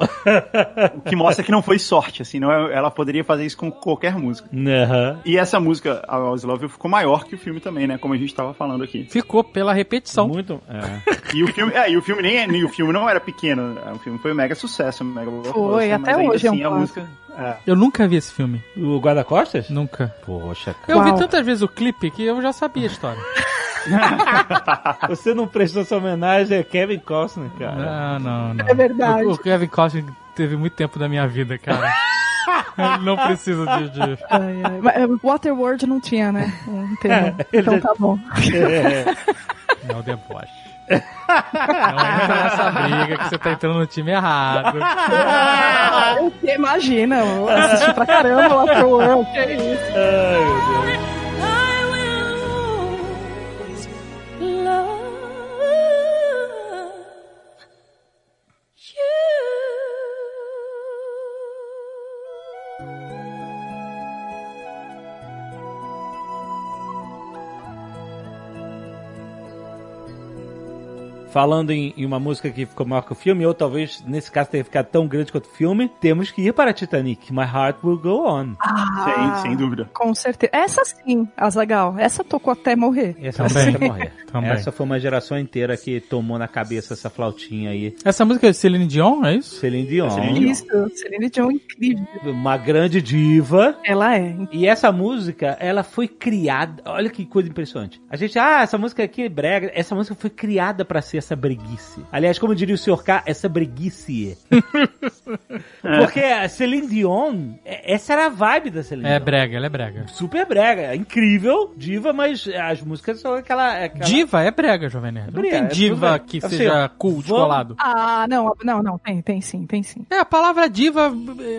O que mostra que não foi sorte, assim, não é- ela poderia fazer isso com qualquer música. Aham. E essa música, a Was Love You, ficou maior que o filme também, né? Como a gente tava falando aqui. Ficou pela repetição. Muito. É. E o filme, é, e o filme nem é- e o filme não era pequeno, é, o filme foi um mega sucesso, um mega Foi, até mas ainda hoje é um assim, a música, é. Eu nunca vi esse filme. O Guarda-Costas? Nunca. Poxa, cara. Eu vi Uau. tantas vezes o clipe que eu já sabia a história. Você não prestou essa homenagem a Kevin Costner, cara. Não, não, não. É verdade. O, o Kevin Costner teve muito tempo da minha vida, cara. Não precisa de... de... Ai, ai. É, Waterworld não tinha, né? Um termo. ele Então tá bom. É. É o deboche. Não entra nessa briga que você tá entrando no time errado. Eu que- Imagina, eu assisti pra caramba Waterworld. Que isso? Ai, meu Deus. Falando em, em uma música que ficou maior que o filme, ou talvez nesse caso tenha ficado tão grande quanto o filme, temos que ir para Titanic. My Heart Will Go On. Ah, sem, sem dúvida. Com certeza. Essa sim, as legal. Essa tocou até morrer. Essa Também. vai morrer. Também. Essa foi uma geração inteira que tomou na cabeça essa flautinha aí. Essa música é de Celine Dion, é isso? Celine Dion. Celine Dion. Isso, Celine Dion incrível. Uma grande diva. Ela é. E essa música, ela foi criada. Olha que coisa impressionante. A gente, ah, essa música aqui é brega. Essa música foi criada pra ser essa breguice. Aliás, como diria o Sr. K, essa breguice. Porque a Celine Dion, é- essa era a vibe da Celine É Dion. brega, ela é brega. Super brega, incrível, diva, mas as músicas são aquela. aquela... Diva é brega, Jovem Nerd. Não Brega, tem é diva bem. que Assim, seja cool, vamos- descolado. Ah, não, não, não, tem, tem sim, tem sim. É, a palavra diva,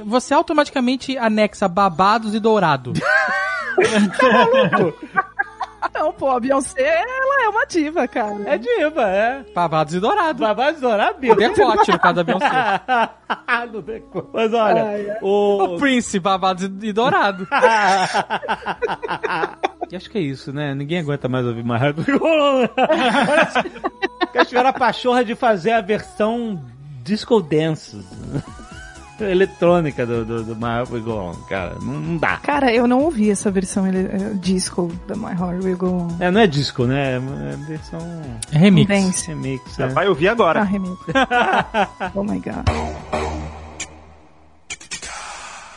você automaticamente anexa babados e dourado. Não, pô, a Beyoncé, ela é uma diva, cara. É diva, é. babados e dourado. Babado dourado, O bicho. decote, no caso da Beyoncé. No decote. Mas olha, Ai, ai. o. O Prince, babados e dourado. E acho que é isso, né? Ninguém aguenta mais ouvir mais rápido. Eles tiveram a pachorra de fazer a versão disco dance. Eletrônica do, do, do My Heart Will Go On, cara. Não, não dá. Cara, eu não ouvi essa versão ele, é, disco da My Heart Will Go On. É, não é disco, né? É versão Remix. Dance. remix. Já É. vai ouvir Ah, agora. remix. oh my god.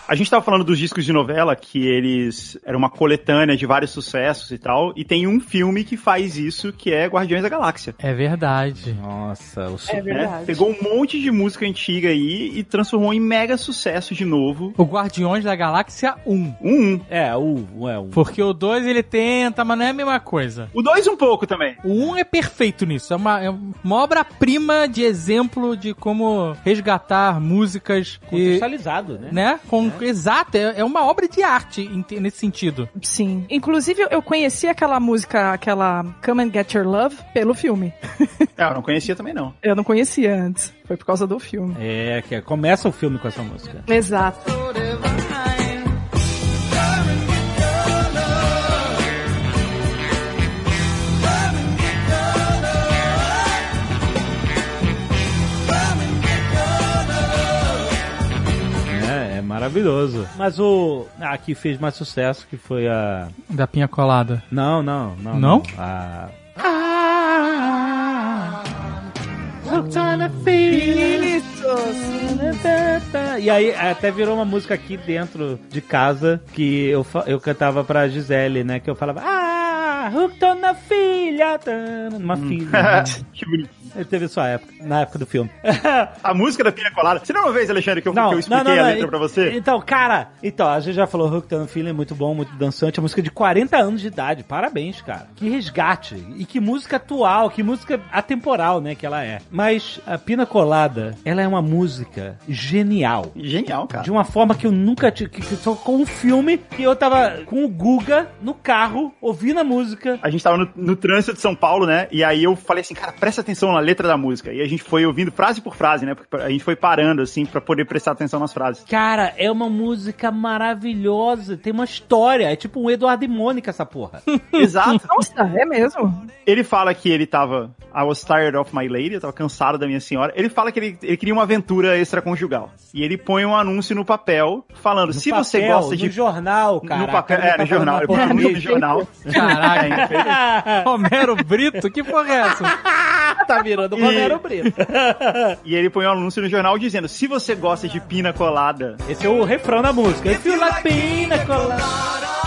A gente tava falando dos discos de novela, que eles eram uma coletânea de vários sucessos e tal, e tem um filme que faz isso, que é Guardiões da Galáxia. É verdade. Nossa, o É né? verdade. Pegou um monte de música antiga aí e transformou em mega sucesso de novo. O Guardiões da Galáxia 1. Um, um. É, o um é um. Porque o 2 ele tenta, mas não é a mesma coisa. O dois um pouco também. O 1 é perfeito nisso. É uma, é uma obra-prima de exemplo de como resgatar músicas e. Contextualizado, né? Né? Com, Exato, é, é uma obra de arte nesse sentido. Sim. Inclusive, eu conheci aquela música, aquela Come and Get Your Love, pelo filme. É, eu não conhecia também não. Eu não conhecia antes. Foi por causa do filme. É, que é- começa o filme com essa música. Exato. Maravilhoso. Mas o. Ah, que fez mais sucesso, que foi a. Da Pinha Colada. Não, não, não. Não? A. E aí até virou uma música aqui dentro de casa que eu, eu cantava pra Gisele, né? Que eu falava, ah, hooked on a filha, tá, uma filha. que bonito. Ele teve sua época, na época do filme. A música da Pina Colada. Você não uma vez, Alexandre, que eu, que eu expliquei a letra pra você? Então, cara, então, a gente já falou Hooked on a Feeling, muito bom, muito dançante. A música de 40 anos de idade. Parabéns, cara. Que resgate. E que música atual, que música atemporal, né, que ela é. Mas a Pina Colada, ela é uma música genial. Genial, cara. De uma forma que eu nunca tive. Que, que só com um filme que eu tava com o Guga no carro, ouvindo a música. A gente tava no, no trânsito de São Paulo, né? E aí eu falei assim, cara, presta atenção na letra da música. E a gente foi ouvindo frase por frase, né? Porque a gente foi parando, assim, pra poder prestar atenção nas frases. Cara, é uma música maravilhosa. Tem uma história. É tipo um Eduardo e Mônica, essa porra. Exato. Nossa, é mesmo? Ele fala que ele tava. I was tired of my lady, eu tava cansado da minha senhora. Ele fala que ele, ele queria uma aventura extraconjugal. E ele põe um anúncio no papel falando: No se você papel, gosta de. No jornal, cara. no papel, é, no jornal. Ele põe um no jornal. Caraca. Romero Brito? Que porra é essa? tá virando o Romero Brito. E ele põe um anúncio no jornal dizendo: se você gosta de pina colada. Esse é o refrão da música. If you like pina colada.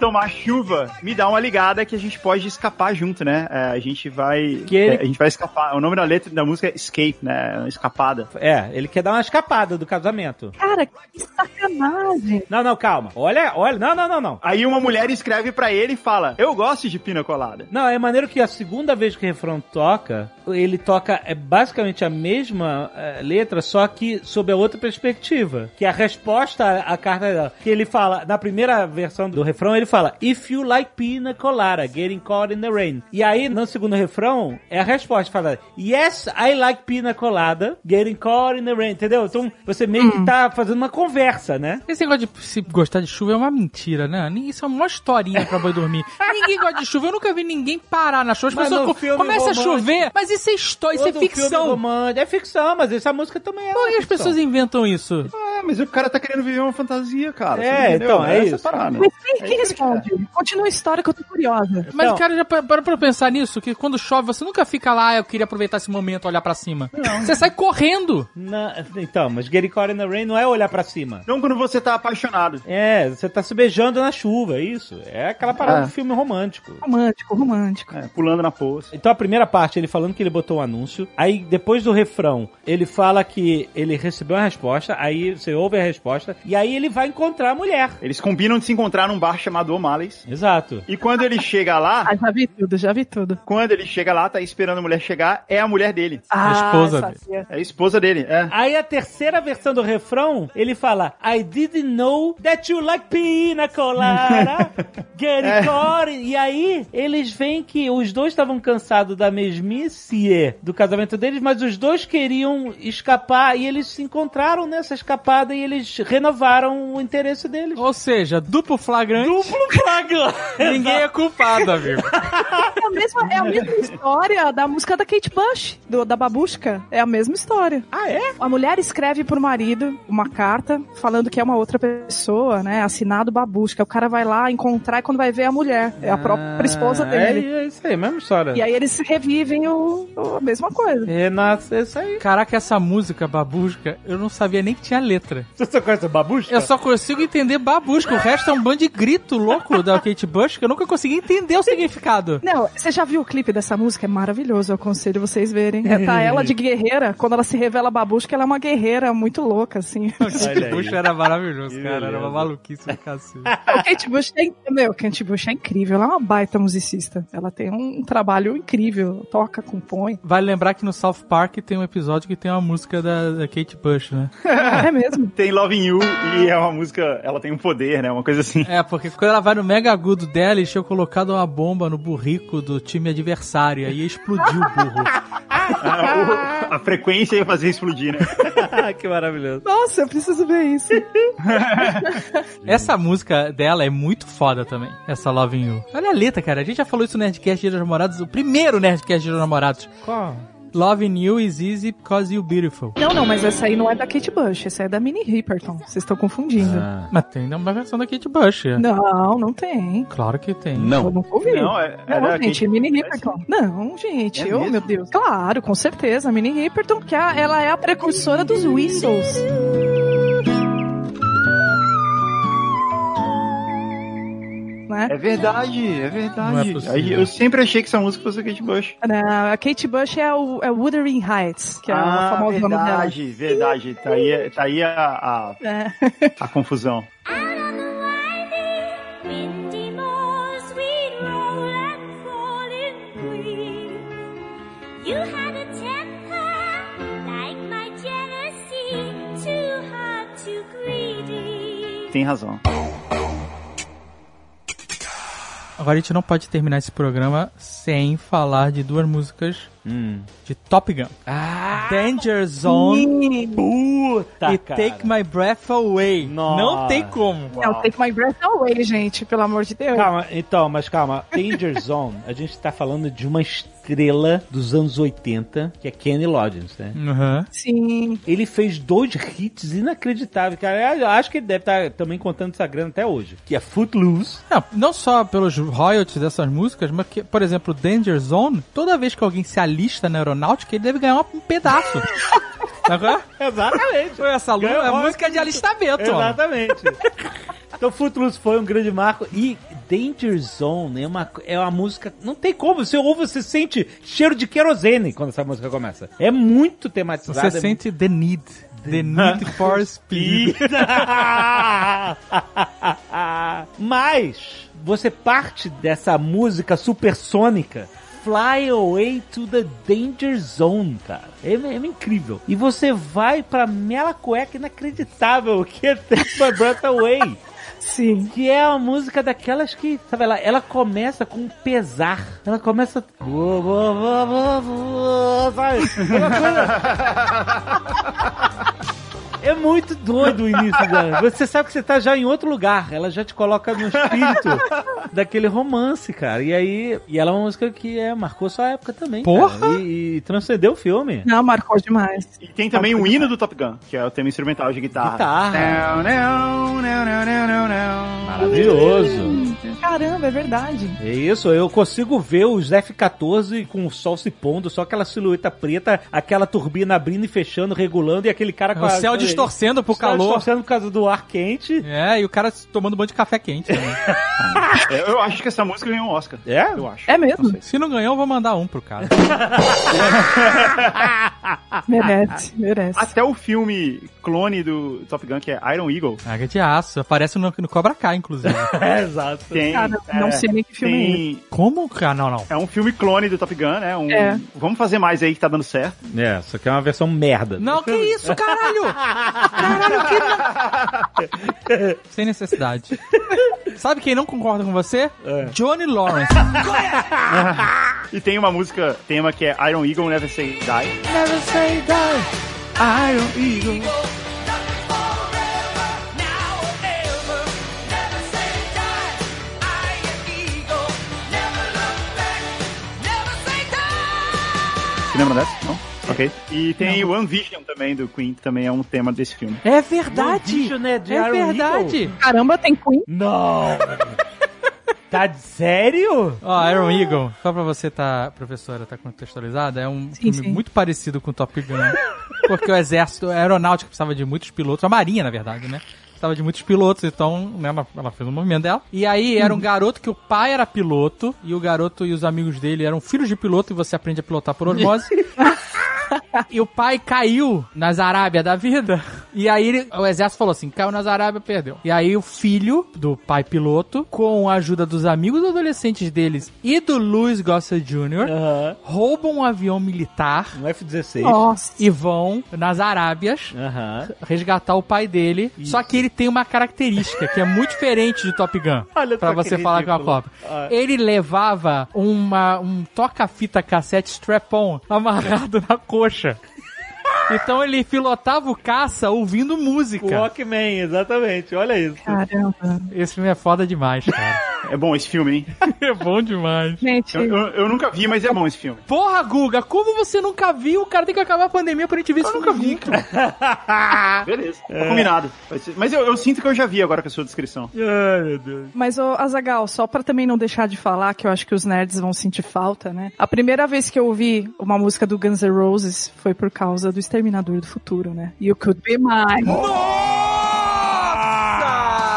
Tomar chuva, me dá uma ligada que a gente pode escapar junto, né? É, a gente vai. Que ele- é, a gente vai escapar. O nome da letra da música é Escape, né? Uma escapada. É, ele quer dar uma escapada do casamento. Cara, que sacanagem. Não, não, calma. Olha, olha. Não, não, não, não. Aí uma mulher escreve pra ele e fala: Eu gosto de pina colada. Não, é maneiro que a segunda vez que o refrão toca, ele toca é basicamente a mesma eh, letra, só que sob a outra perspectiva. Que é a resposta à, à carta dela. Que ele fala, na primeira versão do refrão, ele fala, If you like pina colada, getting caught in the rain. E aí, no segundo refrão, é a resposta, fala, Yes, I like pina colada, getting caught in the rain. Entendeu? Então, você meio que tá fazendo uma conversa, né? Esse negócio de se gostar de chuva é uma mentira, né? Isso é uma historinha pra boi dormir. ninguém gosta de chuva. Eu nunca vi ninguém parar na chuva. As pessoas no co- filme começam a romântico- chover, mas isso é história, isso é ficção. romântico- É ficção, mas essa música também é Por que uma as pessoas inventam isso? É, mas o cara tá querendo viver uma fantasia, cara. É, então, é Essa isso. parada. Mas quem que responde? Continua a história que eu tô curiosa. Mas, Não. cara, já pa- para pra pensar nisso, que quando chove, você nunca fica lá, "Ah, eu queria aproveitar esse momento, olhar pra cima. Você sai correndo. Na- então, mas Getting Caught in the Rain não é olhar pra cima. Não quando você tá apaixonado. É, você tá se beijando na chuva, é isso. É aquela parada É. do filme romântico. Romântico, romântico. É, pulando na poça. Então a primeira parte, ele falando que ele botou um anúncio. Aí depois do refrão, ele fala que ele recebeu uma resposta. Aí você ouve a resposta. E aí ele vai encontrar a mulher. Eles combinam de se encontrar num bar chamado O'Malley's. Exato. E quando ele chega lá, Ah, já vi tudo, já vi tudo. quando ele chega lá, tá esperando a mulher chegar, é a mulher dele. Ah, esposa sabia. É a esposa dele, é. Aí a terceira versão do refrão, ele fala I didn't know that you like pina colada, get it caught. E aí eles veem que os dois estavam cansados da mesmice do casamento deles, mas os dois queriam escapar e eles se encontraram nessa escapada e eles renovaram o interesse deles. Ou seja, duplo flagrante. Duplo flagrante. Ninguém é culpado, amigo. a mesma, é a mesma história da música da Kate Bush, do, da babushka. É a mesma história. Ah, é? A mulher escreve pro marido uma carta falando que é uma outra pessoa, né? Assinado babushka. O cara vai lá encontrar e quando vai ver é a mulher. É a própria esposa dele. É, é isso aí, mesma história. E aí eles revivem o, o- a mesma coisa. Renato, é isso aí. Caraca, essa música, Babusca, eu não sabia nem que tinha letra. Você só conhece Babusca? Eu só consigo entender Babusca, o resto é um bando de grito louco da Kate Bush que eu nunca consegui entender o significado. Não, você já viu o clipe dessa música? É maravilhoso, eu aconselho vocês verem. É, tá ela de guerreira, quando ela se revela babushka, ela é uma guerreira muito louca, assim. Kate Bush era maravilhoso, cara, era uma maluquice do cacete. A Kate Bush é, meu, Kate Bush é incrível, ela é uma baita musicista. Ela tem um trabalho incrível, toca, compõe. Vale lembrar que no South Park tem um episódio que tem uma música da, da Kate Bush, né? É mesmo? Tem Loving You e é uma música, ela tem um poder, né? Uma coisa assim. É, porque quando ela vai no mega agudo dela, eles tinham colocado uma bomba no burrico do time adversário, aí explodiu o burro. A, a frequência ia fazer explodir, né? que maravilhoso. Nossa, eu preciso ver isso. Essa música dela é muito foda também, essa Loving You. Olha a letra, cara, a gente já falou isso no Nerdcast Dia dos Namorados, o primeiro Nerdcast Dia dos Namorados. Qual? Loving You is easy because you're beautiful. Não, não, mas essa aí não é da Kate Bush, essa é da Minnie Riperton. Vocês estão confundindo. Ah. Mas tem uma versão da Kate Bush. Não, não tem. Claro que tem. Eu Não. nunca ouvi. Não, é- é não da gente, Kate- Minnie Riperton. Não, gente, É oh mesmo? meu Deus. Claro, com certeza. A Minnie Riperton, que ela é a precursora dos whistles. Né? É verdade, é é verdade. Aí eu sempre achei que essa música fosse a Kate Bush. Não, a Kate Bush é o é Wuthering Heights, que é a ah, famosa dela. verdade, verdade. Tá aí, tá aí a, a, É. a confusão. Windy moors Agora a gente não pode terminar esse programa sem falar de duas músicas de Top Gun. Ah, Danger Zone puta, e cara. Take My Breath Away. Nossa. Não tem como. Não, Take My Breath Away, gente, pelo amor de Deus. Calma, então, mas calma. Danger Zone, a gente tá falando de uma estrela dos anos 80, que é Kenny Loggins, né? Uhum. Sim. Ele fez dois hits inacreditáveis, cara. Eu acho que ele deve estar também contando essa grana até hoje. Que é Footloose. Não, não só pelos royalties dessas músicas, mas que, por exemplo, Danger Zone, toda vez que alguém se alista na aeronáutica, ele deve ganhar um pedaço. É? Exatamente. Essa lu- Ganha é música de alistamento. Exatamente. Então Footloose foi um grande marco e Danger Zone é uma, é uma música, não tem como, você ouve, você sente cheiro de querosene quando essa música começa. É muito tematizada. Você é sente the need. The need for speed. Mas você parte dessa música supersônica. Fly Away to the Danger Zone, cara. É, é incrível. E você vai pra mela cueca inacreditável, que é Take My Breath Away. Sim. Que é a música daquelas que, sabe lá, ela começa com um pesar. Ela começa. Sabe? É uma coisa- É muito doido o início dela. Você sabe que você tá já em outro lugar. Ela já te coloca no espírito daquele romance, cara. E aí. E ela é uma música que é, marcou sua época também. Porra! E, e transcendeu o filme. Não, marcou demais. E tem também o hino do Top Gun, que é o tema instrumental de guitarra. Guitarra. Não, não, não, não, não, não, não. Caramba, é verdade. É isso, eu consigo ver os F-14 com o sol se pondo, só aquela silhueta preta, aquela turbina abrindo e fechando, regulando, e aquele cara com O a... céu distorcendo pro o céu calor. distorcendo por causa do ar quente. É, e o cara tomando um banho de café quente também. É, Eu acho que essa música ganhou um Oscar. É? Eu acho. É mesmo? Não. Se não ganhou, eu vou mandar um pro cara. Merece, merece. Até o filme clone do Top Gun, que é Iron Eagle, Águia de aço. Aparece no, no Cobra Kai, inclusive. É, exato. tem. Cara, não é, sei nem que filme é tem, Como, cara? Não, não. É um filme clone do Top Gun, né? Um, É. Vamos fazer mais aí que tá dando certo. É, só que é uma versão merda. Não, que isso, caralho! Caralho, que... Sem necessidade. Sabe quem não concorda com você? Johnny Lawrence. E tem uma música tema que é Iron Eagle Never Say Die. Never say die. Iron Eagle. Você lembra dessa? Não? É. Ok. E tem o One Vision também do Queen, que também é um tema desse filme. É verdade! One Vision é de é Iron verdade! Eagle. Caramba, tem Queen? Não! tá de sério? Ó, Iron Eagle, só pra você tá, professora, tá contextualizada, é um Sim, filme sim. muito parecido com Top Gun. porque o exército, a aeronáutica precisava de muitos pilotos, a marinha, na verdade, né? Precisava de muitos pilotos, então né, ela, ela fez o movimento dela. E aí era um garoto que o pai era piloto, e o garoto e os amigos dele eram filhos de piloto, e você aprende a pilotar por osmose. E o pai caiu nas Arábia da vida. E aí ele- o exército falou assim: caiu nas Arábia, perdeu. E aí o filho do pai piloto, com a ajuda dos amigos adolescentes deles e do Louis Gossett Jr., Aham. roubam um avião militar Um F-16. Nossa. e vão nas Arábias Aham. resgatar o pai dele. Só que ele tem uma característica que é muito diferente de Top Gun. Olha pra você que falar com a ridículo. cópia. Ah. Ele levava uma, um toca-fita cassete strap-on amarrado na coxa. Então ele pilotava o caça ouvindo música. Walkman, exatamente. Olha isso. Caramba. Esse filme é foda demais, cara. É bom esse filme, hein? é bom demais. Gente, Eu, eu- eu nunca vi, mas é bom esse filme. Porra, Guga, como você nunca viu? O cara tem que acabar a pandemia pra gente ver esse filme junto. Beleza. Tá combinado. Mas eu, eu sinto que eu já vi agora com a sua descrição. Ai, meu Deus. Mas, ô, Azagal, só pra também não deixar de falar, que eu acho que os nerds vão sentir falta, né? A primeira vez que eu ouvi uma música do Guns N' Roses foi por causa do Exterminador do Futuro, né? You Could Be Mine. Nossa!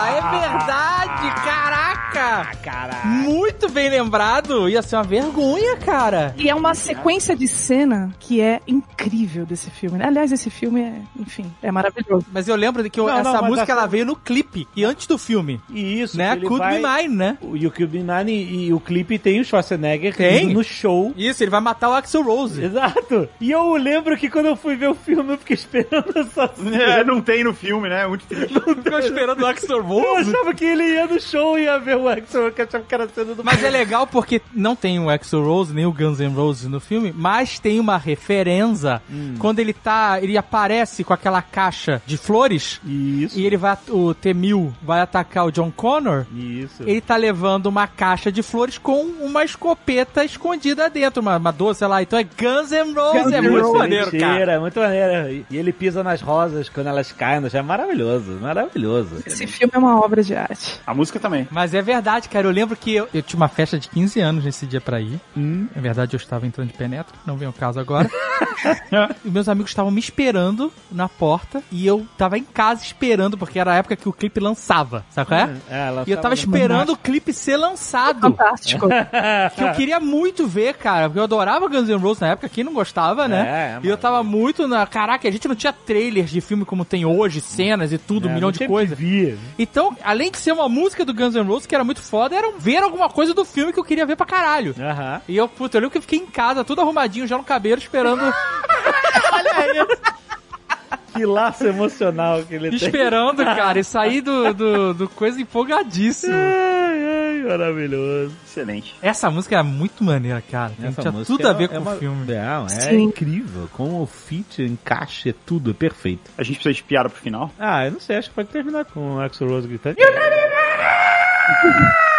É verdade, caraca! Caralho. Muito bem lembrado. Ia ser uma vergonha, cara. E é uma sequência de cena que é incrível desse filme. né? Aliás, esse filme é, enfim, é maravilhoso. Mas eu lembro de que eu- Não, essa não, música ela veio no clipe e antes do filme, E isso, né? Could vai... Be Mine, né? O You Could Be Mine e, e o clipe tem o Schwarzenegger Tem? no show. Isso, ele vai matar o Axel Rose. Exato. E eu lembro que quando eu fui ver o filme, eu fiquei esperando essa cena. É, não tem no filme, né? É muito triste. Ficou esperando o Axel Eu Rose. achava que ele ia no show e ia ver o Axel, que eu achava que era a cena do Mas é legal porque não tem o Axel Rose nem o Guns N' Roses no filme, mas tem uma referência quando ele tá, ele aparece com aquela caixa de flores Isso. e ele vai, o T-1000 vai atacar o John Connor. Isso. Ele tá levando uma caixa de flores com uma escopeta escondida dentro, uma, uma doce, sei lá. Então é Guns N' Roses, Guns é muito Roses. maneiro, cara. Mentira, é muito maneiro. E- E ele pisa nas rosas quando elas caem. É maravilhoso, maravilhoso. Esse filme é uma obra de arte. A música também. Mas é verdade, cara. Eu lembro que eu, eu tinha uma festa de 15 anos nesse dia pra ir. Na verdade, eu estava entrando de penetra, não vem ao caso agora. e meus amigos estavam me esperando na porta e eu tava em casa esperando, porque era a época que o clipe lançava, sabe qual é? É, E eu tava esperando o clipe ser lançado. Fantástico. Que eu queria muito ver, cara, porque eu adorava Guns N' Roses na época, quem não gostava, né? É, é, e eu tava muito na. Caraca, a gente não tinha trailers de filme como tem hoje, cenas e tudo, um milhão de coisas. Então, além de ser uma música do Guns N' Roses, que era muito foda, era ver alguma coisa do filme que eu queria ver pra caralho. Aham. E eu, puta, eu lembro que eu fiquei em casa, tudo arrumadinho, já no cabelo, esperando, Que laço emocional que ele tem. esperando, cara, e sair do, do, do coisa empolgadíssimo. Ai, ai, maravilhoso. Excelente. Essa música era muito maneira, cara. Essa tinha música tudo a é ver uma- com é o uma- filme. Não, é Sim. incrível. Como o feat, encaixe, é tudo, é perfeito. A gente precisa de piada pro final. Ah, eu não sei, acho que pode terminar com o Axel Rose gritando.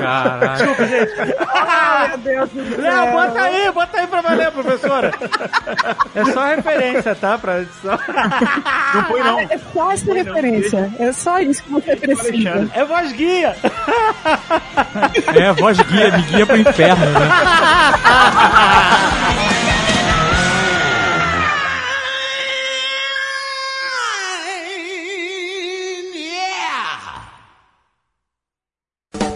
Caralho. Meu Deus do céu. Não, bota aí, bota aí pra valer, professora. É só referência, tá? Pra edição. Não põe, não. É só essa referência. É só isso que você precisa. É voz guia. É, voz guia, me guia pro inferno, né?